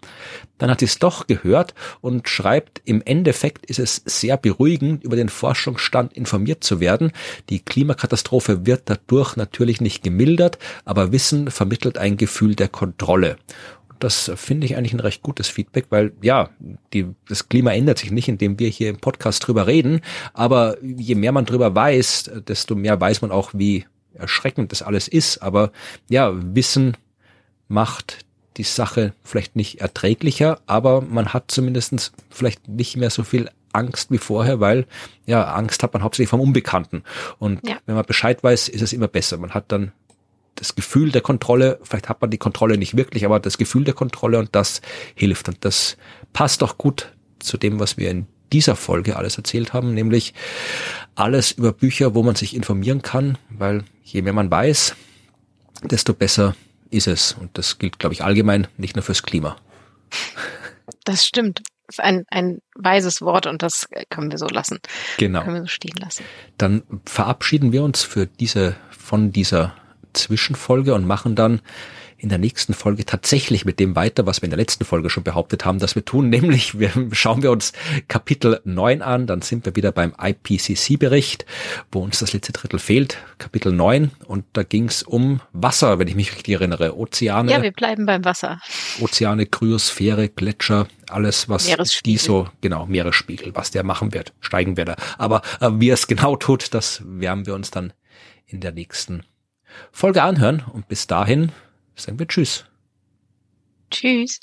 Dann hat sie es doch gehört und schreibt, im Endeffekt ist es sehr beruhigend, über den Forschungsstand informiert zu werden. Die Klimakatastrophe wird wird dadurch natürlich nicht gemildert, aber Wissen vermittelt ein Gefühl der Kontrolle. Das finde ich eigentlich ein recht gutes Feedback, weil ja, die, das Klima ändert sich nicht, indem wir hier im Podcast drüber reden. Aber je mehr man drüber weiß, desto mehr weiß man auch, wie erschreckend das alles ist. Aber ja, Wissen macht die Sache vielleicht nicht erträglicher, aber man hat zumindestens vielleicht nicht mehr so viel Angst wie vorher, weil ja, Angst hat man hauptsächlich vom Unbekannten. Und ja. wenn man Bescheid weiß, ist es immer besser. Man hat dann das Gefühl der Kontrolle, vielleicht hat man die Kontrolle nicht wirklich, aber das Gefühl der Kontrolle und das hilft. Und das passt auch gut zu dem, was wir in dieser Folge alles erzählt haben, nämlich alles über Bücher, wo man sich informieren kann, weil je mehr man weiß, desto besser ist es. Und das gilt, glaube ich, allgemein, nicht nur fürs Klima. Das stimmt. Ist ein, ein weises Wort und das können wir so lassen. Genau. Können wir so stehen lassen. Dann verabschieden wir uns für diese, von dieser Zwischenfolge und machen dann in der nächsten Folge tatsächlich mit dem weiter, was wir in der letzten Folge schon behauptet haben, dass wir tun. Nämlich wir, schauen wir uns Kapitel 9 an, dann sind wir wieder beim IPCC-Bericht, wo uns das letzte Drittel fehlt, Kapitel 9. Und da ging es um Wasser, wenn ich mich richtig erinnere. Ozeane. Ja, wir bleiben beim Wasser. Ozeane, Kryosphäre, Gletscher, alles, was die so, genau, Meeresspiegel, was der machen wird, steigen wird er. Aber äh, wie er es genau tut, das werden wir uns dann in der nächsten Folge anhören. Und bis dahin sagen wir Tschüss. Tschüss.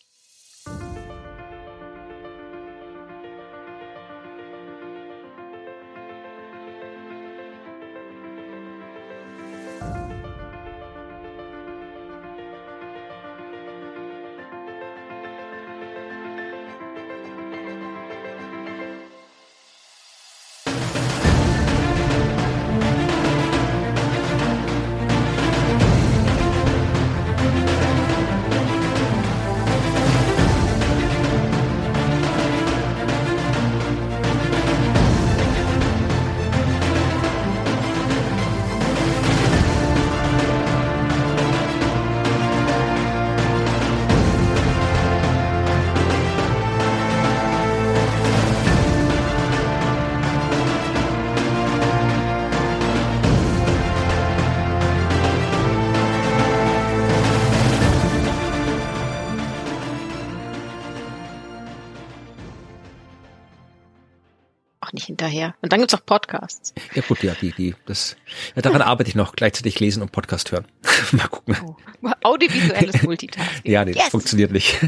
Und dann gibt's auch Podcasts. Ja gut, ja, die, die, das, ja, daran arbeite ich noch, gleichzeitig lesen und Podcast hören. Mal gucken. Oh. Audiovisuelles Multitasking. ja, nee, yes. das funktioniert nicht.